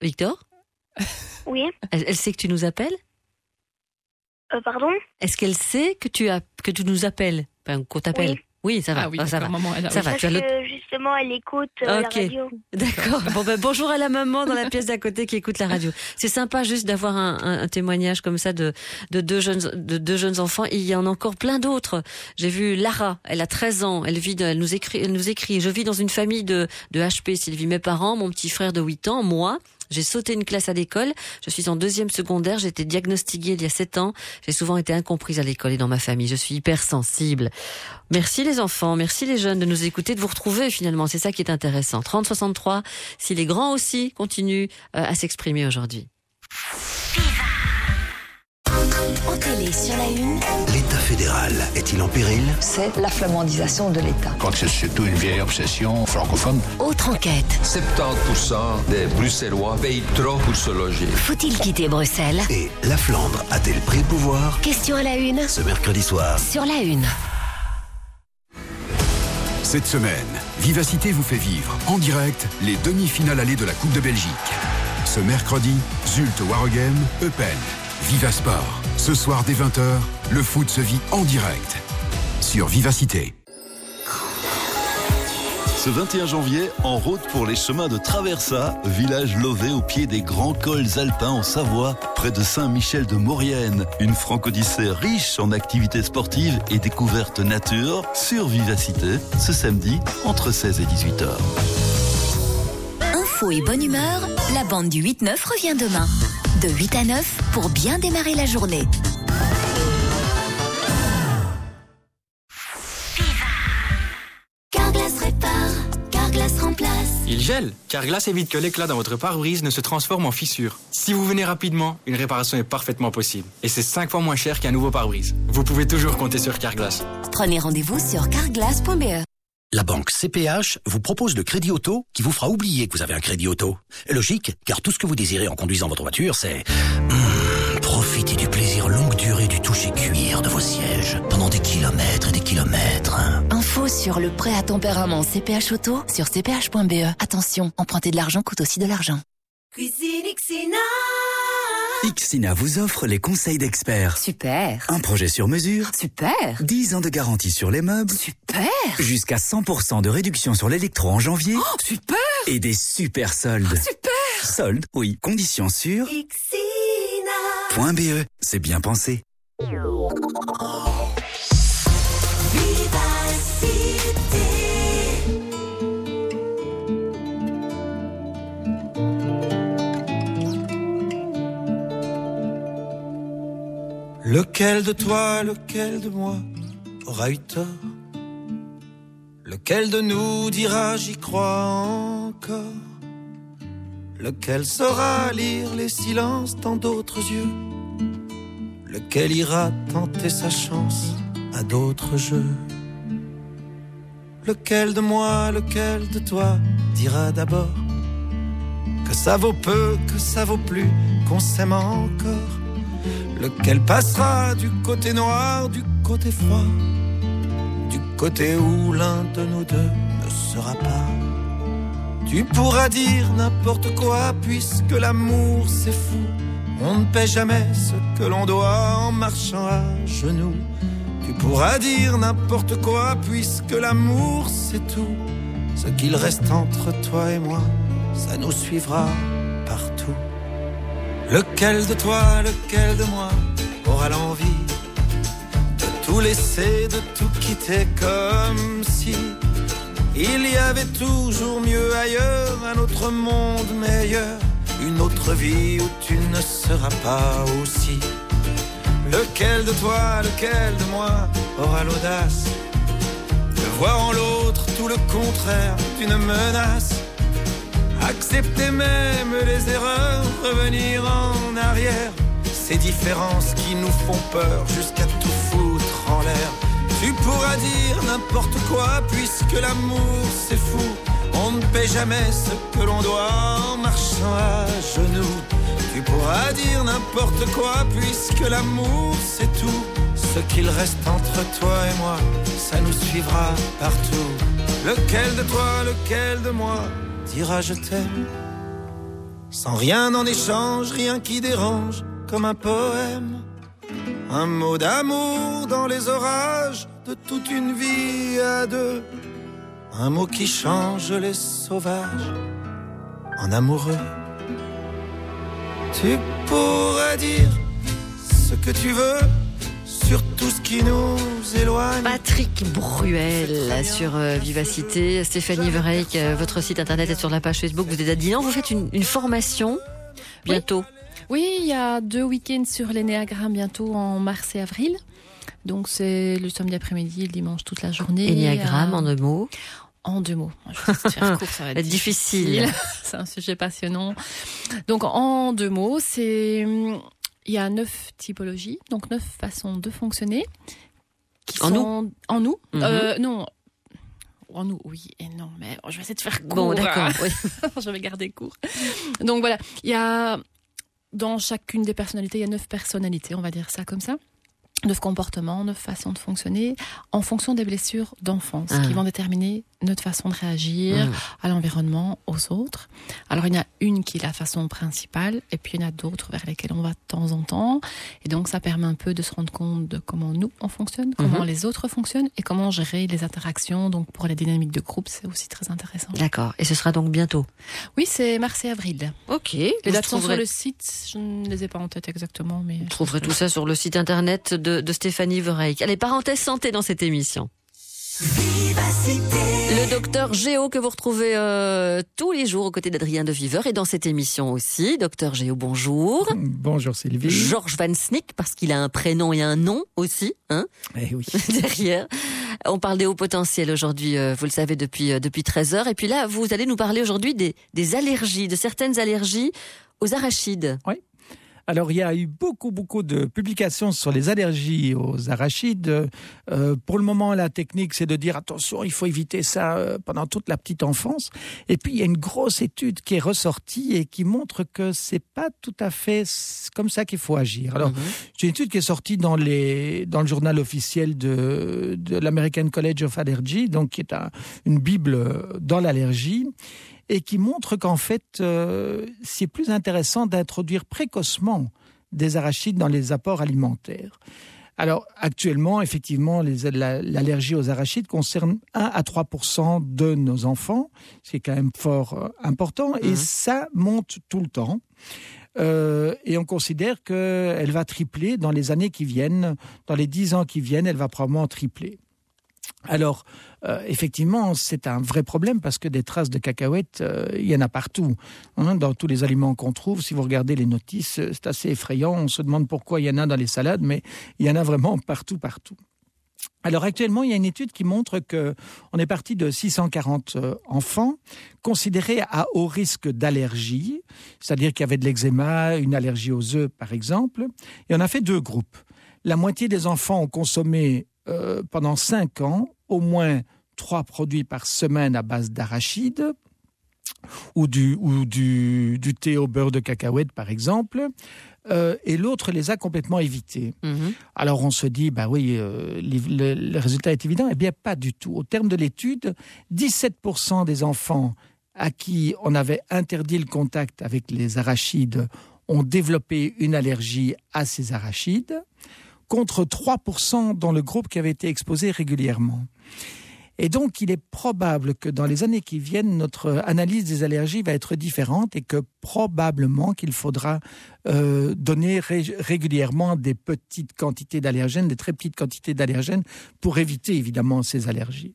S2: Victor?
S52: Oui.
S2: elle, elle sait que tu nous appelles
S52: Euh, pardon?
S2: Est-ce qu'elle sait que tu, as, que tu nous appelles? Enfin, qu'on t'appelle
S52: Oui.
S2: Oui, ça va.
S3: Ah oui,
S2: Ah, ça va.
S3: maman, elle a-
S2: ça va.
S52: Parce
S2: Tu as le...
S52: que, justement, elle écoute euh, la radio.
S2: D'accord. Bon, ben, bonjour à la maman dans la pièce d'à côté qui écoute la radio. C'est sympa juste d'avoir un, un- un témoignage comme ça de, de, deux jeunes, de deux jeunes enfants. Il y en a encore plein d'autres. J'ai vu Lara, elle a 13 ans. Elle vit, elle nous écrit, elle nous écrit. Je vis dans une famille de, de HP. Sylvie, mes parents, mon petit frère de 8 ans, moi. J'ai sauté une classe à l'école. Je suis en deuxième secondaire. J'ai été diagnostiquée il y a 7 ans. J'ai souvent été incomprise à l'école et dans ma famille. Je suis hypersensible. Merci les enfants, merci les jeunes de nous écouter, de vous retrouver finalement. C'est ça qui est intéressant. 30-63, si les grands aussi continuent euh, à s'exprimer aujourd'hui.
S1: En télé sur la une,
S21: L'État fédéral est-il en péril
S53: C'est la flamandisation de l'État.
S54: Je crois que c'est surtout une vieille obsession francophone.
S1: autre enquête.
S54: 70% des Bruxellois payent trop pour se loger.
S1: Faut-il quitter Bruxelles?
S21: Et la Flandre a-t-elle pris le pouvoir?
S1: Question à la une
S21: Ce mercredi soir.
S1: sur la une.
S8: Cette semaine, Vivacité vous fait vivre en direct les demi-finales allées de la Coupe de Belgique. Ce mercredi, Zulte Waregem, Eupen, Vivasport. Ce soir dès 20h, le foot se vit en direct sur Vivacité.
S55: Ce 21 janvier, en route pour les chemins de Traversa, village lové au pied des grands cols alpins en Savoie, près de Saint-Michel de Maurienne. Une franco-odyssée riche en activités sportives et découvertes nature sur Vivacité, ce samedi entre 16 et 18 heures.
S1: Info et bonne humeur, la bande du 8-9 revient demain. De 8 à 9 pour bien démarrer la journée. Carglass répare, Carglass remplace.
S56: Il gèle, car glace évite que l'éclat dans votre pare-brise ne se transforme en fissure. Si vous venez rapidement, une réparation est parfaitement possible. Et c'est 5 fois moins cher qu'un nouveau pare-brise. Vous pouvez toujours compter sur Carglass.
S1: Prenez rendez-vous sur carglass.be.
S21: La banque CPH vous propose le crédit auto qui vous fera oublier que vous avez un crédit auto. Logique, car tout ce que vous désirez en conduisant votre voiture, c'est hmm, profiter du plaisir longue durée du toucher cuir de vos sièges pendant des kilomètres et des kilomètres.
S1: Info sur le prêt à tempérament CPH Auto sur cph.be. Attention, emprunter de l'argent coûte aussi de l'argent.
S57: Cuisine Xina.
S29: Ixina vous offre les conseils d'experts.
S58: Super.
S29: Un projet sur mesure.
S58: Super.
S29: 10 ans de garantie sur les meubles.
S58: Super.
S29: Jusqu'à 100% de réduction sur l'électro en janvier.
S58: Oh, super.
S29: Et des super soldes.
S58: Super.
S29: Soldes, oui. Conditions sur
S57: Xina.
S29: .be. C'est bien pensé.
S14: Lequel de toi, lequel de moi aura eu tort? Lequel de nous dira j'y crois encore? Lequel saura lire les silences dans d'autres yeux? Lequel ira tenter sa chance à d'autres jeux? Lequel de moi, lequel de toi dira d'abord Que ça vaut peu, que ça vaut plus, qu'on s'aime encore? Lequel passera du côté noir, du côté froid, du côté où l'un de nous deux ne sera pas? Tu pourras dire n'importe quoi puisque l'amour c'est fou. On ne paie jamais ce que l'on doit en marchant à genoux. Tu pourras dire n'importe quoi puisque l'amour c'est tout. Ce qu'il reste entre toi et moi, ça nous suivra partout. Lequel de toi, lequel de moi aura l'envie de tout laisser, de tout quitter comme si il y avait toujours mieux ailleurs, un autre monde meilleur, une autre vie où tu ne seras pas aussi. Lequel de toi, lequel de moi aura l'audace de voir en l'autre tout le contraire d'une menace? Accepter même les erreurs, revenir en arrière. Ces différences qui nous font peur jusqu'à tout foutre en l'air. Tu pourras dire n'importe quoi puisque l'amour c'est fou. On ne paie jamais ce que l'on doit en marchant à genoux. Tu pourras dire n'importe quoi puisque l'amour c'est tout. Ce qu'il reste entre toi et moi, ça nous suivra partout. Lequel de toi, lequel de moi dira je t'aime Sans rien en échange, rien qui dérange, comme un poème. Un mot d'amour dans les orages de toute une vie à deux. Un mot qui change les sauvages en amoureux. Tu pourrais dire ce que tu veux sur tout ce qui nous éloigne.
S2: Patrick Bruel sur euh, Vivacité. Stéphanie Vereyck, euh, votre site internet est sur la page Facebook. Vous êtes à Dinan. Vous faites une, une formation bientôt.
S3: Oui, il y a deux week-ends sur l'énéagramme bientôt en mars et avril. Donc c'est le samedi après-midi le dimanche toute la journée.
S2: Énéagramme
S3: Euh,
S2: en deux mots.
S3: En deux mots. Je vais faire [laughs] court, ça va être
S2: Difficile. [laughs]
S3: c'est un sujet passionnant. Donc en deux mots, c'est hum, il y a neuf typologies, donc neuf façons de fonctionner. Qui
S2: En
S3: sont en nous.
S2: Mhm.
S3: Euh, non. En nous, oui et non, mais je vais essayer de faire court.
S2: Bon, d'accord. oui. [laughs]
S3: je vais garder court. Donc voilà, il y a dans chacune des personnalités, il y a neuf personnalités, on va dire ça comme ça. Neuf comportements, neuf façons de fonctionner en fonction des blessures d'enfance
S2: Ah.
S3: qui vont déterminer notre façon de réagir
S2: Mm.
S3: à l'environnement, aux autres. Alors il y en a une qui est la façon principale et puis il y en a d'autres vers lesquelles on va de temps en temps. Et donc ça permet un peu de se rendre compte de comment nous on fonctionne, comment
S2: Mhm.
S3: les autres fonctionnent et comment gérer les interactions. Donc pour les dynamiques de groupe, c'est aussi très intéressant.
S2: D'accord. Et ce sera donc bientôt?
S3: Oui, c'est mars et avril.
S2: Ok.
S3: Les dates sont sur
S2: trouverez-
S3: le site, je ne les ai pas en tête exactement, mais.
S2: Vous trouverez tout ça sur le site internet de, de Stéphanie Vereyck. Allez, parenthèse santé dans cette émission. Le docteur Géo que vous retrouvez euh, tous les jours aux côtés d'Adrien de Viver et dans cette émission aussi. Docteur Géo, bonjour.
S59: Bonjour Sylvie.
S2: Georges Van Snick parce qu'il a un prénom et un nom aussi, hein
S59: Eh oui. [laughs]
S2: derrière. On parle des hauts potentiels aujourd'hui, euh, vous le savez depuis euh, depuis 13 heures. Et puis là, vous allez nous parler aujourd'hui des, des allergies, de certaines allergies aux arachides.
S59: Oui. Alors, il y a eu beaucoup, beaucoup de publications sur les allergies aux arachides. Euh, pour le moment, la technique, c'est de dire attention, il faut éviter ça euh, pendant toute la petite enfance. Et puis, il y a une grosse étude qui est ressortie et qui montre que c'est pas tout à fait comme ça qu'il faut agir. Alors, j'ai une étude qui est sortie dans, les, dans le journal officiel de, de l'American College of Allergy, donc qui est un- une bible dans l'allergie et qui montre qu'en fait, euh, c'est plus intéressant d'introduire précocement des arachides dans les apports alimentaires. Alors, actuellement, effectivement, la- l'allergie aux arachides concerne 1 à 3 de nos enfants. C'est quand même fort euh, important. Et ça monte tout le temps. Euh, et on considère qu'elle va tripler dans les années qui viennent. Dans les 10 ans qui viennent, elle va probablement tripler. Alors, euh, effectivement, c'est un vrai problème parce que des traces de cacahuètes, euh, il y en a partout. hein, dans tous les aliments qu'on trouve, si vous regardez les notices, euh, c'est assez effrayant. On se demande pourquoi il y en a dans les salades, mais il y en a vraiment partout, partout. Alors actuellement, il y a une étude qui montre que on est parti de 640 euh, enfants considérés à haut risque d'allergie, c'est-à-dire qu'il y avait de l'eczéma, une allergie aux œufs par exemple, et on a fait deux groupes. La moitié des enfants ont consommé euh, pendant 5 ans au moins trois produits par semaine à base d'arachide ou du, ou du, du thé au beurre de cacahuète par exemple, euh, et l'autre les a complètement évités. Alors on se dit, bah oui, euh, le, le résultat est évident. Eh bien, pas du tout. Au terme de l'étude, 17% des enfants à qui on avait interdit le contact avec les arachides ont développé une allergie à ces arachides, contre 3% dans le groupe qui avait été exposé régulièrement. Et donc, il est probable que dans les années qui viennent, notre analyse des allergies va être différente et que probablement qu'il faudra euh, donner ré- régulièrement des petites quantités d'allergènes, des très petites quantités d'allergènes pour éviter évidemment ces allergies.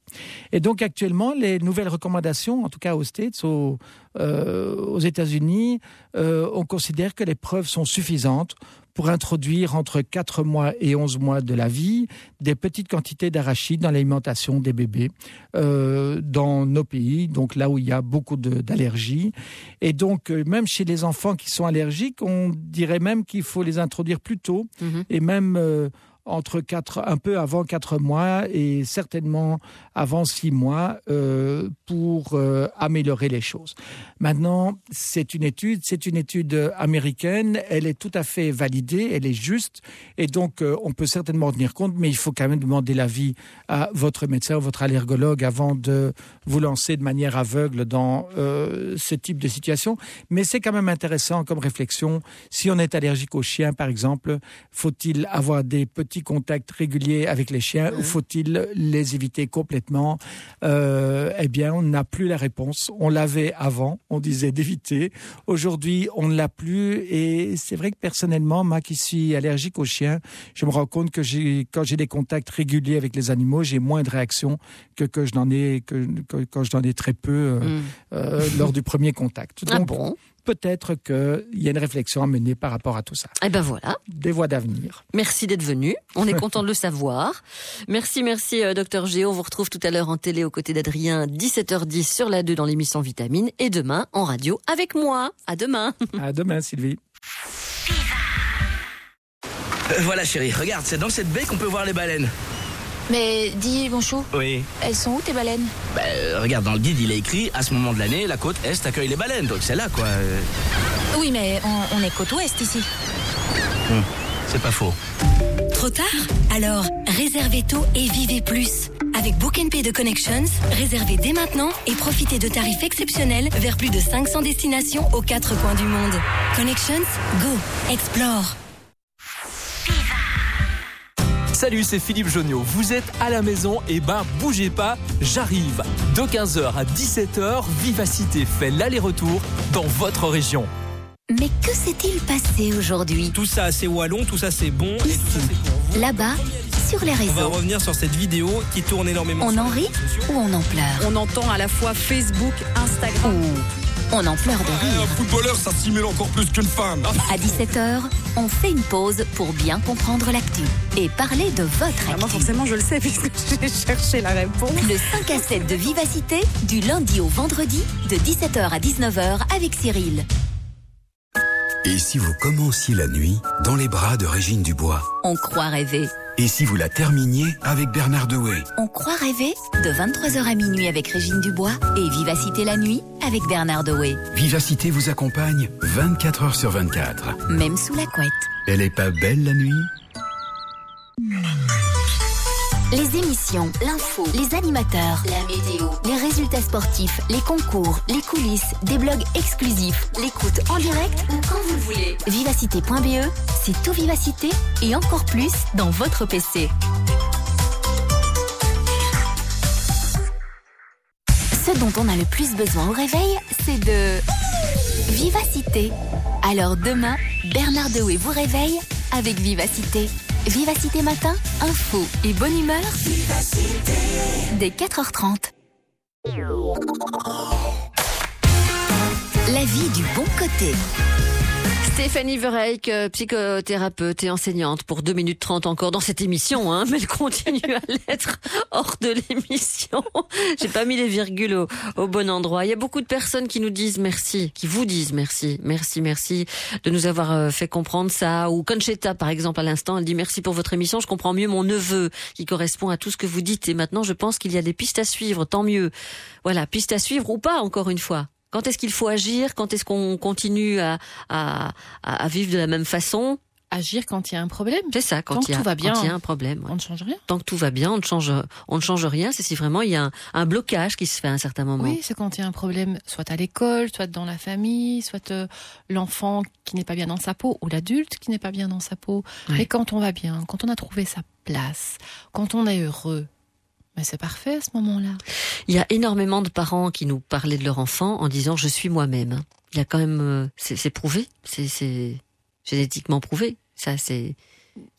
S59: Et donc, actuellement, les nouvelles recommandations, en tout cas aux States, aux, euh, États-Unis, euh, on considère que les preuves sont suffisantes pour introduire entre 4 mois et 11 mois de la vie des petites quantités d'arachides dans l'alimentation des bébés euh, dans nos pays, donc là où il y a beaucoup d'allergies. Et donc, euh, même chez les enfants qui sont allergiques, on dirait même qu'il faut les introduire plus tôt et même euh, entre quatre, un peu avant 4 mois et certainement avant 6 mois euh, pour euh, améliorer les choses. Maintenant, c'est une étude, c'est une étude américaine, elle est tout à fait validée, elle est juste et donc euh, on peut certainement en tenir compte, mais il faut quand même demander l'avis à votre médecin ou votre allergologue avant de vous lancer de manière aveugle dans ce type de situation. Mais c'est quand même intéressant comme réflexion. Si on est allergique aux chiens, par exemple, faut-il avoir des petits contacts réguliers avec les chiens ou faut-il les éviter complètement Euh, Eh bien, on n'a plus la réponse. On l'avait avant, on disait d'éviter. Aujourd'hui, on ne l'a plus. Et c'est vrai que personnellement, moi qui suis allergique aux chiens, je me rends compte que quand j'ai des contacts réguliers avec les animaux, j'ai moins de réactions que, que je n'en ai, que, que- quand je n'en ai très peu euh,
S2: Mm.
S59: euh, lors du premier contact.
S2: Ah
S59: Donc,
S2: bon?
S59: Peut-être qu'il y a une réflexion à mener par rapport à tout ça.
S2: Eh ben voilà.
S59: Des voies d'avenir.
S2: Merci d'être venu. On est content de le savoir. Merci, merci, euh, docteur Géo. On vous retrouve tout à l'heure en télé aux côtés d'Adrien, 17h10 sur la 2 dans l'émission Vitamine et demain en radio avec moi. À demain.
S59: À demain, Sylvie.
S60: Euh, voilà chérie, regarde, c'est dans cette baie qu'on peut voir les baleines.
S61: Mais dis, mon chou,
S60: Oui.
S61: elles sont où tes baleines?
S60: Bah, regarde, dans le guide, il est écrit à ce moment de l'année, la côte Est accueille les baleines. Donc c'est là, quoi.
S61: Oui, mais on, on est côte ouest ici.
S60: hum, c'est pas faux.
S1: Trop tard? Alors, réservez tôt et vivez plus. Avec Book Pay de Connections, réservez dès maintenant et profitez de tarifs exceptionnels vers plus de 500 destinations aux quatre coins du monde. Connections, go, explore.
S62: Salut, c'est Philippe Jonio. Vous êtes à la maison, et ben bougez pas, j'arrive. De 15h à 17h, Vivacité fait l'aller-retour dans votre région.
S1: Mais que s'est-il passé aujourd'hui?
S60: Tout ça, c'est wallon, tout ça, c'est bon. et tout ça, c'est pour vous.
S1: Là-bas, sur les
S60: On va
S1: réseaux.
S60: revenir sur cette vidéo qui tourne énormément.
S1: On en rit
S60: réseaux
S1: ou on en pleure?
S63: On entend à la fois Facebook, Instagram.
S1: On en pleure de rire.
S64: footballeur, ça simule encore plus qu'une femme.
S1: À 17h, on fait une pause pour bien comprendre l'actu et parler de votre actu.
S63: Ah, moi, forcément, je le sais [laughs] puisque j'ai cherché la réponse.
S1: Le 5 à 7 de Vivacité, du lundi au vendredi, de 17h à 19h avec Cyril.
S49: Et si vous commenciez la nuit dans les bras de Régine Dubois
S1: On croit rêver.
S49: Et si vous la terminiez avec Bernard Dewey
S1: On croit rêver de 23h à minuit avec Régine Dubois et Vivacité la nuit avec Bernard Dewey.
S49: Vivacité vous accompagne 24 heures sur 24.
S1: Même sous la couette.
S49: Elle est pas belle la nuit?
S1: Les émissions, l'info, les animateurs, la météo, les résultats sportifs, les concours, les coulisses, des blogs exclusifs, l'écoute en direct ou quand vous le voulez. Vivacité.be, c'est tout Vivacité et encore plus dans votre PC. Ce dont on a le plus besoin au réveil, c'est de vivacité. Alors demain, Bernard Dewey vous réveille avec Vivacité. Vivacité matin, info et bonne humeur. Dès 4h30. La vie du bon côté.
S2: Stéphanie Vereyck, euh, psychothérapeute et enseignante pour 2 minutes 30 encore dans cette émission, hein, mais elle continue à [laughs] l'être hors de l'émission. J'ai pas mis les virgules au, au bon endroit. Il y a beaucoup de personnes qui nous disent merci, qui vous disent merci, merci, merci de nous avoir euh, fait comprendre ça. Ou Conchetta, par exemple, à l'instant, elle dit merci pour votre émission, je comprends mieux mon neveu qui correspond à tout ce que vous dites et maintenant je pense qu'il y a des pistes à suivre, tant mieux. Voilà, pistes à suivre ou pas, encore une fois. Quand est-ce qu'il faut agir? Quand est-ce qu'on continue à, à, à, vivre de la même façon?
S3: Agir quand il y a un problème.
S2: C'est ça, quand,
S3: Tant
S2: il y a,
S3: tout va bien,
S2: quand il y a un problème. ouais.
S3: On ne change rien.
S2: Tant que tout va bien, on ne change, on ne change rien. C'est si vraiment il y a un, un blocage qui se fait à un certain moment.
S3: Oui, c'est quand il y a un problème, soit à l'école, soit dans la famille, soit euh, l'enfant qui n'est pas bien dans sa peau ou l'adulte qui n'est pas bien dans sa peau.
S2: Ouais.
S3: Mais quand on va bien, quand on a trouvé sa place, quand on est heureux, mais c'est parfait à ce moment-là.
S2: Il y a énormément de parents qui nous parlaient de leur enfant en disant je suis moi-même. Il y a quand même, euh, c'est c'est prouvé, c'est c'est génétiquement prouvé. Ça c'est.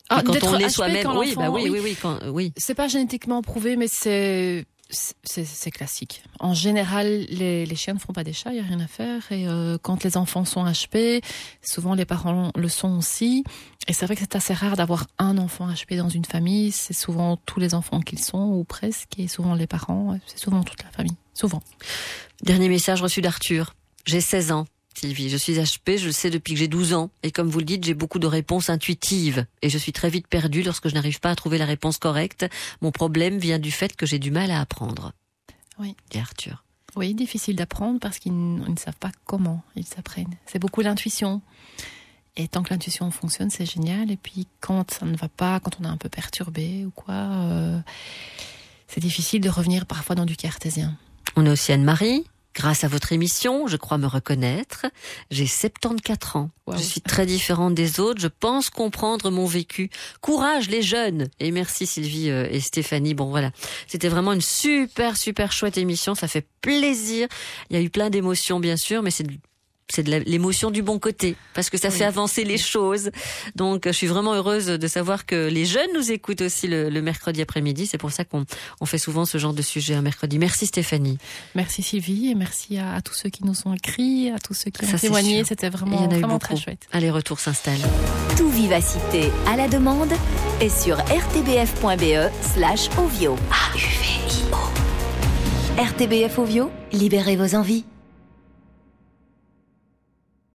S3: Ah,
S2: quand on l'est
S3: HP
S2: soi-même, oui, bah oui,
S3: oui.
S2: oui, oui, oui.
S3: C'est pas génétiquement prouvé, mais c'est c'est classique. En général, les, les chiens ne font pas des chats, il n'y a rien à faire. Et euh, quand les enfants sont HP, souvent les parents le sont aussi. Et c'est vrai que c'est assez rare d'avoir un enfant HP dans une famille. C'est souvent tous les enfants qu'ils sont, ou presque, et souvent les parents. C'est souvent toute la famille. Souvent.
S2: Dernier message reçu d'Arthur. J'ai 16 ans. Sylvie, je suis HP, je le sais depuis que j'ai 12 ans. Et comme vous le dites, j'ai beaucoup de réponses intuitives. Et je suis très vite perdue lorsque je n'arrive pas à trouver la réponse correcte. Mon problème vient du fait que j'ai du mal à apprendre.
S3: Oui.
S2: Et Arthur.
S3: Oui, difficile d'apprendre parce qu'ils ne savent pas comment ils s'apprennent. C'est beaucoup l'intuition. Et tant que l'intuition fonctionne, c'est génial. Et puis quand ça ne va pas, quand on est un peu perturbé ou quoi, euh, c'est difficile de revenir parfois dans du cartésien.
S2: On est aussi Anne-Marie. Grâce à votre émission, je crois me reconnaître. J'ai 74 ans.
S3: Wow.
S2: Je suis très différente des autres. Je pense comprendre mon vécu. Courage les jeunes. Et merci Sylvie euh, et Stéphanie. Bon voilà, c'était vraiment une super super chouette émission. Ça fait plaisir. Il y a eu plein d'émotions bien sûr, mais c'est c'est de l'émotion du bon côté parce que ça fait avancer les choses. Donc, je suis vraiment heureuse de savoir que les jeunes nous écoutent aussi le, le mercredi après-midi. C'est pour ça qu'on on fait souvent ce genre de sujet un mercredi. Merci Stéphanie.
S3: Merci Sylvie et merci à, à tous ceux qui nous ont écrit, à tous ceux qui
S2: Ça,
S3: ont témoigné. C'était
S2: Il y
S3: vraiment,
S2: en a eu
S3: vraiment
S2: beaucoup.
S3: très chouette.
S2: Allez, retour s'installe.
S1: Tout Vivacité à la demande est sur rtbf.be slash ovio. A-U-V-I-O. RTBF Ovio, libérez vos envies.